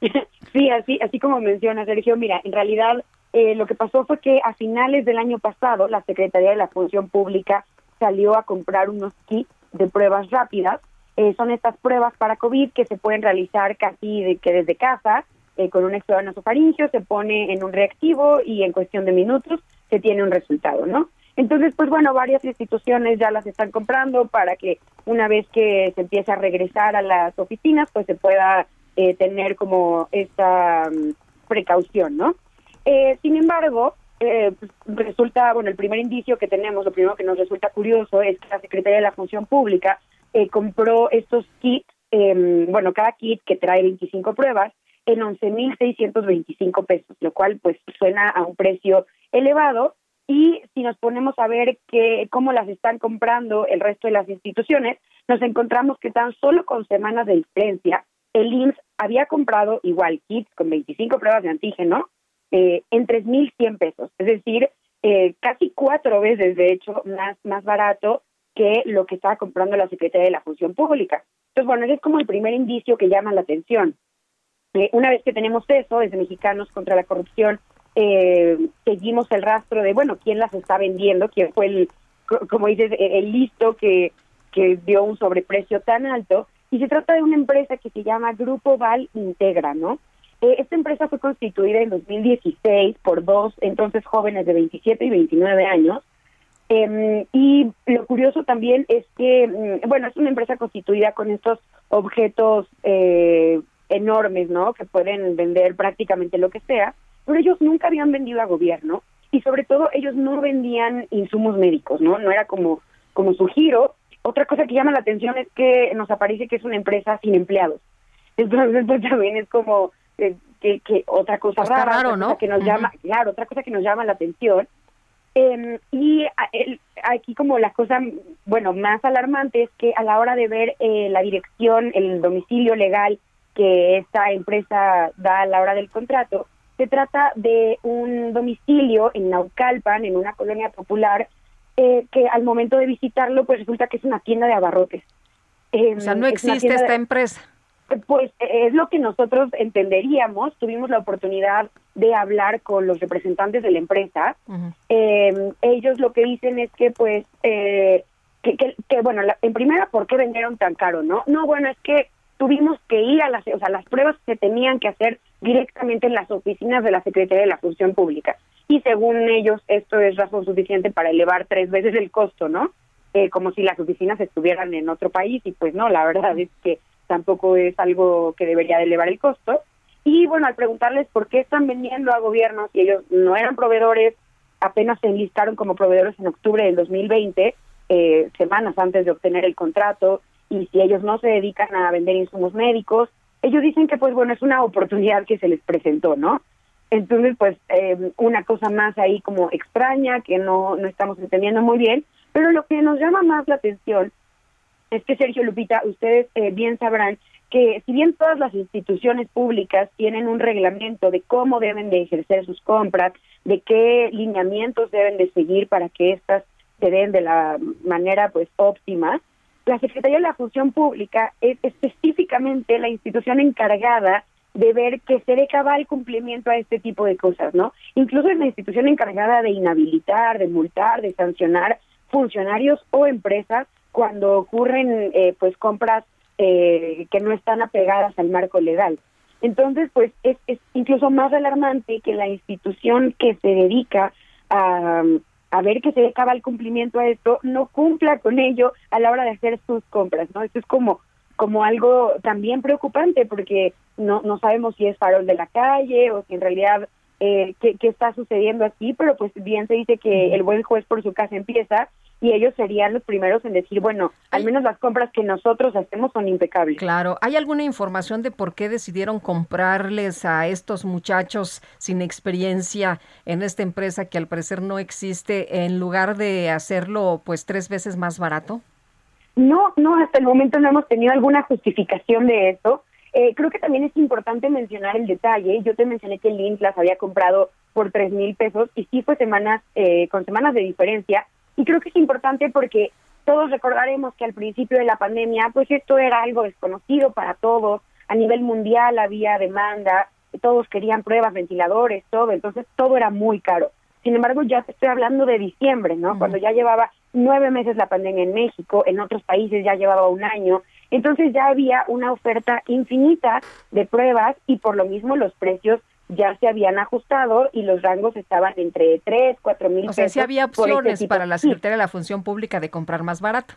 [laughs] Sí, así, así como menciona Sergio, mira, en realidad eh, lo que pasó fue que a finales del año pasado la Secretaría de la Función Pública salió a comprar unos kits de pruebas rápidas. Eh, son estas pruebas para COVID que se pueden realizar casi de, que desde casa, eh, con un exudado nasofaringeo, se pone en un reactivo y en cuestión de minutos se tiene un resultado, ¿no? Entonces, pues bueno, varias instituciones ya las están comprando para que una vez que se empiece a regresar a las oficinas, pues se pueda eh, tener como esta mm, precaución, ¿no? Eh, sin embargo, eh, pues, resulta, bueno, el primer indicio que tenemos, lo primero que nos resulta curioso es que la Secretaría de la Función Pública eh, compró estos kits, eh, bueno, cada kit que trae 25 pruebas, en 11.625 pesos, lo cual pues suena a un precio elevado. Y si nos ponemos a ver que, cómo las están comprando el resto de las instituciones, nos encontramos que tan solo con semanas de diferencia, el IMSS había comprado igual kits con 25 pruebas de antígeno eh, en 3.100 pesos, es decir, eh, casi cuatro veces, de hecho, más, más barato que lo que estaba comprando la Secretaría de la Función Pública. Entonces, bueno, ese es como el primer indicio que llama la atención. Eh, una vez que tenemos eso, desde Mexicanos contra la Corrupción, eh, seguimos el rastro de, bueno, quién las está vendiendo, quién fue el, co- como dices, el, el listo que, que dio un sobreprecio tan alto. Y se trata de una empresa que se llama Grupo Val Integra, ¿no? Eh, esta empresa fue constituida en 2016 por dos entonces jóvenes de 27 y 29 años. Eh, y lo curioso también es que, mm, bueno, es una empresa constituida con estos objetos eh, enormes, ¿no? Que pueden vender prácticamente lo que sea, pero ellos nunca habían vendido a gobierno y sobre todo ellos no vendían insumos médicos, ¿no? No era como, como su giro. Otra cosa que llama la atención es que nos aparece que es una empresa sin empleados. Entonces, [laughs] pues también es como eh, que, que otra cosa Está rara, raro, otra ¿no? cosa que nos Ujú. llama, claro, otra cosa que nos llama la atención Em, y aquí como la cosa, bueno, más alarmante es que a la hora de ver eh, la dirección, el domicilio legal que esta empresa da a la hora del contrato, se trata de un domicilio en Naucalpan, en una colonia popular, eh, que al momento de visitarlo, pues resulta que es una tienda de abarrotes. o sea, no existe esta empresa. Pues es lo que nosotros entenderíamos. Tuvimos la oportunidad de hablar con los representantes de la empresa. Em, ellos lo que dicen es que, pues, eh, que, que, bueno, en primera, ¿por qué vendieron tan caro? No, no, bueno, es que tuvimos que ir a las, o sea, las pruebas se tenían que hacer directamente en las oficinas de la Secretaría de la Función Pública. Y según ellos, esto es razón suficiente para elevar tres veces el costo, ¿no? Eh, como si las oficinas estuvieran en otro país y pues no, la verdad es que tampoco es algo que debería de elevar el costo. Y bueno, al preguntarles por qué están vendiendo a gobiernos y ellos no eran proveedores, apenas se enlistaron como proveedores en octubre del 2020, eh, semanas antes de obtener el contrato, y si ellos no se dedican a vender insumos médicos, ellos dicen que pues bueno, es una oportunidad que se les presentó, ¿no? Entonces, pues eh, una cosa más ahí como extraña que no, no estamos entendiendo muy bien, pero lo que nos llama más la atención es que Sergio Lupita, ustedes eh, bien sabrán que si bien todas las instituciones públicas tienen un reglamento de cómo deben de ejercer sus compras, de qué lineamientos deben de seguir para que éstas se den de la manera pues óptima, la Secretaría de la Función Pública es específicamente la institución encargada de ver que se dé cabal cumplimiento a este tipo de cosas, ¿no? Incluso es la institución encargada de inhabilitar, de multar, de sancionar funcionarios o empresas cuando ocurren eh, pues compras eh, que no están apegadas al marco legal. Entonces, pues es, es incluso más alarmante que la institución que se dedica a, a ver que se acaba el cumplimiento a esto, no cumpla con ello a la hora de hacer sus compras, ¿no? Esto es como como algo también preocupante porque no no sabemos si es farol de la calle o si en realidad eh, qué, qué está sucediendo aquí, pero pues bien se dice que el buen juez por su casa empieza y ellos serían los primeros en decir, bueno, al menos las compras que nosotros hacemos son impecables. Claro, ¿hay alguna información de por qué decidieron comprarles a estos muchachos sin experiencia en esta empresa que al parecer no existe en lugar de hacerlo pues tres veces más barato? No, no, hasta el momento no hemos tenido alguna justificación de eso. Eh, creo que también es importante mencionar el detalle. Yo te mencioné que Link las había comprado por tres mil pesos y sí fue semanas, eh, con semanas de diferencia, y creo que es importante porque todos recordaremos que al principio de la pandemia, pues esto era algo desconocido para todos. A nivel mundial había demanda, todos querían pruebas, ventiladores, todo. Entonces todo era muy caro. Sin embargo, ya te estoy hablando de diciembre, ¿no? Cuando ya llevaba nueve meses la pandemia en México, en otros países ya llevaba un año. Entonces ya había una oferta infinita de pruebas y por lo mismo los precios ya se habían ajustado y los rangos estaban entre 3, 4 mil pesos. O sea, sí había este opciones para la Secretaría de la Función Pública de comprar más barato.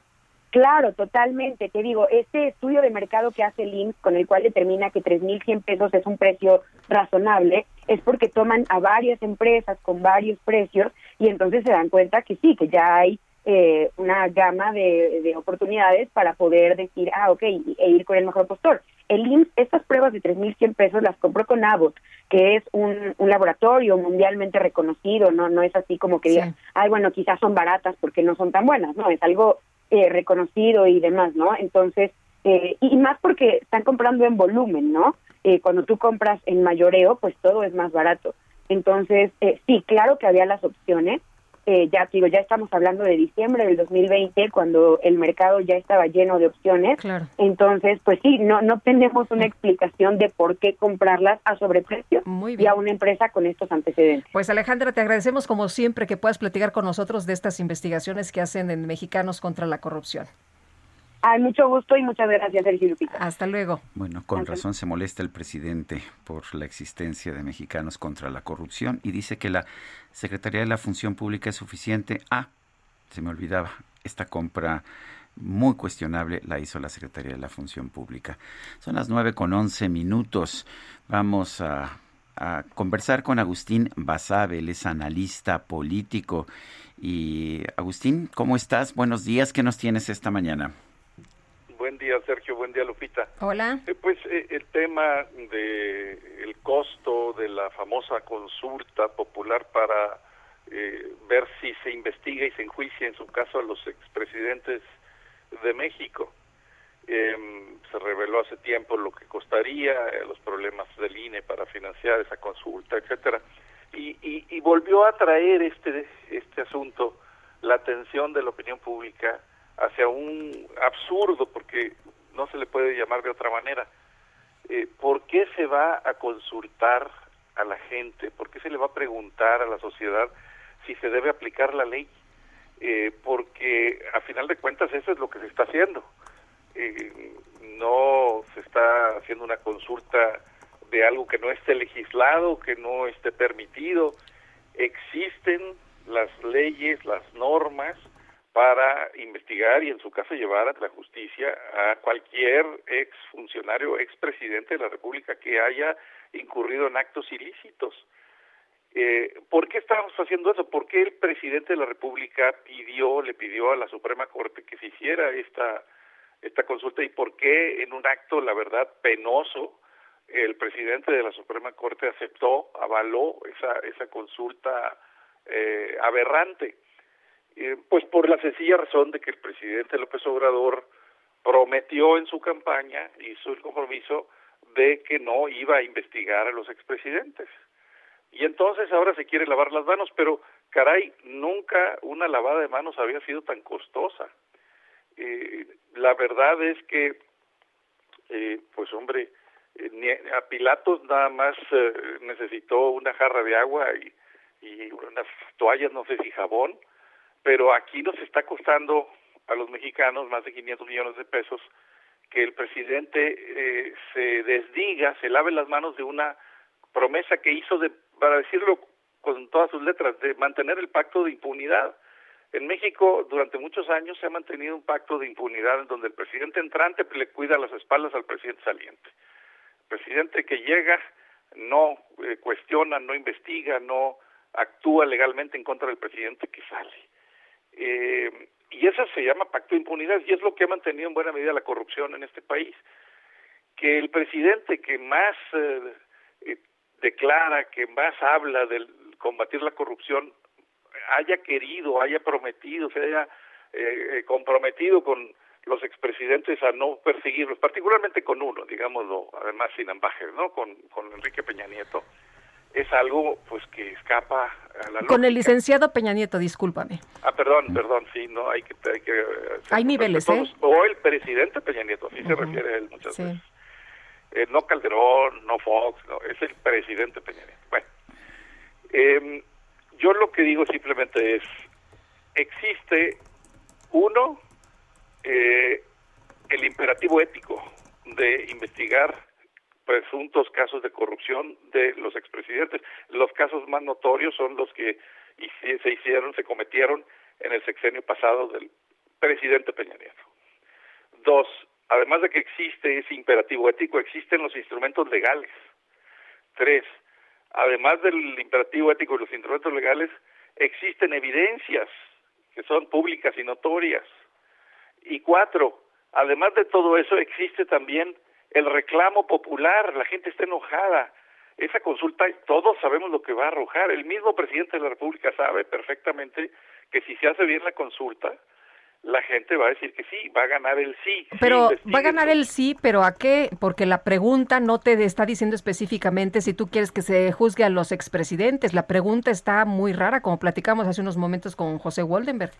Claro, totalmente. Te digo, este estudio de mercado que hace el IMSS, con el cual determina que 3.100 pesos es un precio razonable, es porque toman a varias empresas con varios precios y entonces se dan cuenta que sí, que ya hay eh, una gama de, de, oportunidades para poder decir, ah, ok, e ir con el mejor postor. El IMSS, estas pruebas de 3.100 pesos las compró con Abbott, que es un, un, laboratorio mundialmente reconocido, no no es así como que digas, ay, bueno, quizás son baratas porque no son tan buenas, no, es algo eh, reconocido y demás, ¿no? Entonces, eh, y más porque están comprando en volumen, ¿no? Eh, cuando tú compras en mayoreo, pues todo es más barato. Entonces, eh, sí, claro que había las opciones, eh, ya digo, ya estamos hablando de diciembre del 2020, cuando el mercado ya estaba lleno de opciones. Entonces, pues sí, no no tenemos una explicación de por qué comprarlas a sobreprecio y a una empresa con estos antecedentes. Pues Alejandra, te agradecemos como siempre que puedas platicar con nosotros de estas investigaciones que hacen en Mexicanos contra la corrupción. Hay mucho gusto y muchas gracias, Sergio Lupita. Hasta luego. Bueno, con razón se molesta el presidente por la existencia de mexicanos contra la corrupción y dice que la Secretaría de la Función Pública es suficiente. Ah, se me olvidaba, esta compra muy cuestionable la hizo la Secretaría de la Función Pública. Son las nueve con once minutos. Vamos a, a conversar con Agustín Basabe, él es analista político. Y Agustín, ¿cómo estás? Buenos días, ¿qué nos tienes esta mañana? Buen día, Sergio. Buen día, Lupita. Hola. Eh, pues eh, el tema de el costo de la famosa consulta popular para eh, ver si se investiga y se enjuicia en su caso a los expresidentes de México. Em, se reveló hace tiempo lo que costaría, eh, los problemas del INE para financiar esa consulta, etcétera, y, y, y volvió a traer este este asunto la atención de la opinión pública hacia un absurdo, porque no se le puede llamar de otra manera. Eh, ¿Por qué se va a consultar a la gente? ¿Por qué se le va a preguntar a la sociedad si se debe aplicar la ley? Eh, porque a final de cuentas eso es lo que se está haciendo. Eh, no se está haciendo una consulta de algo que no esté legislado, que no esté permitido. Existen las leyes, las normas para investigar y en su caso llevar a la justicia a cualquier ex funcionario, ex presidente de la República que haya incurrido en actos ilícitos. Eh, ¿Por qué estamos haciendo eso? ¿Por qué el presidente de la República pidió, le pidió a la Suprema Corte que se hiciera esta esta consulta y por qué en un acto, la verdad, penoso, el presidente de la Suprema Corte aceptó, avaló esa, esa consulta eh, aberrante. Eh, pues por la sencilla razón de que el presidente López Obrador prometió en su campaña, hizo el compromiso de que no iba a investigar a los expresidentes. Y entonces ahora se quiere lavar las manos, pero caray, nunca una lavada de manos había sido tan costosa. Eh, la verdad es que, eh, pues hombre, eh, a Pilatos nada más eh, necesitó una jarra de agua y, y unas toallas, no sé si jabón, pero aquí nos está costando a los mexicanos más de 500 millones de pesos que el presidente eh, se desdiga, se lave las manos de una promesa que hizo de, para decirlo con todas sus letras, de mantener el pacto de impunidad. En México durante muchos años se ha mantenido un pacto de impunidad en donde el presidente entrante le cuida las espaldas al presidente saliente. El presidente que llega no eh, cuestiona, no investiga, no actúa legalmente en contra del presidente que sale. Eh, y eso se llama pacto de impunidad y es lo que ha mantenido en buena medida la corrupción en este país. Que el presidente que más eh, eh, declara, que más habla del combatir la corrupción, haya querido, haya prometido, se haya eh, comprometido con los expresidentes a no perseguirlos, particularmente con uno, digámoslo, además sin ambajes, ¿no? Con, con Enrique Peña Nieto es algo pues que escapa a la Con el licenciado Peña Nieto, discúlpame. Ah, perdón, perdón, sí, no, hay que... Hay, que, hay niveles, ¿eh? O el presidente Peña Nieto, así uh -huh. se refiere a él muchas sí. veces. Eh, no Calderón, no Fox, no, es el presidente Peña Nieto. Bueno, eh, yo lo que digo simplemente es, existe, uno, eh, el imperativo ético de investigar presuntos casos de corrupción de los expresidentes. Los casos más notorios son los que se hicieron, se cometieron en el sexenio pasado del presidente Peña Nieto. Dos, además de que existe ese imperativo ético, existen los instrumentos legales. Tres, además del imperativo ético y los instrumentos legales, existen evidencias que son públicas y notorias. Y cuatro, además de todo eso, existe también el reclamo popular, la gente está enojada. Esa consulta, todos sabemos lo que va a arrojar. El mismo presidente de la República sabe perfectamente que si se hace bien la consulta, la gente va a decir que sí, va a ganar el sí. Pero sí, va a ganar el sí, pero ¿a qué? Porque la pregunta no te está diciendo específicamente si tú quieres que se juzgue a los expresidentes. La pregunta está muy rara, como platicamos hace unos momentos con José Waldenberg.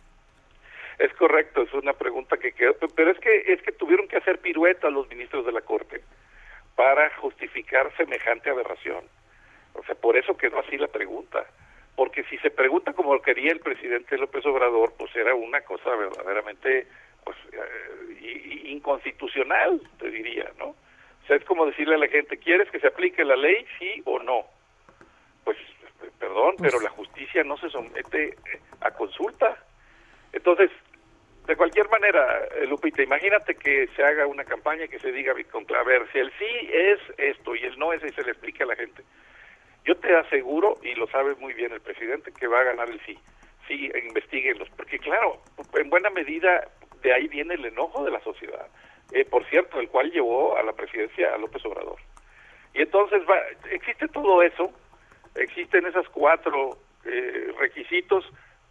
Es correcto, es una pregunta que quedó, pero es que es que tuvieron que hacer pirueta los ministros de la Corte para justificar semejante aberración. O sea, por eso quedó así la pregunta. Porque si se pregunta como quería el presidente López Obrador, pues era una cosa verdaderamente pues eh, inconstitucional, te diría, ¿no? O sea, es como decirle a la gente, ¿quieres que se aplique la ley, sí o no? Pues, perdón, pues... pero la justicia no se somete a consulta. Entonces, de cualquier manera, Lupita, imagínate que se haga una campaña que se diga con a ver, si el sí es esto y el no es y se le explica a la gente. Yo te aseguro, y lo sabe muy bien el presidente, que va a ganar el sí. Sí, investiguenlos. Porque claro, en buena medida de ahí viene el enojo de la sociedad. Eh, por cierto, el cual llevó a la presidencia a López Obrador. Y entonces va, existe todo eso, existen esas cuatro eh, requisitos,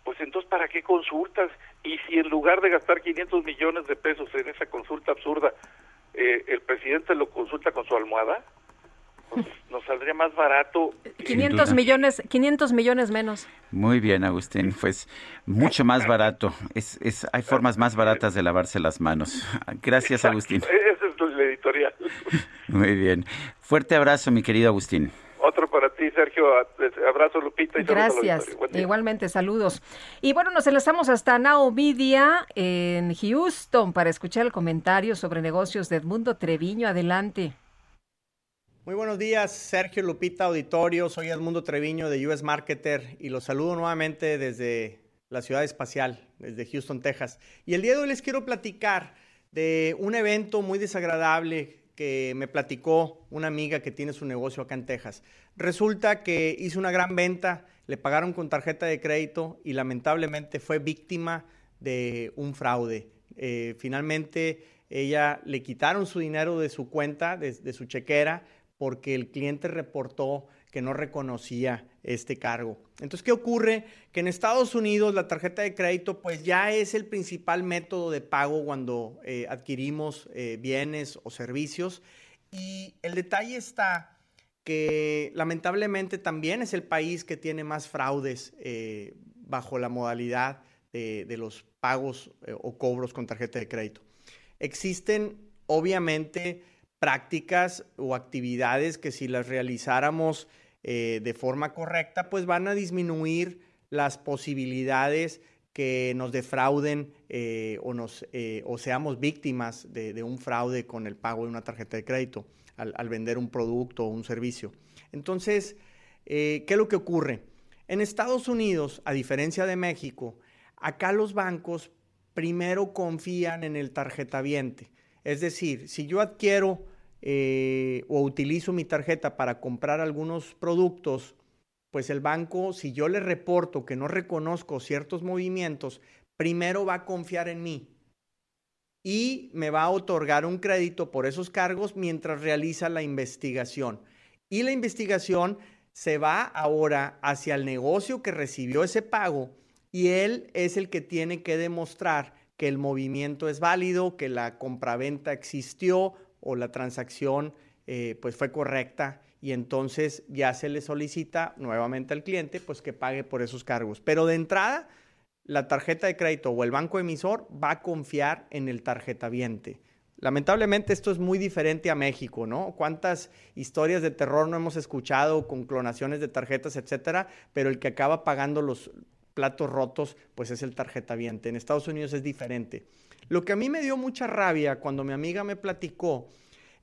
pues entonces ¿para qué consultas? Y si en lugar de gastar 500 millones de pesos en esa consulta absurda, eh, el presidente lo consulta con su almohada, pues [laughs] nos saldría más barato. 500 millones, 500 millones menos. Muy bien, Agustín, pues mucho más barato. Es, es, hay formas más baratas de lavarse las manos. Gracias, Agustín. [laughs] Esa es la editorial. [laughs] Muy bien. Fuerte abrazo, mi querido Agustín. Otro para ti, Sergio. Abrazo, Lupita. Y Gracias. Igualmente, saludos. Y bueno, nos enlazamos hasta Now Media en Houston para escuchar el comentario sobre negocios de Edmundo Treviño. Adelante. Muy buenos días, Sergio Lupita Auditorio. Soy Edmundo Treviño de US Marketer y los saludo nuevamente desde la ciudad espacial, desde Houston, Texas. Y el día de hoy les quiero platicar de un evento muy desagradable que me platicó una amiga que tiene su negocio acá en Texas. Resulta que hizo una gran venta, le pagaron con tarjeta de crédito y lamentablemente fue víctima de un fraude. Eh, finalmente ella le quitaron su dinero de su cuenta, de, de su chequera, porque el cliente reportó que no reconocía este cargo. Entonces, ¿qué ocurre? Que en Estados Unidos la tarjeta de crédito pues ya es el principal método de pago cuando eh, adquirimos eh, bienes o servicios. Y el detalle está que lamentablemente también es el país que tiene más fraudes eh, bajo la modalidad de, de los pagos o cobros con tarjeta de crédito. Existen obviamente prácticas o actividades que si las realizáramos eh, de forma correcta, pues van a disminuir las posibilidades que nos defrauden eh, o, nos, eh, o seamos víctimas de, un fraude con el pago de una tarjeta de crédito al, al vender un producto o un servicio. Entonces, ¿qué es lo que ocurre? En Estados Unidos, a diferencia de México, acá los bancos primero confían en el tarjetaviente. Es decir, si yo adquiero eh, o utilizo mi tarjeta para comprar algunos productos, pues el banco, si yo le reporto que no reconozco ciertos movimientos, primero va a confiar en mí y me va a otorgar un crédito por esos cargos mientras realiza la investigación. Y la investigación se va ahora hacia el negocio que recibió ese pago y él es el que tiene que demostrar que el movimiento es válido, que la compraventa existió o la transacción eh, pues fue correcta y entonces ya se le solicita nuevamente al cliente pues que pague por esos cargos. Pero de entrada, la tarjeta de crédito o el banco emisor va a confiar en el tarjetaviente. Lamentablemente esto es muy diferente a México, ¿no? ¿Cuántas historias de terror no hemos escuchado con clonaciones de tarjetas, etcétera? Pero el que acaba pagando los platos rotos, pues es el tarjetaviente. En Estados Unidos es diferente. Lo que a mí me dio mucha rabia cuando mi amiga me platicó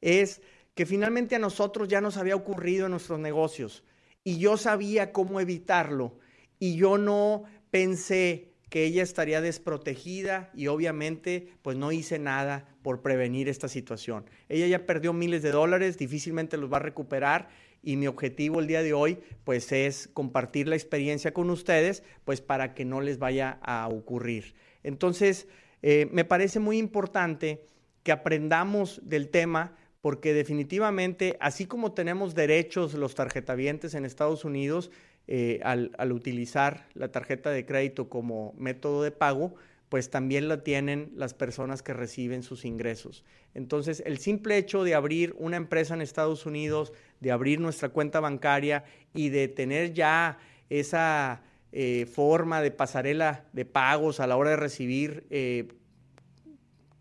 es que finalmente a nosotros ya nos había ocurrido en nuestros negocios y yo sabía cómo evitarlo y yo no pensé que ella estaría desprotegida y obviamente pues no hice nada por prevenir esta situación. Ella ya perdió miles de dólares, difícilmente los va a recuperar y mi objetivo el día de hoy pues es compartir la experiencia con ustedes pues para que no les vaya a ocurrir. Entonces, eh, me parece muy importante que aprendamos del tema porque definitivamente, así como tenemos derechos los tarjetavientes en Estados Unidos eh, al, utilizar la tarjeta de crédito como método de pago, pues también la tienen las personas que reciben sus ingresos. Entonces, el simple hecho de abrir una empresa en Estados Unidos, de abrir nuestra cuenta bancaria y de tener ya esa eh, forma de pasarela de pagos a la hora de recibir eh,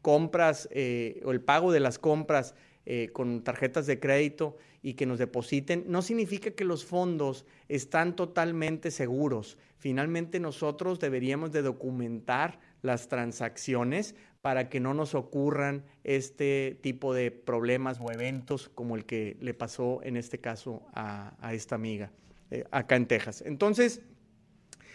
compras eh, o el pago de las compras con tarjetas de crédito y que nos depositen, no significa que los fondos están totalmente seguros. Finalmente nosotros deberíamos de documentar las transacciones para que no nos ocurran este tipo de problemas o eventos como el que le pasó en este caso a, a esta amiga acá en Texas. Entonces,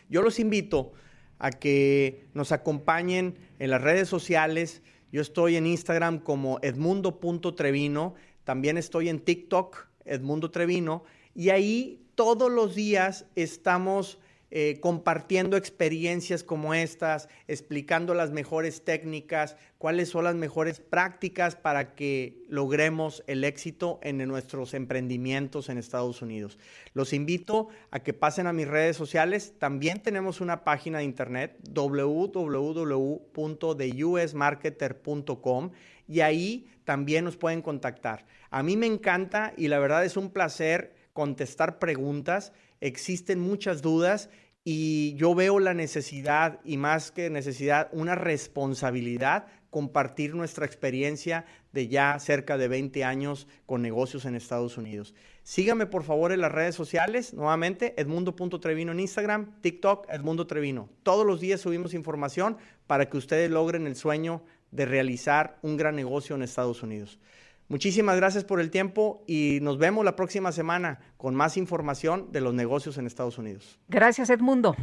yo los invito a que nos acompañen en las redes sociales. Yo estoy en Instagram como edmundo.trevino, también estoy en TikTok, Edmundo Trevino, y ahí todos los días estamos eh, compartiendo experiencias como estas, explicando las mejores técnicas, cuáles son las mejores prácticas para que logremos el éxito en nuestros emprendimientos en Estados Unidos. Los invito a que pasen a mis redes sociales. También tenemos una página de internet www.theusmarketer.com y ahí también nos pueden contactar. A mí me encanta y la verdad es un placer contestar preguntas existen muchas dudas y yo veo la necesidad y más que necesidad, una responsabilidad compartir nuestra experiencia de ya cerca de 20 años con negocios en Estados Unidos. Sígame por favor en las redes sociales, nuevamente edmundo.trevino en Instagram, TikTok, Edmundo Trevino. Todos los días subimos información para que ustedes logren el sueño de realizar un gran negocio en Estados Unidos. Muchísimas gracias por el tiempo y nos vemos la próxima semana con más información de los negocios en Estados Unidos. Gracias, Edmundo.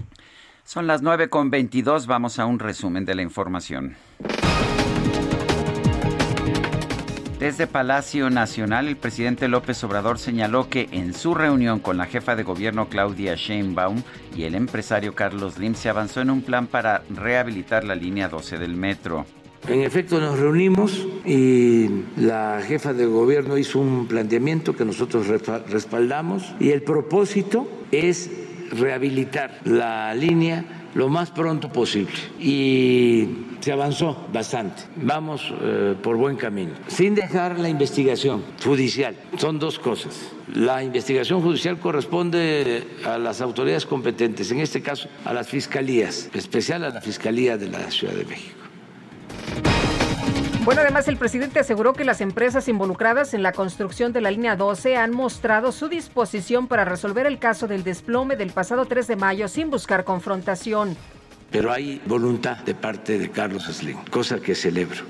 Son las 9.22, vamos a un resumen de la información. Desde Palacio Nacional, el presidente López Obrador señaló que en su reunión con la jefa de gobierno Claudia Sheinbaum y el empresario Carlos Lim se avanzó en un plan para rehabilitar la línea 12 del metro. En efecto, nos reunimos y la jefa de gobierno hizo un planteamiento que nosotros respaldamos y el propósito es rehabilitar la línea lo más pronto posible. Y se avanzó bastante. Vamos eh, por buen camino. Sin dejar la investigación judicial. Son dos cosas. La investigación judicial corresponde a las autoridades competentes, en este caso a las fiscalías, especial a la Fiscalía de la Ciudad de México. Bueno, además el presidente aseguró que las empresas involucradas en la construcción de la línea 12 han mostrado su disposición para resolver el caso del desplome del pasado 3 de mayo sin buscar confrontación. Pero hay voluntad de parte de Carlos Slim, cosa que celebro.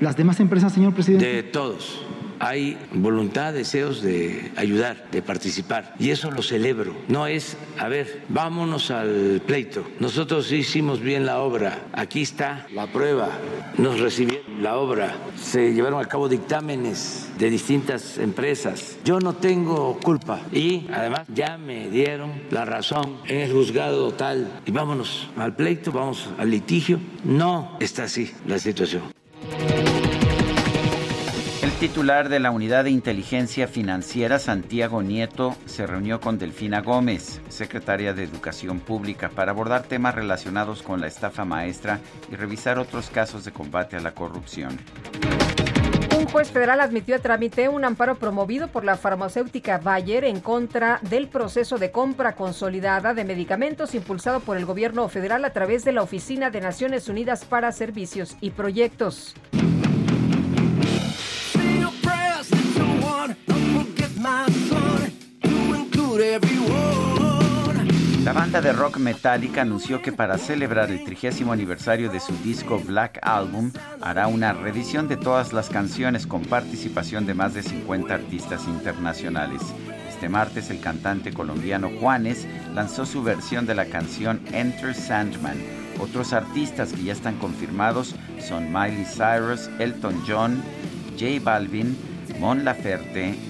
¿Las demás empresas, señor presidente? De todos hay voluntad, deseos de ayudar, de participar. Y eso lo celebro. No es, a ver, vámonos al pleito. Nosotros hicimos bien la obra. Aquí está la prueba. Nos recibieron la obra. Se llevaron a cabo dictámenes de distintas empresas. Yo no tengo culpa. Y además ya me dieron la razón en el juzgado tal. Y vámonos al pleito, vamos al litigio. No está así la situación titular de la Unidad de Inteligencia Financiera, Santiago Nieto, se reunió con Delfina Gómez, secretaria de Educación Pública, para abordar temas relacionados con la estafa maestra y revisar otros casos de combate a la corrupción. Un juez federal admitió a trámite un amparo promovido por la farmacéutica Bayer en contra del proceso de compra consolidada de medicamentos impulsado por el gobierno federal a través de la Oficina de Naciones Unidas para Servicios y Proyectos. La banda de rock Metallica anunció que para celebrar el trigésimo aniversario de su disco Black Album hará una reedición de todas las canciones con participación de más de 50 artistas internacionales. Este martes el cantante colombiano Juanes lanzó su versión de la canción Enter Sandman. Otros artistas que ya están confirmados son Miley Cyrus, Elton John, J Balvin, Mon Laferte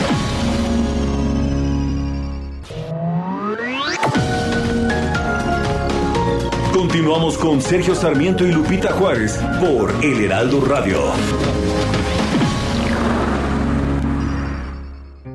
Continuamos con Sergio Sarmiento y Lupita Juárez por El Heraldo Radio.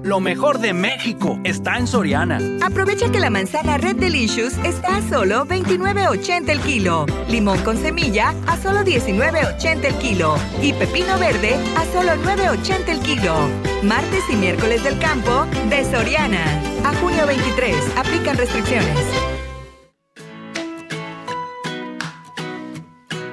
Lo mejor de México está en Soriana. Aprovecha que la manzana Red Delicious está a solo 29.80 el kilo. Limón con semilla a solo 19.80 el kilo. Y pepino verde a solo 9.80 el kilo. Martes y miércoles del campo de Soriana. A junio 23. Aplican restricciones.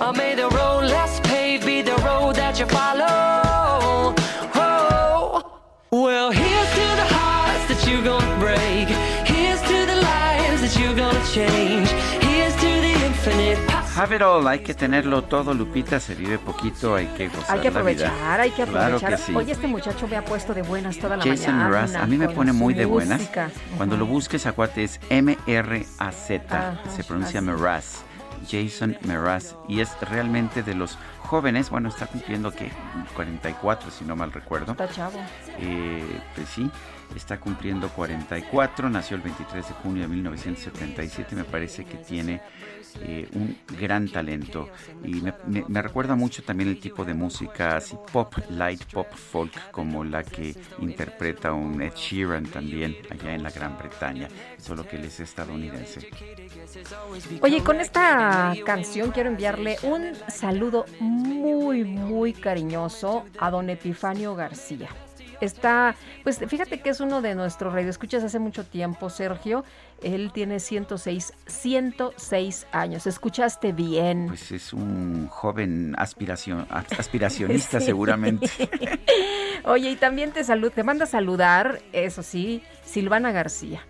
Or may the road less paved be the road that you follow. Whoa. Well, here's to the hearts that you're gonna break. Here's to the lives that you're gonna change. Here's to the infinite Have it all, hay que tenerlo todo, Lupita, se vive poquito, hay que gozar Hay que la vida. aprovechar, hay que Claro aprovechar. que sí. Oye, este muchacho me ha puesto de buenas toda la Jason mañana. Mraz, a mí me pone muy de buenas. música. Cuando lo busques, acuate, es M-R-A-Z, Ajá, se pronuncia así. Mraz, Jason Mraz, y es realmente de los jóvenes, bueno, está cumpliendo que 44, si no mal recuerdo. Está chavo. Eh, pues sí, está cumpliendo 44, nació el 23 de junio de 1977, me parece que tiene eh, un gran talento y me, me- me recuerda mucho también el tipo de música así pop, light pop folk como la que interpreta un Ed Sheeran también allá en la Gran Bretaña, solo que él es estadounidense. Oye, con esta canción quiero enviarle un saludo muy, muy cariñoso a don Epifanio García. Está, pues fíjate que es uno de nuestros radioescuchas hace mucho tiempo, Sergio. Él tiene 106, 106 años. ¿Escuchaste bien? Pues es un joven aspiración, [laughs] aspiracionista Sí. seguramente. Oye, y también te salud, te manda a saludar, eso sí, Silvana García.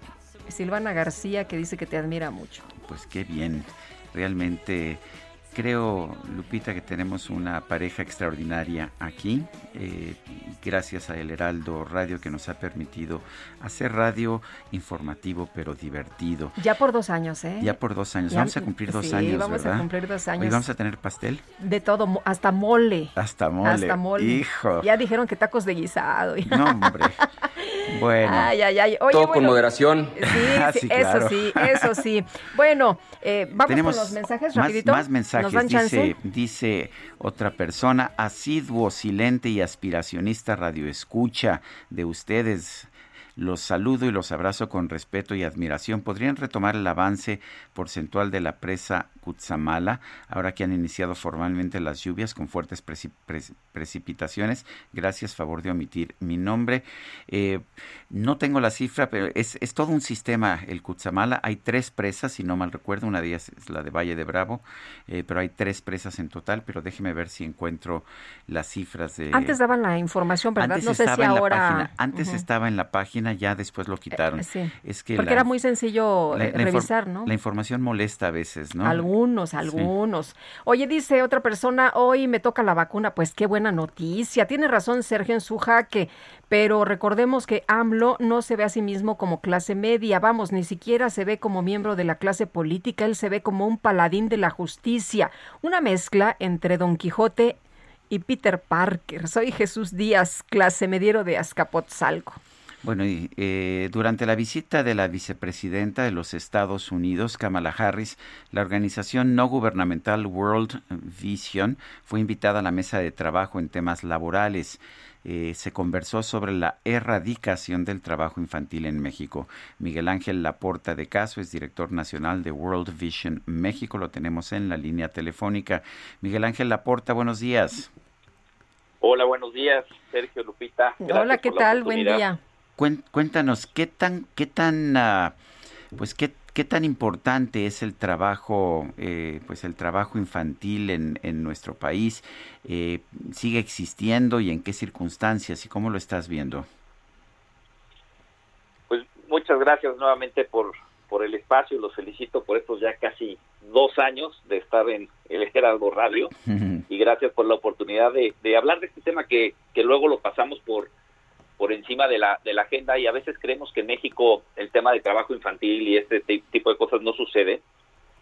Silvana García que dice que te admira mucho. Pues qué bien. Realmente creo, Lupita, que tenemos una pareja extraordinaria aquí. eh, gracias a El Heraldo Radio que nos ha permitido hacer radio informativo pero divertido. Ya por dos años, ¿eh? Ya por dos años. Ya- vamos a cumplir dos sí, años, vamos a ¿verdad? cumplir dos Hoy años. vamos a tener pastel. De todo, mo- hasta mole. Hasta mole. Hasta mole. Hijo. Ya dijeron que tacos de guisado. No, hombre. [laughs] Bueno. Ay, ay, ay. Oye, Todo con moderación. Sí, [laughs] Ah, sí, sí, eso claro. sí, eso sí. Bueno, eh, vamos Tenemos con los mensajes más, rapidito. más mensajes. ¿Nos dan chance? Dice, dice otra persona, asiduo, silente y aspiracionista radioescucha de ustedes. Los saludo y los abrazo con respeto y admiración. ¿Podrían retomar el avance porcentual de la presa Cutzamala ahora que han iniciado formalmente las lluvias con fuertes preci- pre- precipitaciones? Gracias, favor de omitir mi nombre. Eh, no tengo la cifra, pero es, es todo un sistema el Cutzamala. Hay tres presas, si no mal recuerdo, una de ellas es la de Valle de Bravo, eh, pero hay tres presas en total, pero déjeme ver si encuentro las cifras de... Antes daban la información, ¿verdad? Antes no sé si ahora. página, antes estaba en la página, ya después lo quitaron. Eh, sí. Es que Porque la- era muy sencillo la- eh, la revisar, ¿no? La información molesta a veces, ¿no? Algunos, algunos. Oye, dice otra persona, hoy me toca la vacuna. Pues qué buena noticia. Tiene razón Sergio en su jaque, pero recordemos que AMLO no se ve a sí mismo como clase media. Vamos, ni siquiera se ve como miembro de la clase política. Él se ve como un paladín de la justicia. Una mezcla entre Don Quijote y Peter Parker. Soy Jesús Díaz, clase mediero de Azcapotzalco. Bueno, y, eh, durante la visita de la vicepresidenta de los Estados Unidos, Kamala Harris, la organización no gubernamental World Vision fue invitada a la mesa de trabajo en temas laborales. Eh, se conversó sobre la erradicación del trabajo infantil en México. Miguel Ángel Laporta de Caso es director nacional de World Vision México. Lo tenemos en la línea telefónica. Miguel Ángel Laporta, buenos días. Hola, buenos días, Sergio Lupita. Gracias Hola, ¿qué tal? Buen día. Cuéntanos, ¿qué tan, qué tan, ah, pues qué, qué tan importante es el trabajo, eh, pues el trabajo infantil en, en nuestro país? Eh, ¿Sigue existiendo y en qué circunstancias y cómo lo estás viendo? Pues muchas gracias nuevamente por, por el espacio. Los felicito por estos ya casi dos años de estar en el Heraldo Radio. [laughs] y gracias por la oportunidad de, de hablar de este tema que, que luego lo pasamos por por encima de la de la agenda y a veces creemos que en México el tema de trabajo infantil y este ti- tipo de cosas no sucede.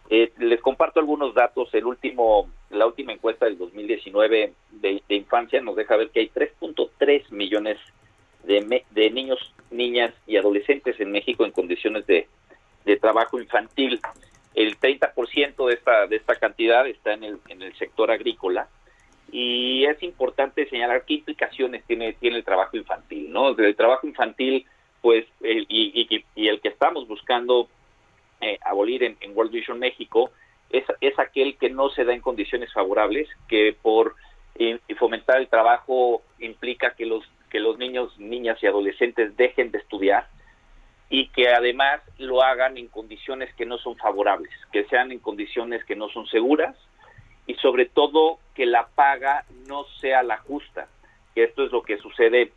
Eh, les comparto algunos datos. El último la última encuesta del 2019 de, de infancia nos deja ver que hay 3.3 millones de, de niños, niñas y adolescentes en México en condiciones de, de trabajo infantil. El 30% de esta, de esta cantidad está en el, en el sector agrícola y es importante señalar qué implicaciones tiene, tiene el trabajo infantil, ¿no? El trabajo infantil, pues, y, el que estamos buscando eh, abolir en, World Vision México es, es aquel que no se da en condiciones favorables, que por fomentar el trabajo implica que los que los niños, niñas y adolescentes dejen de estudiar y que además lo hagan en condiciones que no son favorables, que sean en condiciones que no son seguras y sobre todo que la paga no sea la justa, esto es lo que sucede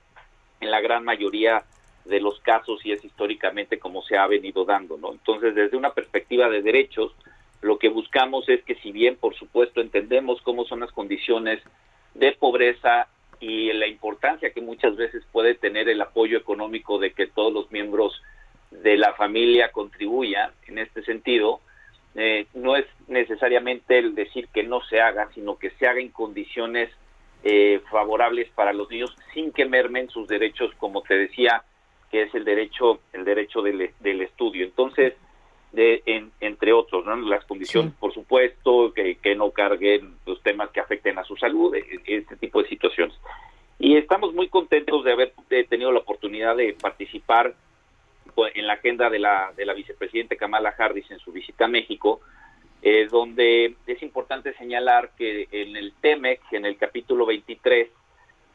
en la gran mayoría de los casos y es históricamente como se ha venido dando, ¿no? Entonces, desde una perspectiva de derechos, lo que buscamos es que si bien, por supuesto, entendemos cómo son las condiciones de pobreza y la importancia que muchas veces puede tener el apoyo económico de que todos los miembros de la familia contribuyan en este sentido, eh, no es necesariamente el decir que no se haga, sino que se haga en condiciones eh, favorables para los niños sin que mermen sus derechos, como te decía, que es el derecho el derecho del, del estudio. Entonces, de, entre otros, ¿no? las condiciones, por supuesto, que, que, no carguen los temas que afecten a su salud, e, e, este tipo de situaciones. Y estamos muy contentos de haber tenido la oportunidad de participar en la agenda de la, de la vicepresidenta Kamala Harris en su visita a México, eh, donde es importante señalar que en el TEMEC, en el capítulo 23,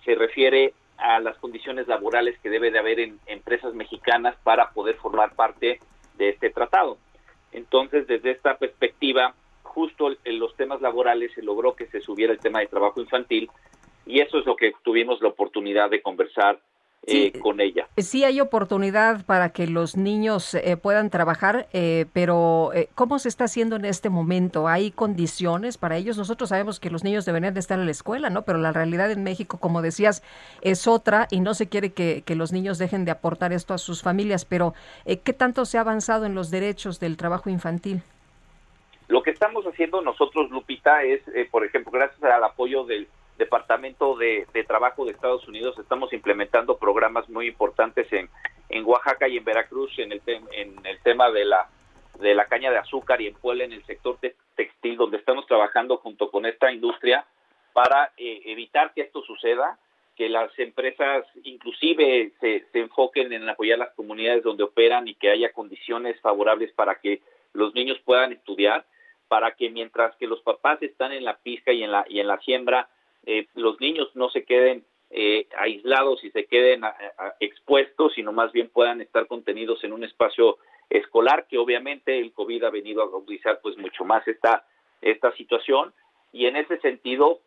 se refiere a las condiciones laborales que debe de haber en empresas mexicanas para poder formar parte de este tratado. Entonces, desde esta perspectiva, justo en los temas laborales se logró que se subiera el tema de trabajo infantil y eso es lo que tuvimos la oportunidad de conversar eh, con ella. Sí hay oportunidad para que los niños eh, puedan trabajar, eh, pero ¿cómo se está haciendo en este momento? ¿Hay condiciones para ellos? Nosotros sabemos que los niños deberían de estar en la escuela, ¿no? Pero la realidad en México, como decías, es otra y no se quiere que, que los niños dejen de aportar esto a sus familias. Pero ¿qué tanto se ha avanzado en los derechos del trabajo infantil? Lo que estamos haciendo nosotros, Lupita, es, por ejemplo, gracias al apoyo del Departamento de, Trabajo de Estados Unidos estamos implementando programas muy importantes en, en Oaxaca y en Veracruz en el, en el tema de la, de la caña de azúcar y en Puebla en el sector textil, donde estamos trabajando junto con esta industria para eh, evitar que esto suceda, que las empresas inclusive se, se enfoquen en apoyar las comunidades donde operan y que haya condiciones favorables para que los niños puedan estudiar, para que mientras que los papás están en la pizca y en la, y en la siembra, eh, los niños no se queden eh, aislados y se queden expuestos, sino más bien puedan estar contenidos en un espacio escolar, que obviamente el COVID ha venido a agudizar pues mucho más esta, esta situación y en ese sentido,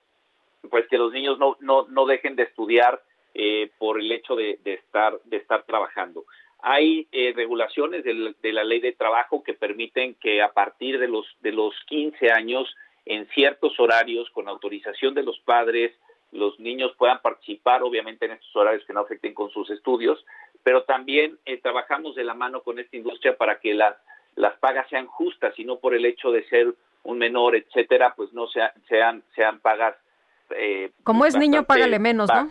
pues que los niños no, no, no dejen de estudiar eh, por el hecho de, estar, de estar trabajando. Hay regulaciones de, de, la ley de trabajo que permiten que a partir de los, de los 15 años en ciertos horarios con autorización de los padres, los niños puedan participar, obviamente en estos horarios que no afecten con sus estudios, pero también eh, trabajamos de la mano con esta industria para que las, las pagas sean justas y no por el hecho de ser un menor, etcétera, pues no sean, sean, sean pagas. Eh, como es niño, págale menos, ¿no?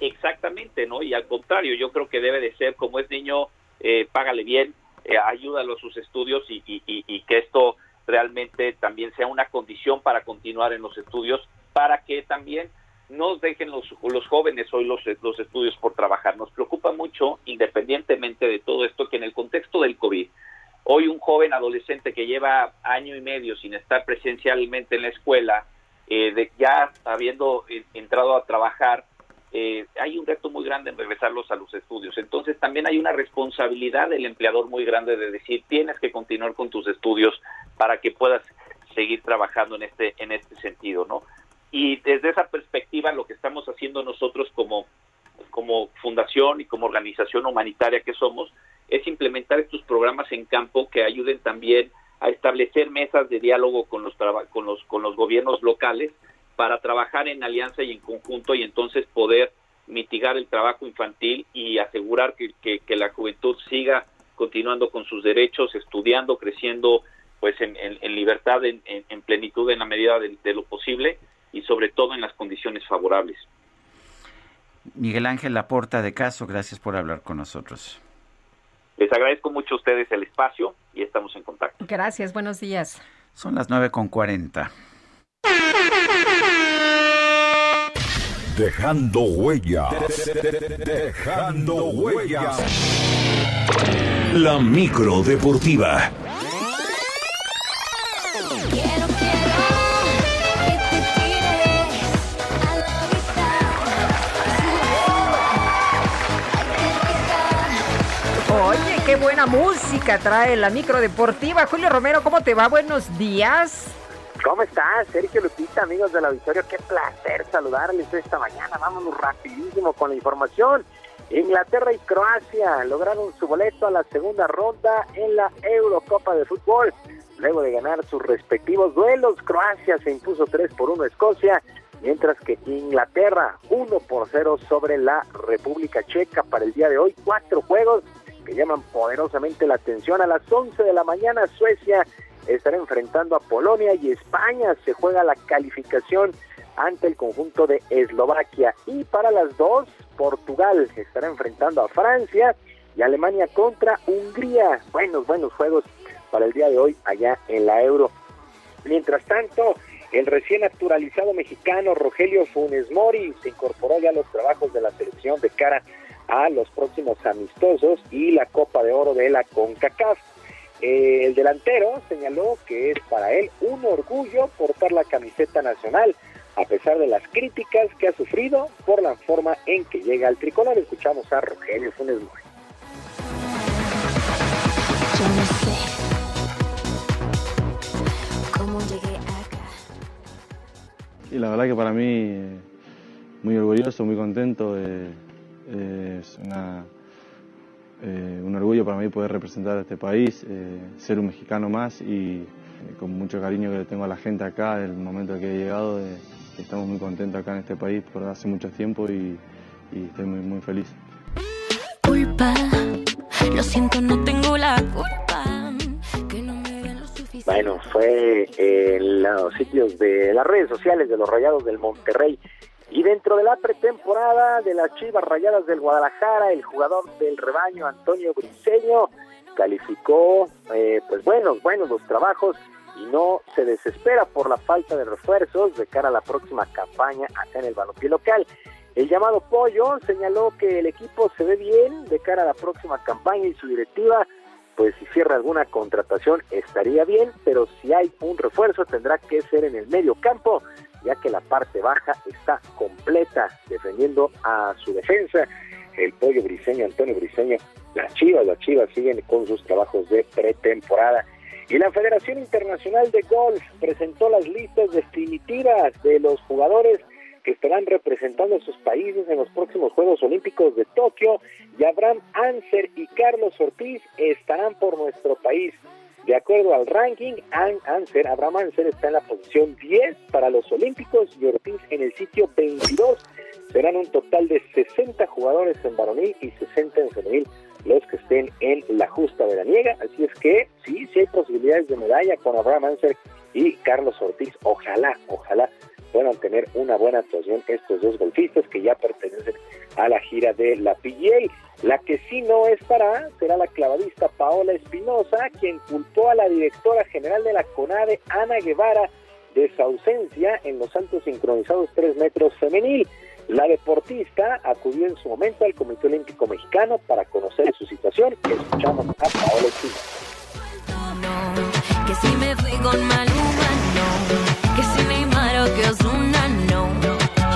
Exactamente, ¿no? Y al contrario, yo creo que debe de ser, como es niño, eh, págale bien, eh, ayúdalo a sus estudios y, y, y que esto realmente también sea una condición para continuar en los estudios, para que también no dejen los, los jóvenes hoy los, los estudios por trabajar. Nos preocupa mucho, independientemente de todo esto, que en el contexto del COVID, hoy un joven adolescente que lleva año y medio sin estar presencialmente en la escuela, eh, de, ya habiendo eh, entrado a trabajar, eh, hay un reto muy grande en regresarlos a los estudios. Entonces también hay una responsabilidad del empleador muy grande de decir tienes que continuar con tus estudios para que puedas seguir trabajando en este en este sentido, ¿no? Y desde esa perspectiva lo que estamos haciendo nosotros como como fundación y como organización humanitaria que somos es implementar estos programas en campo que ayuden también a establecer mesas de diálogo con los con los con los gobiernos locales para trabajar en alianza y en conjunto y entonces poder mitigar el trabajo infantil y asegurar que, que, la juventud siga continuando con sus derechos, estudiando, creciendo pues en, en, libertad, en, en, plenitud en la medida de, de, lo posible y sobre todo en las condiciones favorables. Miguel Ángel Laporta de Caso, gracias por hablar con nosotros. Les agradezco mucho a ustedes el espacio y estamos en contacto. Gracias, buenos días. Son las 9.40. Dejando huella. Dejando huella. La micro deportiva. Oye, qué buena música trae la micro deportiva. Julio Romero, ¿cómo te va? Buenos días. ¿Cómo estás, Sergio Lupita, amigos del auditorio? Qué placer saludarles esta mañana. Vámonos rapidísimo con la información. Inglaterra y Croacia lograron su boleto a la segunda ronda en la Eurocopa de Fútbol. Luego de ganar sus respectivos duelos, Croacia se impuso 3 por 1 a Escocia, mientras que Inglaterra 1 por 0 sobre la República Checa para el día de hoy. Cuatro juegos que llaman poderosamente la atención. A las 11 de la mañana Suecia estará enfrentando a Polonia y España se juega la calificación ante el conjunto de Eslovaquia. Y para las dos, Portugal estará enfrentando a Francia y Alemania contra Hungría. Buenos, buenos juegos para el día de hoy allá en la Euro. Mientras tanto, el recién naturalizado mexicano Rogelio Funes Mori se incorporó ya a los trabajos de la selección de cara a los próximos amistosos y la Copa de Oro de la CONCACAF. Eh, el delantero señaló que es para él un orgullo portar la camiseta nacional, a pesar de las críticas que ha sufrido por la forma en que llega al tricolor. Escuchamos a Rogelio Funes Mori. Y la verdad que para mí eh, muy orgulloso, muy contento. eh, es una, eh, un orgullo para mí poder representar a este país, eh, ser un mexicano más y eh, con mucho cariño que le tengo a la gente acá, el momento que he llegado, eh, estamos muy contentos acá en este país por hace mucho tiempo y, y estoy muy, muy feliz. culpa. Lo siento, no tengo la culpa. Que no me ven lo suficiente. Bueno, fue en los sitios de las redes sociales de los Rayados del Monterrey. Y dentro de la pretemporada de las Chivas Rayadas del Guadalajara, el jugador del rebaño Antonio Briceño calificó, eh, pues buenos, buenos los trabajos y no se desespera por la falta de refuerzos de cara a la próxima campaña acá en el balompié local. El llamado Pollo señaló que el equipo se ve bien de cara a la próxima campaña y su directiva, pues si cierra alguna contratación estaría bien, pero si hay un refuerzo tendrá que ser en el medio campo, ya que la parte baja está completa defendiendo a su defensa. El Pollo Briseño, Antonio Briseño, las Chivas, las Chivas siguen con sus trabajos de pretemporada. Y la Federación Internacional de Golf presentó las listas definitivas de los jugadores que estarán representando a sus países en los próximos Juegos Olímpicos de Tokio y Abraham Anser y Carlos Ortiz estarán por nuestro país. De acuerdo al ranking, An Anser, Abraham Anser está en la posición 10 para los Olímpicos y Ortiz en el sitio 22. Serán un total de 60 jugadores en varonil y 60 en femenil los que estén en la justa veraniega. Así es que sí, sí hay posibilidades de medalla con Abraham Anser y Carlos Ortiz. Ojalá, ojalá puedan tener una buena actuación estos dos golfistas que ya pertenecen a la gira de la PGA. La que sí no estará será la clavadista Paola Espinosa, quien culpó a la directora general de la CONADE, Ana Guevara, de su ausencia en los saltos sincronizados 3 metros femenil. La deportista acudió en su momento al Comité Olímpico Mexicano para conocer su situación. Escuchamos a Paola Espinosa. Que si me fui con Maluma, no. Que si Neymar o que Ozuna, no.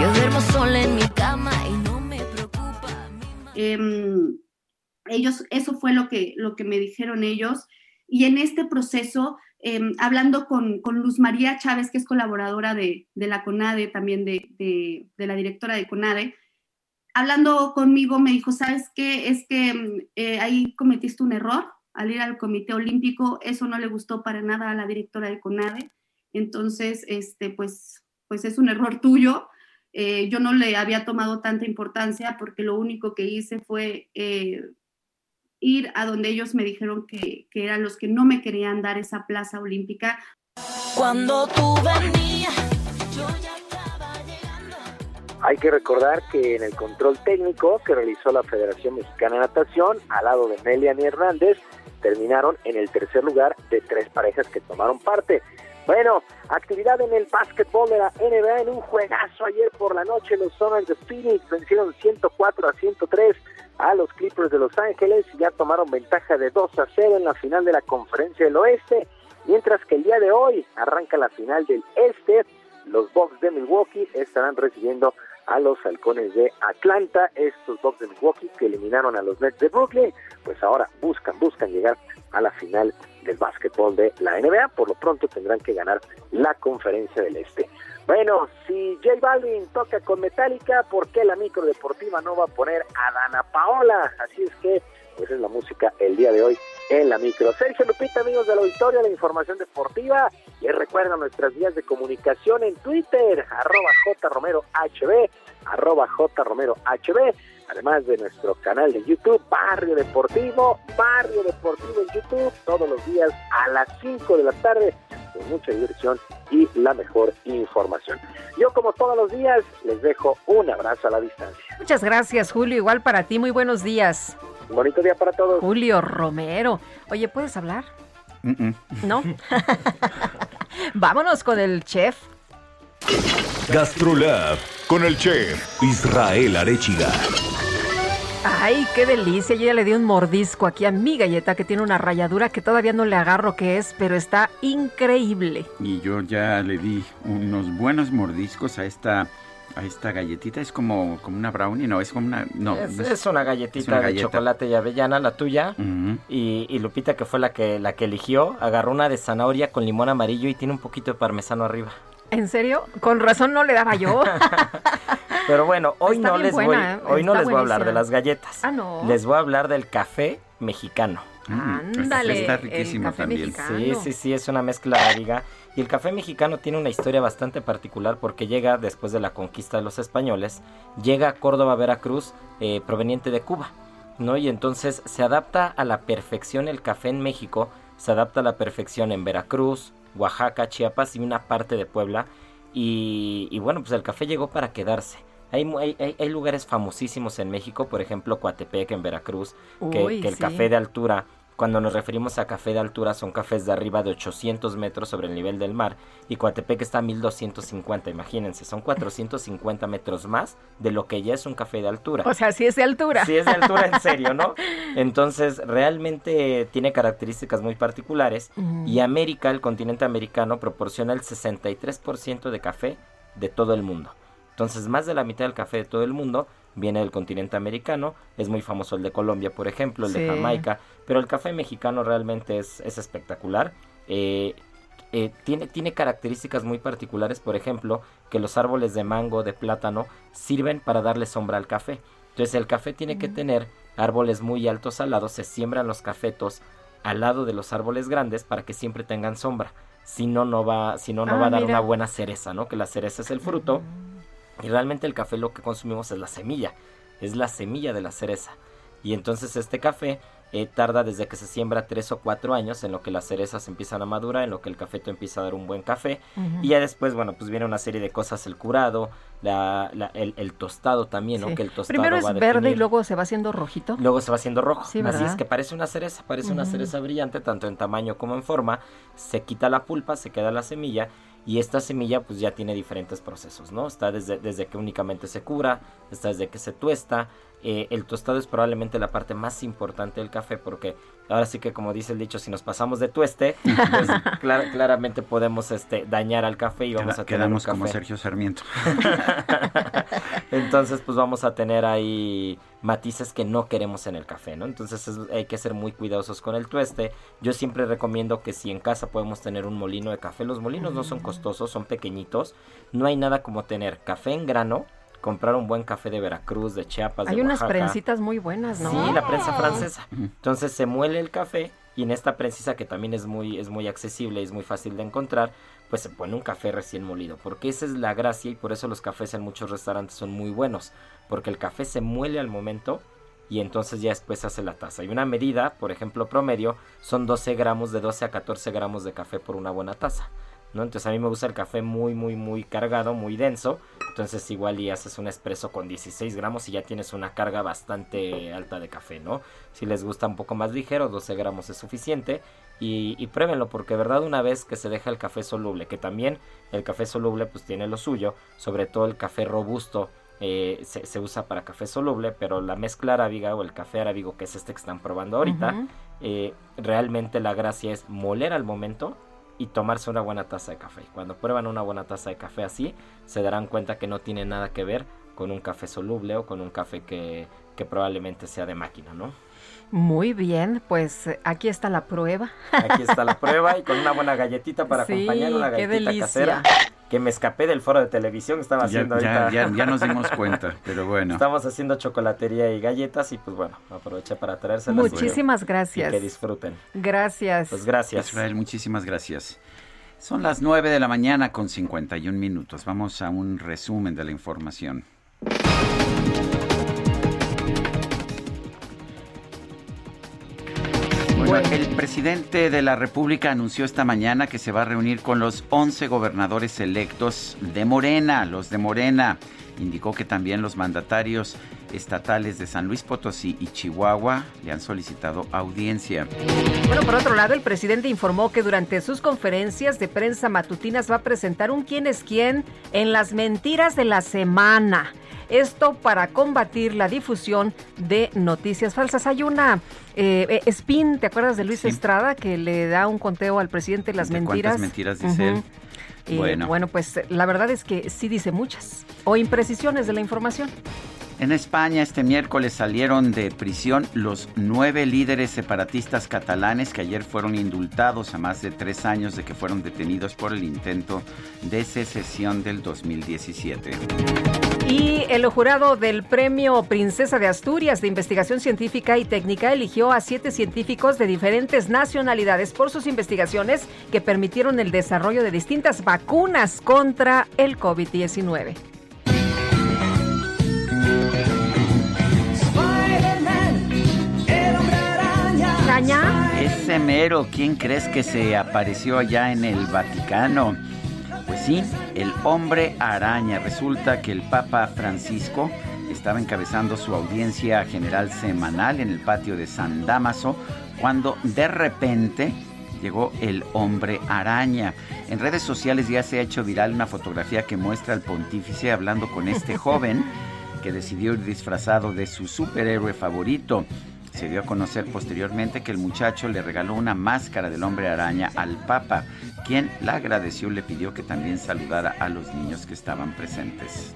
Yo duermo sola en mi cama y no me preocupa. Em, ellos, eso fue lo que, lo que me dijeron ellos. Y en este proceso, em, hablando con, con, Luz María Chávez, que es colaboradora de, de la CONADE, también de, de, de, la directora de CONADE, hablando conmigo me dijo, ¿sabes qué? Es que eh, ahí cometiste un error al ir al Comité Olímpico, eso no le gustó para nada a la directora de CONADE, entonces, este, pues, pues es un error tuyo. Eh, yo no le había tomado tanta importancia porque lo único que hice fue eh, ir a donde ellos me dijeron que, que, eran los que no me querían dar esa plaza olímpica. Cuando tú venías, yo ya Hay que recordar que en el control técnico que realizó la Federación Mexicana de Natación, al lado de Melian Hernández, terminaron en el tercer lugar de tres parejas que tomaron parte. Bueno, actividad en el básquetbol de la NBA en un juegazo ayer por la noche. Los Suns de Phoenix vencieron 104 a 103 a los Clippers de Los Ángeles y ya tomaron ventaja de 2 a 0 en la final de la Conferencia del Oeste. Mientras que el día de hoy arranca la final del Este, los Bucks de Milwaukee estarán recibiendo a los halcones de Atlanta, estos Bucks de Milwaukee que eliminaron a los Nets de Brooklyn, pues ahora buscan, buscan llegar a la final del básquetbol de la NBA, por lo pronto tendrán que ganar la conferencia del Este. Bueno, si J Balvin toca con Metallica, ¿por qué la micro deportiva no va a poner a Dana Paola? Así es que, pues es la música el día de hoy en la micro. Sergio Lupita, amigos del auditorio, la información deportiva. Y recuerda nuestras vías de comunicación en Twitter, arroba jromerohb, arroba jromerohb, además de nuestro canal de YouTube, Barrio Deportivo, Barrio Deportivo en YouTube, todos los días a las 5 de la tarde, con mucha diversión y la mejor información. Yo, como todos los días, les dejo un abrazo a la distancia. Muchas gracias, Julio. Igual para ti, muy buenos días. Un bonito día para todos. Julio Romero. Oye, ¿puedes hablar? ¿No? [laughs] [laughs] Vámonos con el chef. Gastrolab con el chef Israel Arechiga. Ay, qué delicia. Yo ya le di un mordisco aquí a mi galleta que tiene una rayadura que todavía no le agarro qué es, pero está increíble. Y yo ya le di unos buenos mordiscos a esta a esta galletita. Es como, como una brownie, no, es como una... No, es, no es una galletita es una de galleta. chocolate y avellana, la tuya. Y, y Lupita, que fue la que, la que eligió, agarró una de zanahoria con limón amarillo y tiene un poquito de parmesano arriba. ¿En serio? Con razón no le daba yo. [laughs] Pero bueno, hoy Está no les buena, voy, hoy no Está les voy a hablar de las galletas. Ah, no. Les voy a hablar del café mexicano. Ándale, está el riquísimo café también. mexicano. Sí, sí, sí, es una mezcla diga. Y el café mexicano tiene una historia bastante particular porque llega después de la conquista de los españoles, llega a Córdoba, Veracruz, eh, proveniente de Cuba, ¿no? Y entonces se adapta a la perfección el café en México, se adapta a la perfección en Veracruz, Oaxaca, Chiapas y una parte de Puebla. Y, y bueno, pues el café llegó para quedarse. Hay, hay, hay- lugares famosísimos en México, por ejemplo, Coatepec en Veracruz, que, el sí. café de altura, cuando nos referimos a café de altura, son cafés de arriba de 800 metros sobre el nivel del mar, y Coatepec está a 1250, imagínense, son 450 metros más de lo que ya es un café de altura. O sea, sí es de altura. Sí es de altura, en serio, ¿no? [laughs] Entonces, realmente tiene características muy particulares y América, el continente americano, proporciona el 63% de café de todo el mundo. Entonces, más de la mitad del café de todo el mundo viene del continente americano. Es muy famoso el de Colombia, por ejemplo, el de. Jamaica. Pero el café mexicano realmente es, es espectacular. Eh, eh, tiene, tiene características muy particulares, por ejemplo, que los árboles de mango, de plátano, sirven para darle sombra al café. Entonces el café tiene que tener árboles muy altos al lado, se siembran los cafetos al lado de los árboles grandes para que siempre tengan sombra. Si no, no va, si no, no Ah, va a dar mira. una buena cereza, ¿no? Que la cereza es el fruto. Y realmente el café lo que consumimos es la semilla. Es la semilla de la cereza. Y entonces este café eh, tarda desde que se siembra tres o cuatro años en lo que las cerezas empiezan a madurar, en lo que el cafeto empieza a dar un buen café. Y ya después, bueno, pues viene una serie de cosas, el curado, la, la- el, el tostado también, ¿no? Sí. Que el tostado Primero es va a verde y definir- luego se va haciendo rojito. Luego se va haciendo rojo. Sí, Así es que parece una cereza, parece una cereza brillante, tanto en tamaño como en forma. Se quita la pulpa, se queda la semilla. Y esta semilla pues ya tiene diferentes procesos, ¿no? Está desde, desde que únicamente se cura, está desde que se tuesta. Eh, el tostado es probablemente la parte más importante del café porque ahora sí que como dice el dicho, si nos pasamos de tueste, pues [laughs] clara- claramente podemos este, dañar al café y vamos Queda- a tener un quedamos como. Sergio Sarmiento. [laughs] Entonces, pues vamos a tener ahí matices que no queremos en el café, ¿no? Entonces es- hay que ser muy cuidadosos con el tueste. Yo siempre recomiendo que si en casa podemos tener un molino de café, los molinos no son costosos, son pequeñitos. No hay nada como tener café en grano, comprar un buen café de Veracruz, de Chiapas, de Hay unas Oaxaca. prensitas muy buenas, ¿no? Sí, la prensa francesa. Entonces se muele el café y en esta prensisa que también es muy, es muy accesible y es muy fácil de encontrar, pues se pone un café recién molido. Porque esa es la gracia y por eso los cafés en muchos restaurantes son muy buenos. Porque el café se muele al momento y entonces ya después se hace la taza. Y una medida, por ejemplo, promedio, son 12 gramos, de 12 a 14 gramos de café por una buena taza. ¿No? Entonces a mí me gusta el café muy, muy, muy cargado, muy denso. Entonces igual y haces un espresso con 16 gramos y ya tienes una carga bastante alta de café, ¿no? Si les gusta un poco más ligero, 12 gramos es suficiente. Y, y pruébenlo porque verdad una vez que se deja el café soluble, que también el café soluble pues tiene lo suyo, sobre todo el café robusto eh, se, usa para café soluble, pero la mezcla arábiga o el café arábigo, que es este que están probando ahorita, eh, realmente la gracia es moler al momento y tomarse una buena taza de café. Cuando prueban una buena taza de café así, se darán cuenta que no tiene nada que ver con un café soluble o con un café que, que probablemente sea de máquina, ¿no? Muy bien, pues aquí está la prueba. Aquí está la [laughs] prueba y con una buena galletita para acompañar una galletita casera que me escapé del foro de televisión, estaba haciendo ya, Ya, ya, nos [laughs] dimos cuenta, pero bueno. Estamos haciendo chocolatería y galletas y pues bueno, aproveché para traérselas. Muchísimas gracias. que disfruten. Gracias. Pues gracias. Israel, muchísimas gracias. Son las 9 de la mañana con 51 minutos. Vamos a un resumen de la información. El presidente de la República anunció esta mañana que se va a reunir con los 11 gobernadores electos de Morena, los de Morena. Indicó que también los mandatarios estatales de San Luis Potosí y Chihuahua le han solicitado audiencia. Bueno, por otro lado, el presidente informó que durante sus conferencias de prensa matutinas va a presentar un quién es quién en las mentiras de la semana. Esto para combatir la difusión de noticias falsas. Hay una eh, eh spin, ¿te acuerdas de Luis Estrada que le da un conteo al presidente las mentiras? mentiras dice él? bueno. bueno, pues la verdad es que sí dice muchas o imprecisiones de la información. En España este miércoles salieron de prisión los nueve líderes separatistas catalanes que ayer fueron indultados a más de tres años de que fueron detenidos por el intento de secesión del 2017. Y el jurado del Premio Princesa de Asturias de Investigación Científica y Técnica eligió a siete científicos de diferentes nacionalidades por sus investigaciones que permitieron el desarrollo de distintas vacunas contra el COVID-19. Ese mero, ¿quién crees que se apareció allá en el Vaticano? Pues sí, el hombre araña. Resulta que el Papa Francisco estaba encabezando su audiencia general semanal en el patio de San Damaso cuando de repente llegó el hombre araña. En redes sociales ya se ha hecho viral una fotografía que muestra al pontífice hablando con este [laughs] joven que decidió ir disfrazado de su superhéroe favorito. Se dio a conocer posteriormente que el muchacho le regaló una máscara del hombre araña al Papa, quien la agradeció y le pidió que también saludara a los niños que estaban presentes.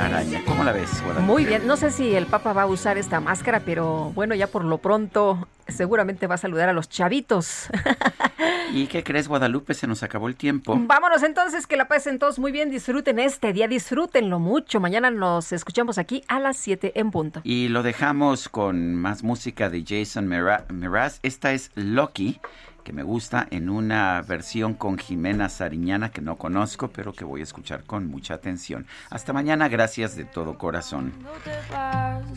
Araña, ¿cómo la ves? Muy bien, no sé si el Papa va a usar esta máscara, pero bueno, ya por lo pronto seguramente va a saludar a los chavitos. [laughs] ¿Y qué crees, Guadalupe? Se nos acabó el tiempo. Vámonos entonces, que la pasen todos muy bien, disfruten este día, disfrútenlo mucho. Mañana nos escuchamos aquí a las 7 en punto. Y lo dejamos con más música de Jason Mraz. Esta es Lucky que me gusta en una versión con Jimena Sariñana que no conozco, pero que voy a escuchar con mucha atención. Hasta mañana, gracias de todo corazón.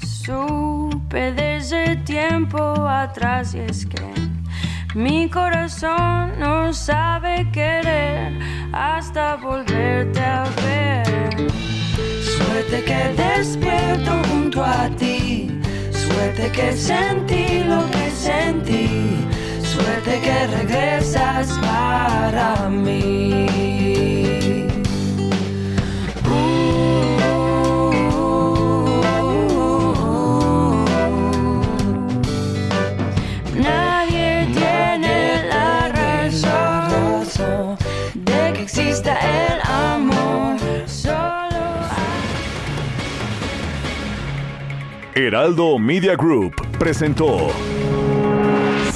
Supe desde tiempo atrás y es que mi corazón no sabe querer hasta volverte a ver. Suerte que despierto junto a ti, suerte que sentí lo que sentí Suerte que regresas para mí. Tiene la razón de que exista el amor. Solo. Heraldo Media Group presentó.